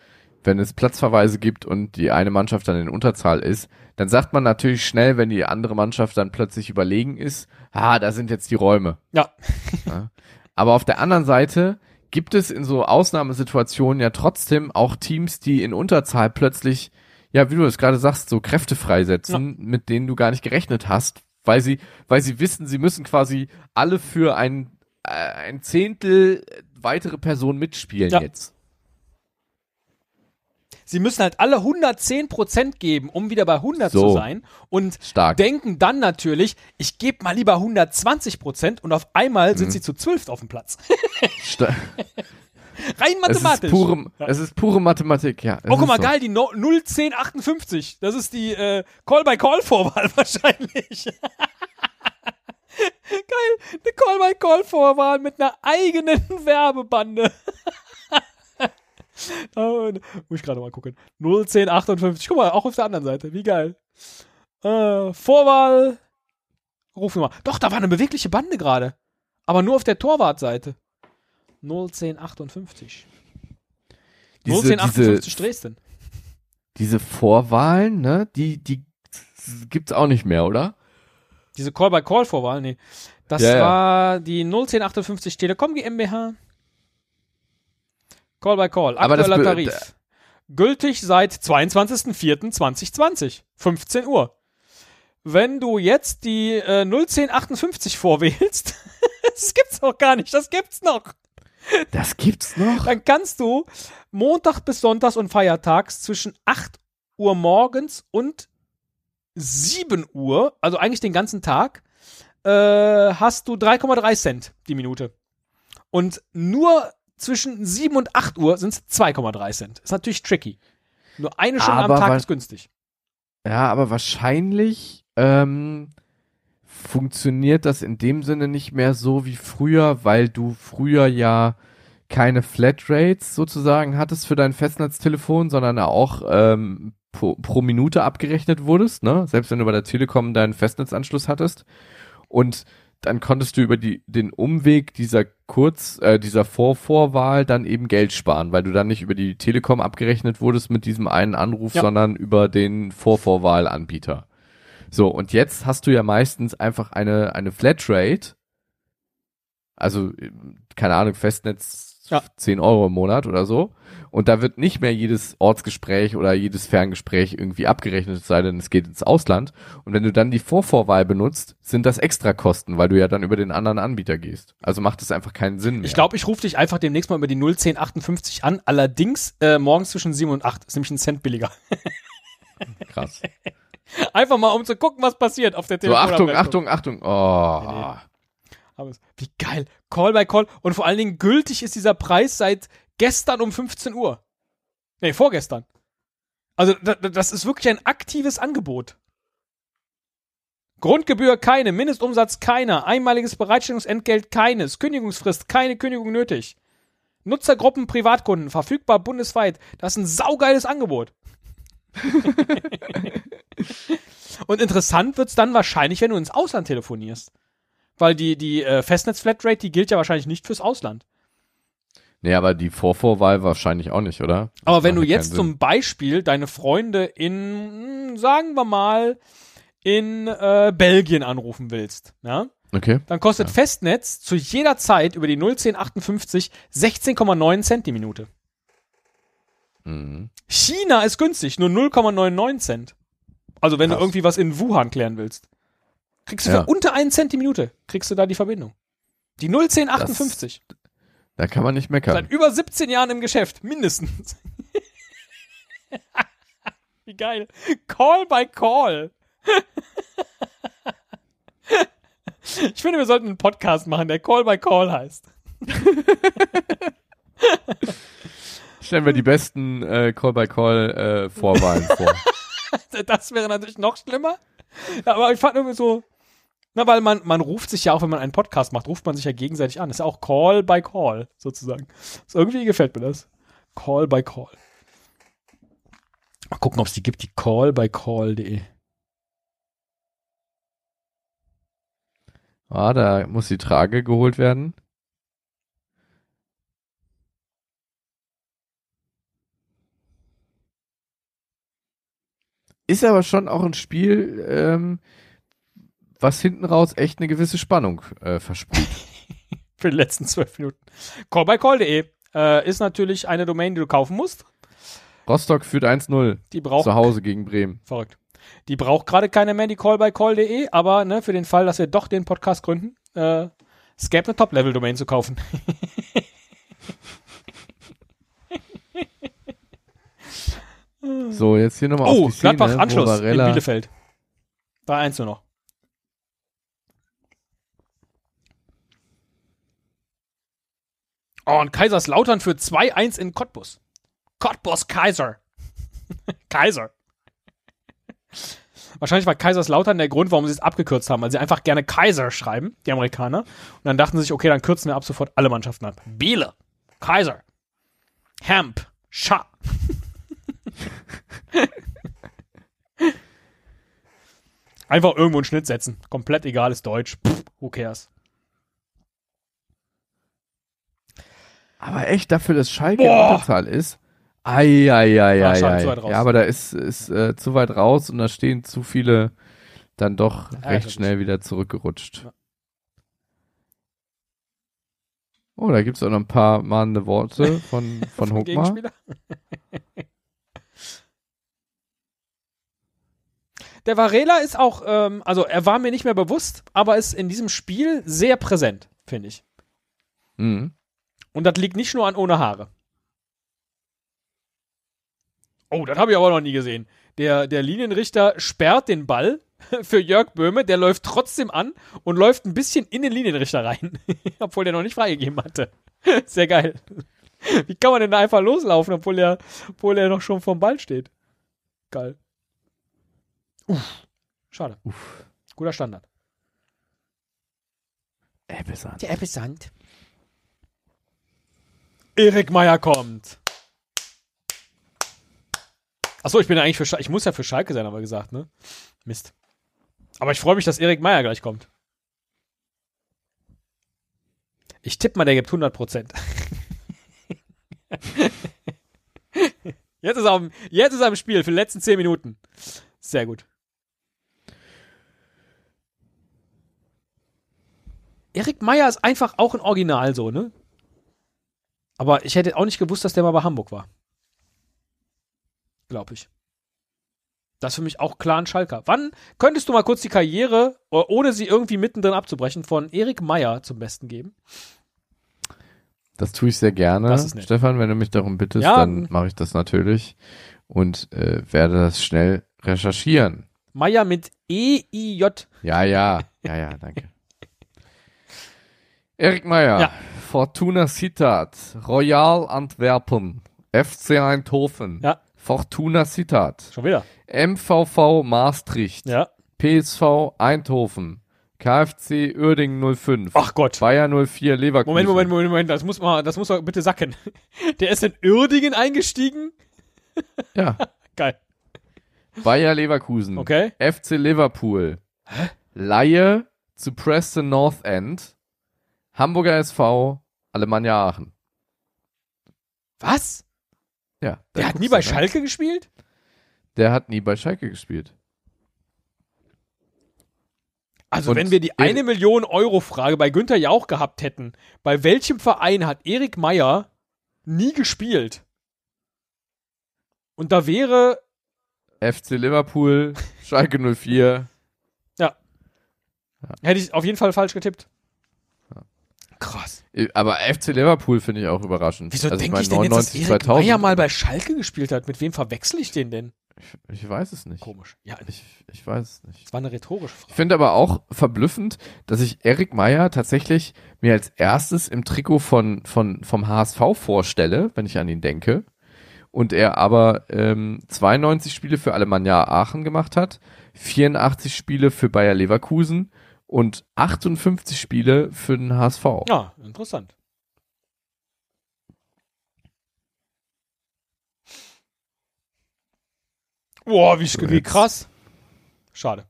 wenn es Platzverweise gibt und die eine Mannschaft dann in Unterzahl ist, dann sagt man natürlich schnell, wenn die andere Mannschaft dann plötzlich überlegen ist, ah, da sind jetzt die Räume. Ja. Ja. Aber auf der anderen Seite gibt es in so Ausnahmesituationen ja trotzdem auch Teams, die in Unterzahl plötzlich, ja, wie du es gerade sagst, so Kräfte freisetzen, mit denen du gar nicht gerechnet hast, weil sie, weil sie wissen, sie müssen quasi alle für ein, äh, ein Zehntel weitere Personen mitspielen Ja. jetzt. Sie müssen halt alle 110% geben, um wieder bei 100 So. zu sein. Und Stark. denken dann natürlich, ich gebe mal lieber 120% und auf einmal Mhm. sind sie zu 12 auf dem Platz. <laughs> Rein es, ist mathematisch. pure, Ja. es ist pure Mathematik, ja. es Oh, guck mal, so. geil, die no 01058. Das ist die äh, Call-by-Call-Vorwahl <laughs> wahrscheinlich. <laughs> geil, eine Call-by-Call-Vorwahl mit einer eigenen Werbebande. Oh, muss ich gerade mal gucken. 01058. Guck mal, auch auf der anderen Seite. Wie geil. Äh, Vorwahl. Rufnummer. Doch, da war eine bewegliche Bande gerade. Aber nur auf der Torwartseite. 01058. Diese, 01058 diese, Dresden. diese Vorwahlen, ne, die, die gibt's auch nicht mehr, oder? Diese Call-by-Call-Vorwahl, nee. Das Ja, ja. war die 01058 Telekom GmbH. Call-by-Call, Aber das aktueller Tarif. Gültig seit 22.04.2020, 15 Uhr. Wenn du jetzt die äh, 01058 vorwählst, <laughs> das gibt's noch gar nicht, das gibt's noch. Das gibt's noch? Dann kannst du Montag bis Sonntags und Feiertags zwischen 8 Uhr morgens und 7 Uhr, also eigentlich den ganzen Tag, äh, hast du 3,3 Cent die Minute. Und nur zwischen 7 und 8 Uhr sind es 2,3 Cent. Ist natürlich tricky. Nur eine Stunde Aber am Tag ist günstig. Ja, aber wahrscheinlich ähm, funktioniert das in dem Sinne nicht mehr so wie früher, weil du früher ja keine Flatrates sozusagen hattest für dein Festnetztelefon, sondern auch ähm, pro, pro Minute abgerechnet wurdest, ne? Selbst wenn du bei der Telekom deinen Festnetzanschluss hattest. Und dann konntest du über die, den Umweg dieser Kurz, äh, dieser Vorvorwahl dann eben Geld sparen, weil du dann nicht über die Telekom abgerechnet wurdest mit diesem einen Anruf, Ja. sondern über den Vorvorwahlanbieter. So, und jetzt hast du ja meistens einfach eine, eine Flatrate, also, äh, keine Ahnung, Festnetz Ja. 10 Euro im Monat oder so. Und da wird nicht mehr jedes Ortsgespräch oder jedes Ferngespräch irgendwie abgerechnet, es sei denn, es geht ins Ausland. Und wenn du dann die Vorvorwahl benutzt, sind das Extrakosten, weil du ja dann über den anderen Anbieter gehst. Also macht es einfach keinen Sinn mehr. Ich glaube, ich rufe dich einfach demnächst mal über die 01058 an. Allerdings äh, morgens zwischen 7 und 8 ist nämlich ein Cent billiger. <laughs> krass. Einfach mal, um zu gucken, was passiert auf der So, Achtung. Achtung, Achtung. Oh. Aber es- Wie geil. Call by Call. Und vor allen Dingen gültig ist dieser Preis seit gestern um 15 Uhr. Nee, vorgestern. Also da, da- das ist wirklich ein aktives Angebot. Grundgebühr keine, Mindestumsatz keiner, einmaliges Bereitstellungsentgelt keines, Kündigungsfrist keine Kündigung nötig. Nutzergruppen, Privatkunden, verfügbar bundesweit. Das ist ein saugeiles Angebot. <laughs> Und interessant wird's dann wahrscheinlich, wenn du ins Ausland telefonierst. Weil die, die äh, Festnetz-Flatrate, die gilt ja wahrscheinlich nicht fürs Ausland. Nee, aber die Vorvorwahl wahrscheinlich auch nicht, oder? Aber Das wenn du ja jetzt zum Beispiel deine Freunde in, hm, sagen wir mal, in äh, Belgien anrufen willst, ja. Okay. dann kostet Festnetz zu jeder Zeit über die 01058 16,9 Cent die Minute. Mhm. China ist günstig, nur 0,99 Cent. Also wenn Krass. du irgendwie was in Wuhan klären willst. Kriegst du Ja. für unter einen Cent die Minute, kriegst du da die Verbindung. Die 01058. Da kann man nicht meckern. Seit über 17 Jahren im Geschäft, mindestens. <laughs> Wie geil. Call by Call. <laughs> ich finde, wir sollten einen Podcast machen, der Call by Call heißt. <laughs> Stellen wir die besten äh, Call-by-Call-Vorwahlen vor. Das wäre natürlich noch schlimmer. Aber ich fand irgendwie so, na, weil man, man ruft sich ja auch, wenn man einen Podcast macht, ruft man sich ja gegenseitig an. Ist ja auch Call by Call, sozusagen. Das irgendwie gefällt mir das. Call by Call. Mal gucken, ob es die gibt, die Call by Call.de. Ah, da muss die Trage geholt werden. Ist aber schon auch ein Spiel, ähm, was hinten raus echt eine gewisse Spannung äh, verspricht. <laughs> für die letzten zwölf Minuten. Callbycall.de äh, ist natürlich eine Domain, die du kaufen musst. Rostock führt 1-0 Die braucht zu Hause gegen Bremen. verrückt. Die braucht gerade keine mehr, die Callbycall.de, aber ne, für den Fall, dass wir doch den Podcast gründen, äh, es gäbe eine Top-Level-Domain zu kaufen. <laughs> So, jetzt hier nochmal oh, auf die Szene, Gladbach wo Anschluss in Bielefeld. 3-1 nur noch. Oh, und Kaiserslautern für 2-1 in Cottbus. Cottbus Kaiser. <laughs> Kaiser. Wahrscheinlich war Kaiserslautern der Grund, warum sie es abgekürzt haben, weil sie einfach gerne Kaiser schreiben, die Amerikaner. Und dann dachten sie sich, okay, dann kürzen wir ab sofort alle Mannschaften ab. Biele, Kaiser, Hemp, Scha. <laughs> Einfach irgendwo einen Schnitt setzen. Komplett egal, ist Deutsch. Pff, who cares? Aber echt dafür, dass Schalke Boah. in Unterzahl ist. Eieieiei. Ja. Ja, aber da ist, ist äh, zu weit raus und da stehen zu viele dann doch recht Ärgerlich. schnell wieder zurückgerutscht. Ja. Oh, da gibt's auch noch ein paar mahnende Worte von, <laughs> von Hochmar. Der Varela ist auch, ähm, also er war mir nicht mehr bewusst, aber ist in diesem Spiel sehr präsent, finde ich. Mhm. Und das liegt nicht nur an ohne Haare. Oh, das habe ich aber noch nie gesehen. Der, der Linienrichter sperrt den Ball <laughs> für Jörg Böhme, der läuft trotzdem an und läuft ein bisschen in den Linienrichter rein, <laughs> obwohl der noch nicht freigegeben hatte. <laughs> Sehr geil. Wie kann man denn da einfach loslaufen, obwohl er, obwohl er noch schon vom Ball steht? Geil. Uff. Schade. Uff. Guter Standard. Ebbesand. Der Episand. Erik Meyer kommt. Achso, ich bin ja eigentlich für Schalke. Ich muss ja für Schalke sein, aber gesagt, ne? Mist. Aber ich freue mich, dass Erik Meyer gleich kommt. Ich tippe mal, der gibt 100 Prozent. <laughs> jetzt, er jetzt ist er im Spiel für die letzten 10 Minuten. Sehr gut. Erik Meyer ist einfach auch ein Original so, ne? Aber ich hätte auch nicht gewusst, dass der mal bei Hamburg war. Glaube ich. Das ist für mich auch klar ein Schalker. Wann könntest du mal kurz die Karriere, o- ohne sie irgendwie mittendrin abzubrechen, von Erik Meyer zum Besten geben? Das tue ich sehr gerne. Stefan, wenn du mich darum bittest, Ja. dann mache ich das natürlich und äh, werde das schnell recherchieren. Meyer mit E-I-J. Ja, ja, ja, ja, danke. Erik Meyer, Ja. Fortuna Sittard, Royal Antwerpen, FC Eindhoven, Ja. Fortuna Sittard, Schon wieder. MVV Maastricht, Ja. PSV Eindhoven, KFC Uerdingen 05, Ach Gott. Bayer 04 Leverkusen. Moment, Moment, Moment, Moment. Das muss mal, das muss mal bitte sacken. <laughs> Der ist in Uerdingen eingestiegen? <laughs> Ja, Geil. Bayer Leverkusen, Okay. FC Liverpool, Laie zu Preston North End, Hamburger SV, Alemannia Aachen. Was? Ja, Der hat nie bei? Schalke gespielt? Der hat nie bei Schalke gespielt. Also, Und wenn wir die Erik- eine Million Euro Frage bei Günther Jauch gehabt hätten, bei welchem Verein hat Erik Meyer nie gespielt? Und da wäre, FC Liverpool, Schalke 04. hätte ich auf jeden Fall falsch getippt. Krass. Aber FC Liverpool finde ich auch überraschend. Wieso also denke ich, ich denn jetzt, dass 99, Erik 2000. Meyer mal bei Schalke gespielt hat? Mit wem verwechsel ich den denn? Ich, ich weiß es nicht. Komisch. Ja, Ich, ich weiß es nicht. das war eine rhetorische Ich Frage. finde aber auch verblüffend, dass ich Erik Meyer tatsächlich mir als erstes im Trikot von, von, vom HSV vorstelle, wenn ich an ihn denke. Und er aber ähm, 92 Spiele für Alemannia Aachen gemacht hat, 84 Spiele für Bayer Leverkusen und 58 Spiele für den HSV. Ja, interessant. Boah, wie, wie krass. Schade.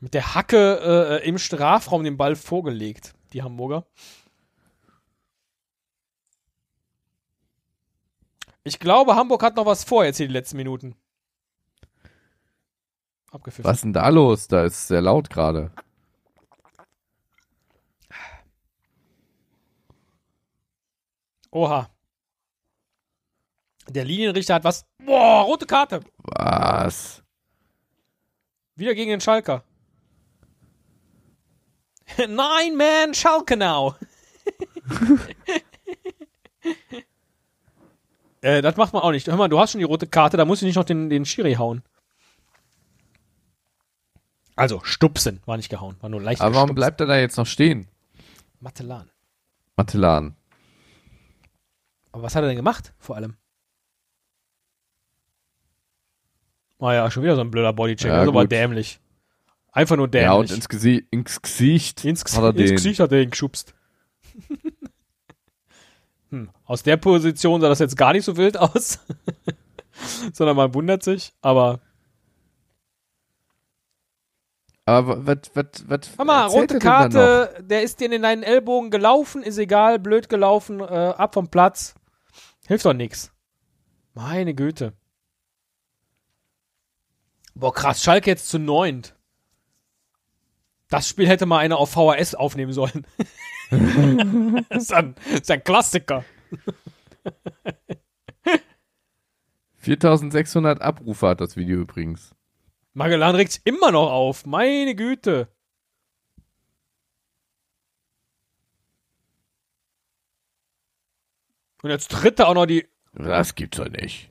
Mit der Hacke äh, im Strafraum den Ball vorgelegt, die Hamburger. Ich glaube, Hamburg hat noch was vor jetzt hier die letzten Minuten. Abgepfiffen. Was ist denn da los? Da ist sehr laut gerade. Oha. Der Linienrichter hat was. Boah, rote Karte. Was? Wieder gegen den Schalker. <laughs> Nein, man, Schalke now. <laughs> äh, das macht man auch nicht. Hör mal, du hast schon die rote Karte, da muss ich nicht noch den, den Schiri hauen. Also, stupsen, war nicht gehauen, war nur leicht Aber warum gestupst. bleibt er da jetzt noch stehen? Matelan. Matelan. Aber was hat er denn gemacht, vor allem? Ah ja, schon wieder so ein blöder Bodycheck. Ja, das ist aber gut. dämlich. Einfach nur Ja, und dämlich. ins, Gesi ins Gesicht ins, hat er ins den. Gesicht hat er ihn geschubst. <laughs> hm. Aus der Position sah das jetzt gar nicht so wild aus. <laughs> Sondern man wundert sich. Aber, Aber was, was, was hör mal, erzählt rote? Karte, der ist dir in deinen Ellbogen gelaufen, ist egal, blöd gelaufen, äh, ab vom Platz. Hilft doch nix. Meine Güte. Boah, krass, Schalke jetzt zu neunt. Das Spiel hätte mal einer auf VHS aufnehmen sollen. <laughs> das, ist ein, das ist ein Klassiker. 4600 Abrufe hat das Video übrigens. Magellan regt sich immer noch auf. Meine Güte. Und jetzt tritt er auch noch die. Das gibt's doch nicht.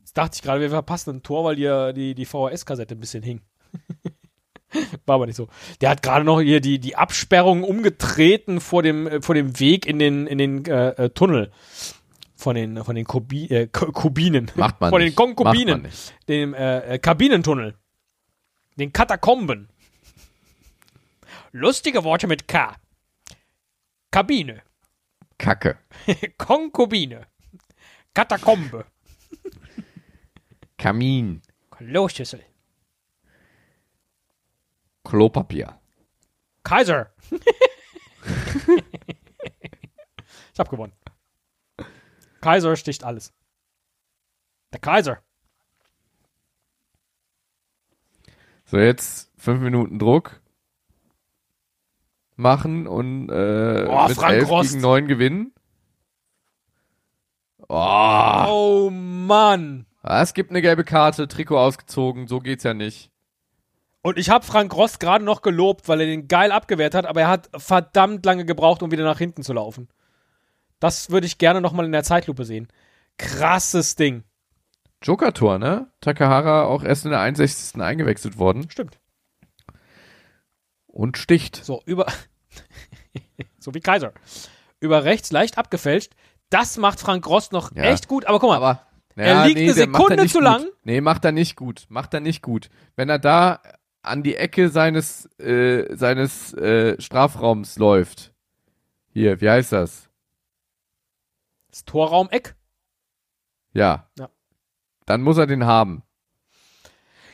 Jetzt dachte ich gerade, wir verpassen ein Tor, weil die, die, die VHS-Kassette ein bisschen hing. <laughs> War aber nicht so. Der hat gerade noch hier die, die Absperrung umgetreten vor dem, äh, vor dem Weg in den, in den äh, äh, Tunnel. Von den, von den Kubi, äh, Kubinen. Macht man <laughs> Von den nicht. Macht Konkubinen. dem äh, äh, Kabinentunnel. Den Katakomben. Lustige Worte mit K. Kabine. Kacke. <laughs> Konkubine. Katakombe. Kamin. Kloschüssel. Klopapier. Kaiser. <laughs> ich hab gewonnen. Kaiser sticht alles. Der Kaiser. So, jetzt fünf Minuten Druck. Machen und äh, Boah, mit Frank 11 Rost. gegen 9 gewinnen. Oh, Oh Mann. es gibt eine gelbe Karte, Trikot ausgezogen, so geht's ja nicht. Und ich habe Frank Rost gerade noch gelobt, weil er den geil abgewehrt hat, aber er hat verdammt lange gebraucht, um wieder nach hinten zu laufen. Das würde ich gerne nochmal in der Zeitlupe sehen. Krasses Ding. Joker-Tor, ne? Takahara auch erst in der 61. eingewechselt worden Stimmt. Und sticht. So, über. <laughs> so wie Kaiser. Über rechts leicht abgefälscht. Das macht Frank Rost noch Ja. echt gut, aber guck mal. Aber Er liegt eine der macht Sekunde zu gut. lang. Nee, macht er nicht gut. Macht er nicht gut. Wenn er da an die Ecke seines äh, seines äh, Strafraums läuft. Hier, wie heißt das? das Torraum-Eck. Ja. Ja. Dann muss er den haben.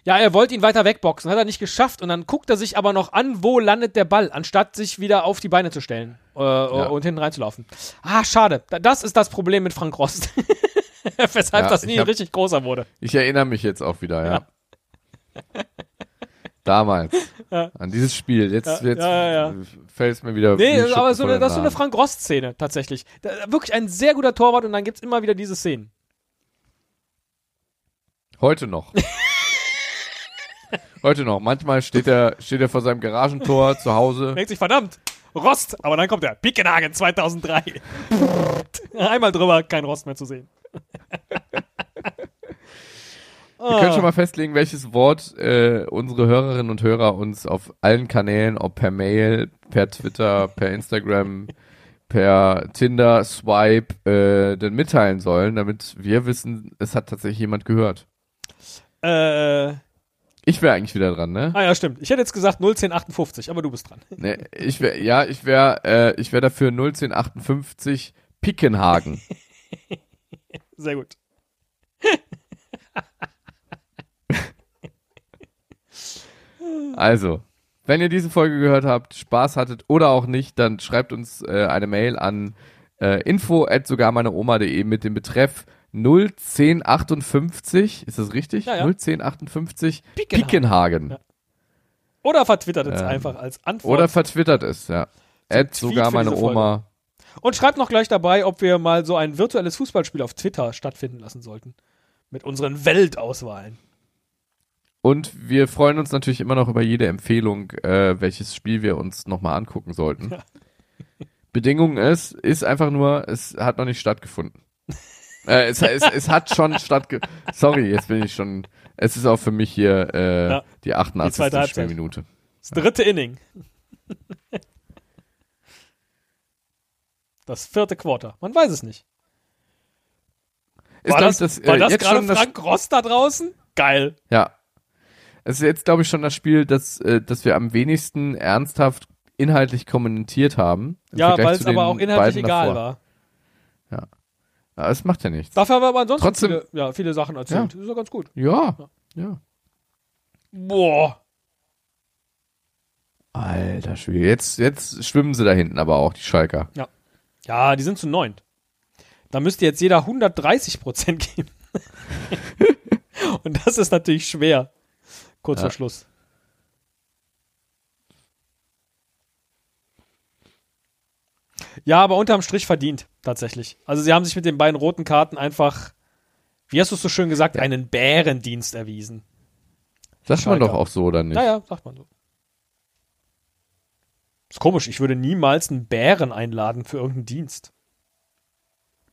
Ja, er wollte ihn weiter wegboxen, hat er nicht geschafft und dann guckt er sich aber noch an, wo landet der Ball, anstatt sich wieder auf die Beine zu stellen äh, und hinten reinzulaufen. Ah, schade. Da- Das ist das Problem mit Frank Rost. <laughs> Weshalb Ja, das nie hab- richtig großer wurde. Ich erinnere mich jetzt auch wieder, ja. <laughs> Damals. Ja. An dieses Spiel. Jetzt, Ja, jetzt ja, ja, fällt es mir wieder. Nee, aber so eine, das ist so eine. Frank Rost-Szene tatsächlich. Da, wirklich ein sehr guter Torwart und dann gibt's immer wieder diese Szenen. Heute noch. <laughs> Heute noch. Manchmal steht er, steht er vor seinem Garagentor <laughs> zu Hause. Denkt sich, verdammt, Rost. Aber dann kommt er, Pickenhagen 2003. Einmal drüber, kein Rost mehr zu sehen. <laughs> Wir können schon mal festlegen, welches Wort äh, unsere Hörerinnen und Hörer uns auf allen Kanälen, ob per Mail, per Twitter, per Instagram, per Tinder, Swipe, äh, denn mitteilen sollen, damit wir wissen, es hat tatsächlich jemand gehört. Äh, Ich wäre eigentlich wieder dran, ne? ah ja, stimmt. Ich hätte jetzt gesagt 01058, aber du bist dran. <laughs> ne ich wäre, ja, ich wäre, äh, ich wäre dafür 01058 Pickenhagen. <laughs> Sehr gut. <laughs> Also, wenn ihr diese Folge gehört habt, Spaß hattet oder auch nicht, dann schreibt uns äh, eine Mail an äh, info at sogar meine Oma.de mit dem Betreff 01058. Ist das richtig? Ja, ja. 01058 Pickenhagen. Pickenhagen. Ja. Oder vertwittert es Ähm, einfach als Antwort. Oder vertwittert es, ja. Tweet sogar meine. Oma. Und schreibt noch gleich dabei, ob wir mal so ein virtuelles Fußballspiel auf Twitter stattfinden lassen sollten. Mit unseren Weltauswahlen. Und wir freuen uns natürlich immer noch über jede Empfehlung, äh, welches Spiel wir uns nochmal angucken sollten. Ja. Bedingung ist, ist einfach nur, es hat noch nicht stattgefunden. Äh, es, es, es hat schon stattgefunden. Sorry, jetzt bin ich schon. Es ist auch für mich hier äh, Ja. die 88. zweite Halbzeit. Spielminute. Das dritte Inning. <laughs> Das vierte Quarter. Man weiß es nicht. Ist, War das, das, war äh, das jetzt gerade schon das, Frank Ross da draußen? Geil. Ja. Es ist jetzt, glaube ich, schon das Spiel, das, äh, das wir am wenigsten ernsthaft inhaltlich kommentiert haben. Ja, weil es aber auch inhaltlich egal davor. war. Ja, es macht ja nichts. Dafür haben wir aber ansonsten Trotzdem- viele, ja, viele Sachen erzählt. Das ist ja ganz gut. Ja, ja. Boah. Alter Schwede. Jetzt, jetzt schwimmen sie da hinten aber auch, die Schalker. Ja, die sind zu neunt. Da müsste jetzt jeder 130 Prozent <laughs> geben. <laughs> Und das ist natürlich schwer. Kurz Ja. vor Schluss. Ja, aber unterm Strich verdient, tatsächlich. Also sie haben sich mit den beiden roten Karten einfach, wie hast du es so schön gesagt, einen Bärendienst erwiesen. Sagt man doch auch so, oder nicht? Ja, ja, sagt man so. Ist komisch, ich würde niemals einen Bären einladen für irgendeinen Dienst.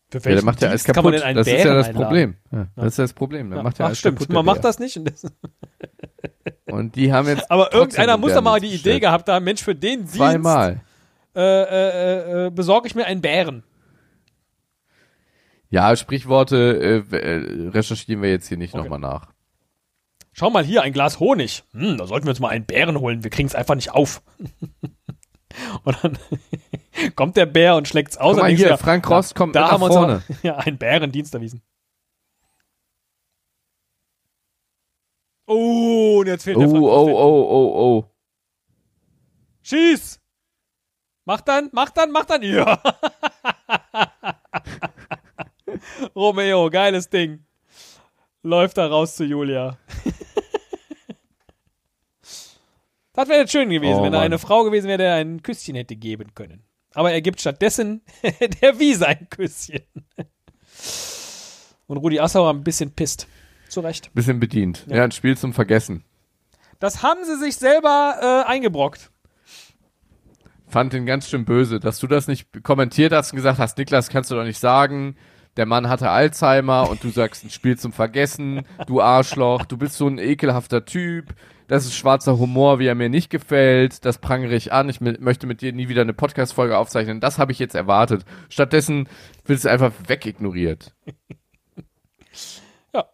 Für Ja, welchen der macht ja alles Dienst kann man kaputt. denn einen Das Bären ist ja das einladen? Problem. Ja, Das ist ja das Problem. Der Ja, macht ja ach, alles stimmt. kaputt. Man macht das nicht. Und das, Und die haben jetzt. aber irgendeiner muss doch mal die Idee gehabt haben, Mensch, für den Dienst Zweimal. Äh, äh, äh, besorge ich mir einen Bären. Ja, Sprichworte äh, äh, recherchieren wir jetzt hier nicht Okay. nochmal nach. Schau mal hier, ein Glas Honig. Hm, da sollten wir uns mal einen Bären holen. Wir kriegen es einfach nicht auf. <laughs> und dann <laughs> kommt der Bär und schlägt's aus. Guck mal hier, Frank Rost kommt da haben nach wir uns vorne. aber, <laughs> ja, einen Bärendienst erwiesen. Oh, und jetzt fehlt Oh, der Frank oh, Rost. oh, oh, oh. Schieß! Mach dann, mach dann, mach dann. <laughs> Ja. Romeo, geiles Ding. Läuft da raus zu Julia. <laughs> Das wäre jetzt schön gewesen, Oh, wenn er Mann. eine Frau gewesen wäre, der ein Küsschen hätte geben können. Aber er gibt stattdessen <laughs> der Wiese ein Küsschen. Und Rudi Assauer ein bisschen pisst. Zu Recht. Bisschen bedient. Ja. Ja, ein Spiel zum Vergessen. Das haben sie sich selber äh, eingebrockt. Fand den ganz schön böse, dass du das nicht kommentiert hast und gesagt hast, Niklas, kannst du doch nicht sagen, der Mann hatte Alzheimer und du sagst ein Spiel zum Vergessen, du Arschloch, du bist so ein ekelhafter Typ, das ist schwarzer Humor, wie er mir nicht gefällt, das prangere ich an, ich möchte mit dir nie wieder eine Podcast-Folge aufzeichnen, das habe ich jetzt erwartet. Stattdessen wird es einfach wegignoriert. Ja.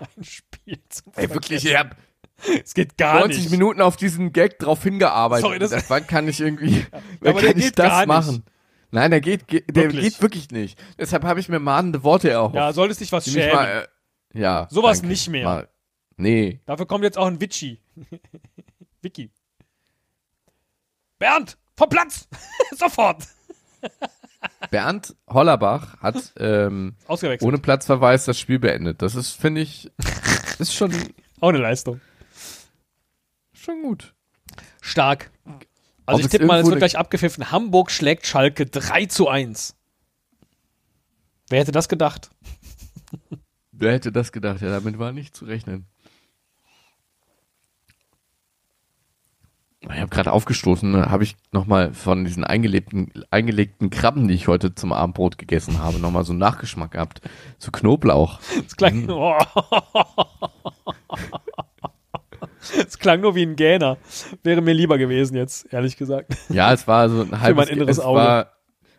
<laughs> Ein Spiel zum Ey, wirklich, Vergessen. ich hab <laughs> Es geht gar 90 nicht. Minuten auf diesen Gag drauf hingearbeitet. Sorry, das- wann kann ich irgendwie, wann kann ich das machen? Nein, der geht, geht der Wirklich. geht wirklich nicht. Deshalb habe ich mir mahnende Worte erhofft. Ja, solltest dich was schämen. mal, äh, ja. Sowas danke. nicht mehr. Mal, nee. Dafür kommt jetzt auch ein Witschi. <laughs> Wiki. Bernd, vom Platz! <laughs> Sofort! Bernd Hollerbach hat ähm, ohne Platzverweis das Spiel beendet. Das ist, finde ich, ist schon, Auch eine Leistung. Schon gut. Stark. Ob Also ich es tippe mal, es wird gleich abgepfiffen. Hamburg schlägt Schalke 3 zu 1. Wer hätte das gedacht? Wer hätte das gedacht? Ja, damit war nicht zu rechnen. Ich habe gerade aufgestoßen, ne, habe ich nochmal von diesen eingelegten, eingelegten Krabben, die ich heute zum Abendbrot gegessen habe, nochmal so einen Nachgeschmack gehabt. So Knoblauch. <laughs> Das klang, oh. Das klang nur wie ein Gähner. Wäre mir lieber gewesen jetzt, ehrlich gesagt. Ja, es war so ein halbes, mein inneres es Auge. war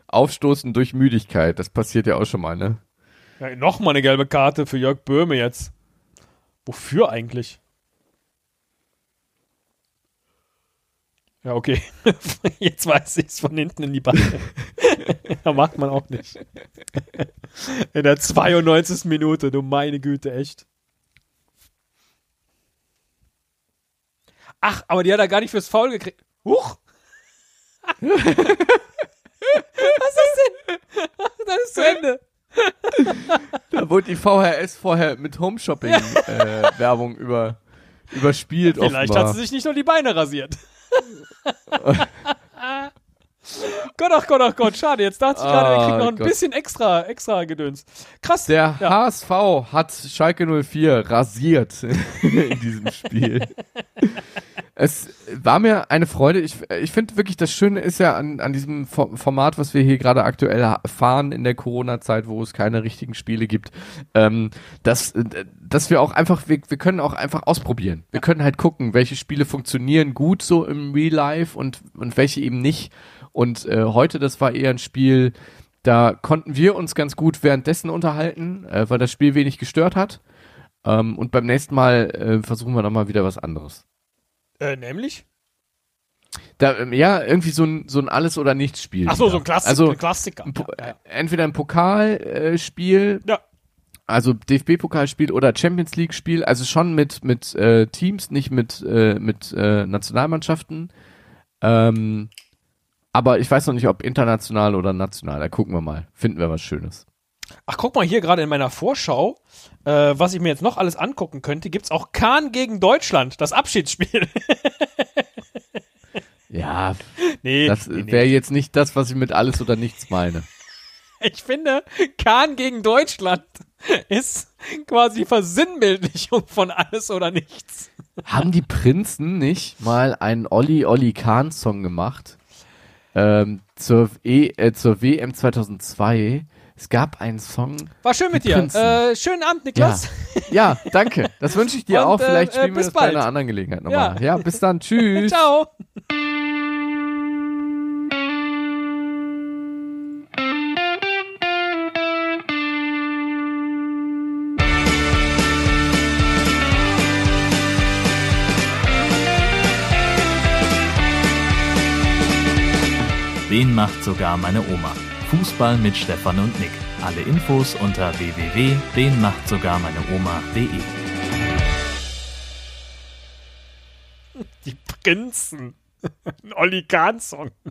Aufstoßen durch Müdigkeit. Das passiert ja auch schon mal, ne? Ja, Nochmal eine gelbe Karte für Jörg Böhme jetzt. Wofür eigentlich? Ja, okay. <laughs> Jetzt weiß ich es von hinten in die Beine. da <laughs> macht man auch nicht. In der 92. Minute, du meine Güte, echt. Ach, aber die hat er gar nicht fürs Foul gekriegt. Huch! Was ist das denn? Das ist zu Ende. Da wurde die VHS vorher mit Home-Shopping-Werbung über, überspielt Vielleicht offenbar. hat sie sich nicht nur die Beine rasiert. <laughs> Gott, ach Gott, ach Gott, schade. Jetzt dachte ich gerade, wir kriegen noch ein Ah, Gott. bisschen extra, extra Gedöns. Krass. Der Ja. HSV hat Schalke 04 rasiert <laughs> in diesem Spiel. es war mir eine Freude. Ich, ich finde wirklich, das Schöne ist ja an, an diesem Fo- Format, was wir hier gerade aktuell fahren in der Corona-Zeit, wo es keine richtigen Spiele gibt, ähm, dass, dass wir auch einfach, wir, wir können auch einfach ausprobieren. Wir können halt gucken, welche Spiele funktionieren gut so im Real Life und, und welche eben nicht. Und äh, heute, das war eher ein Spiel, da konnten wir uns ganz gut währenddessen unterhalten, äh, weil das Spiel wenig gestört hat. Ähm, und beim nächsten Mal äh, versuchen wir nochmal wieder was anderes. Äh, nämlich? Da, ähm, ja, irgendwie so ein, so ein Alles- oder Nichts-Spiel. Ach so, ein. Klassik, Also ein Klassiker. ein ja, ja. entweder ein Pokalspiel, Spiel, Ja. also DFB-Pokalspiel oder Champions League-Spiel, also schon mit, mit äh, Teams, nicht mit, äh, mit äh, Nationalmannschaften. Ähm, aber ich weiß noch nicht, ob international oder national. Da gucken wir mal. Finden wir was Schönes. Ach, guck mal hier gerade in meiner Vorschau, äh, was ich mir jetzt noch alles angucken könnte, gibt's auch Kahn gegen Deutschland, das Abschiedsspiel. <laughs> Ja, nee, das nee, nee. wäre jetzt nicht das, was ich mit alles oder nichts meine. <laughs> Ich finde, Kahn gegen Deutschland <laughs> ist quasi Versinnbildlichung von alles oder nichts. Haben die Prinzen nicht mal einen Olli Olli Kahn Song gemacht? Ähm, zur, e äh, zur WM 2002. Es gab einen Song. War schön mit dir. Äh, schönen Abend, Niklas. Ja, danke. Das wünsche ich dir <laughs> Und, auch. Vielleicht äh, spielen wir bis das bei bald. einer anderen Gelegenheit nochmal. Ja. Ja, bis dann. <laughs> Tschüss. Ciao. Den macht sogar meine Oma. Fußball mit Stefan und Nick. Alle Infos unter www.denmachtsogarmeineoma.de. Die Prinzen. <laughs> Ein Olli Kahn-Song. <laughs>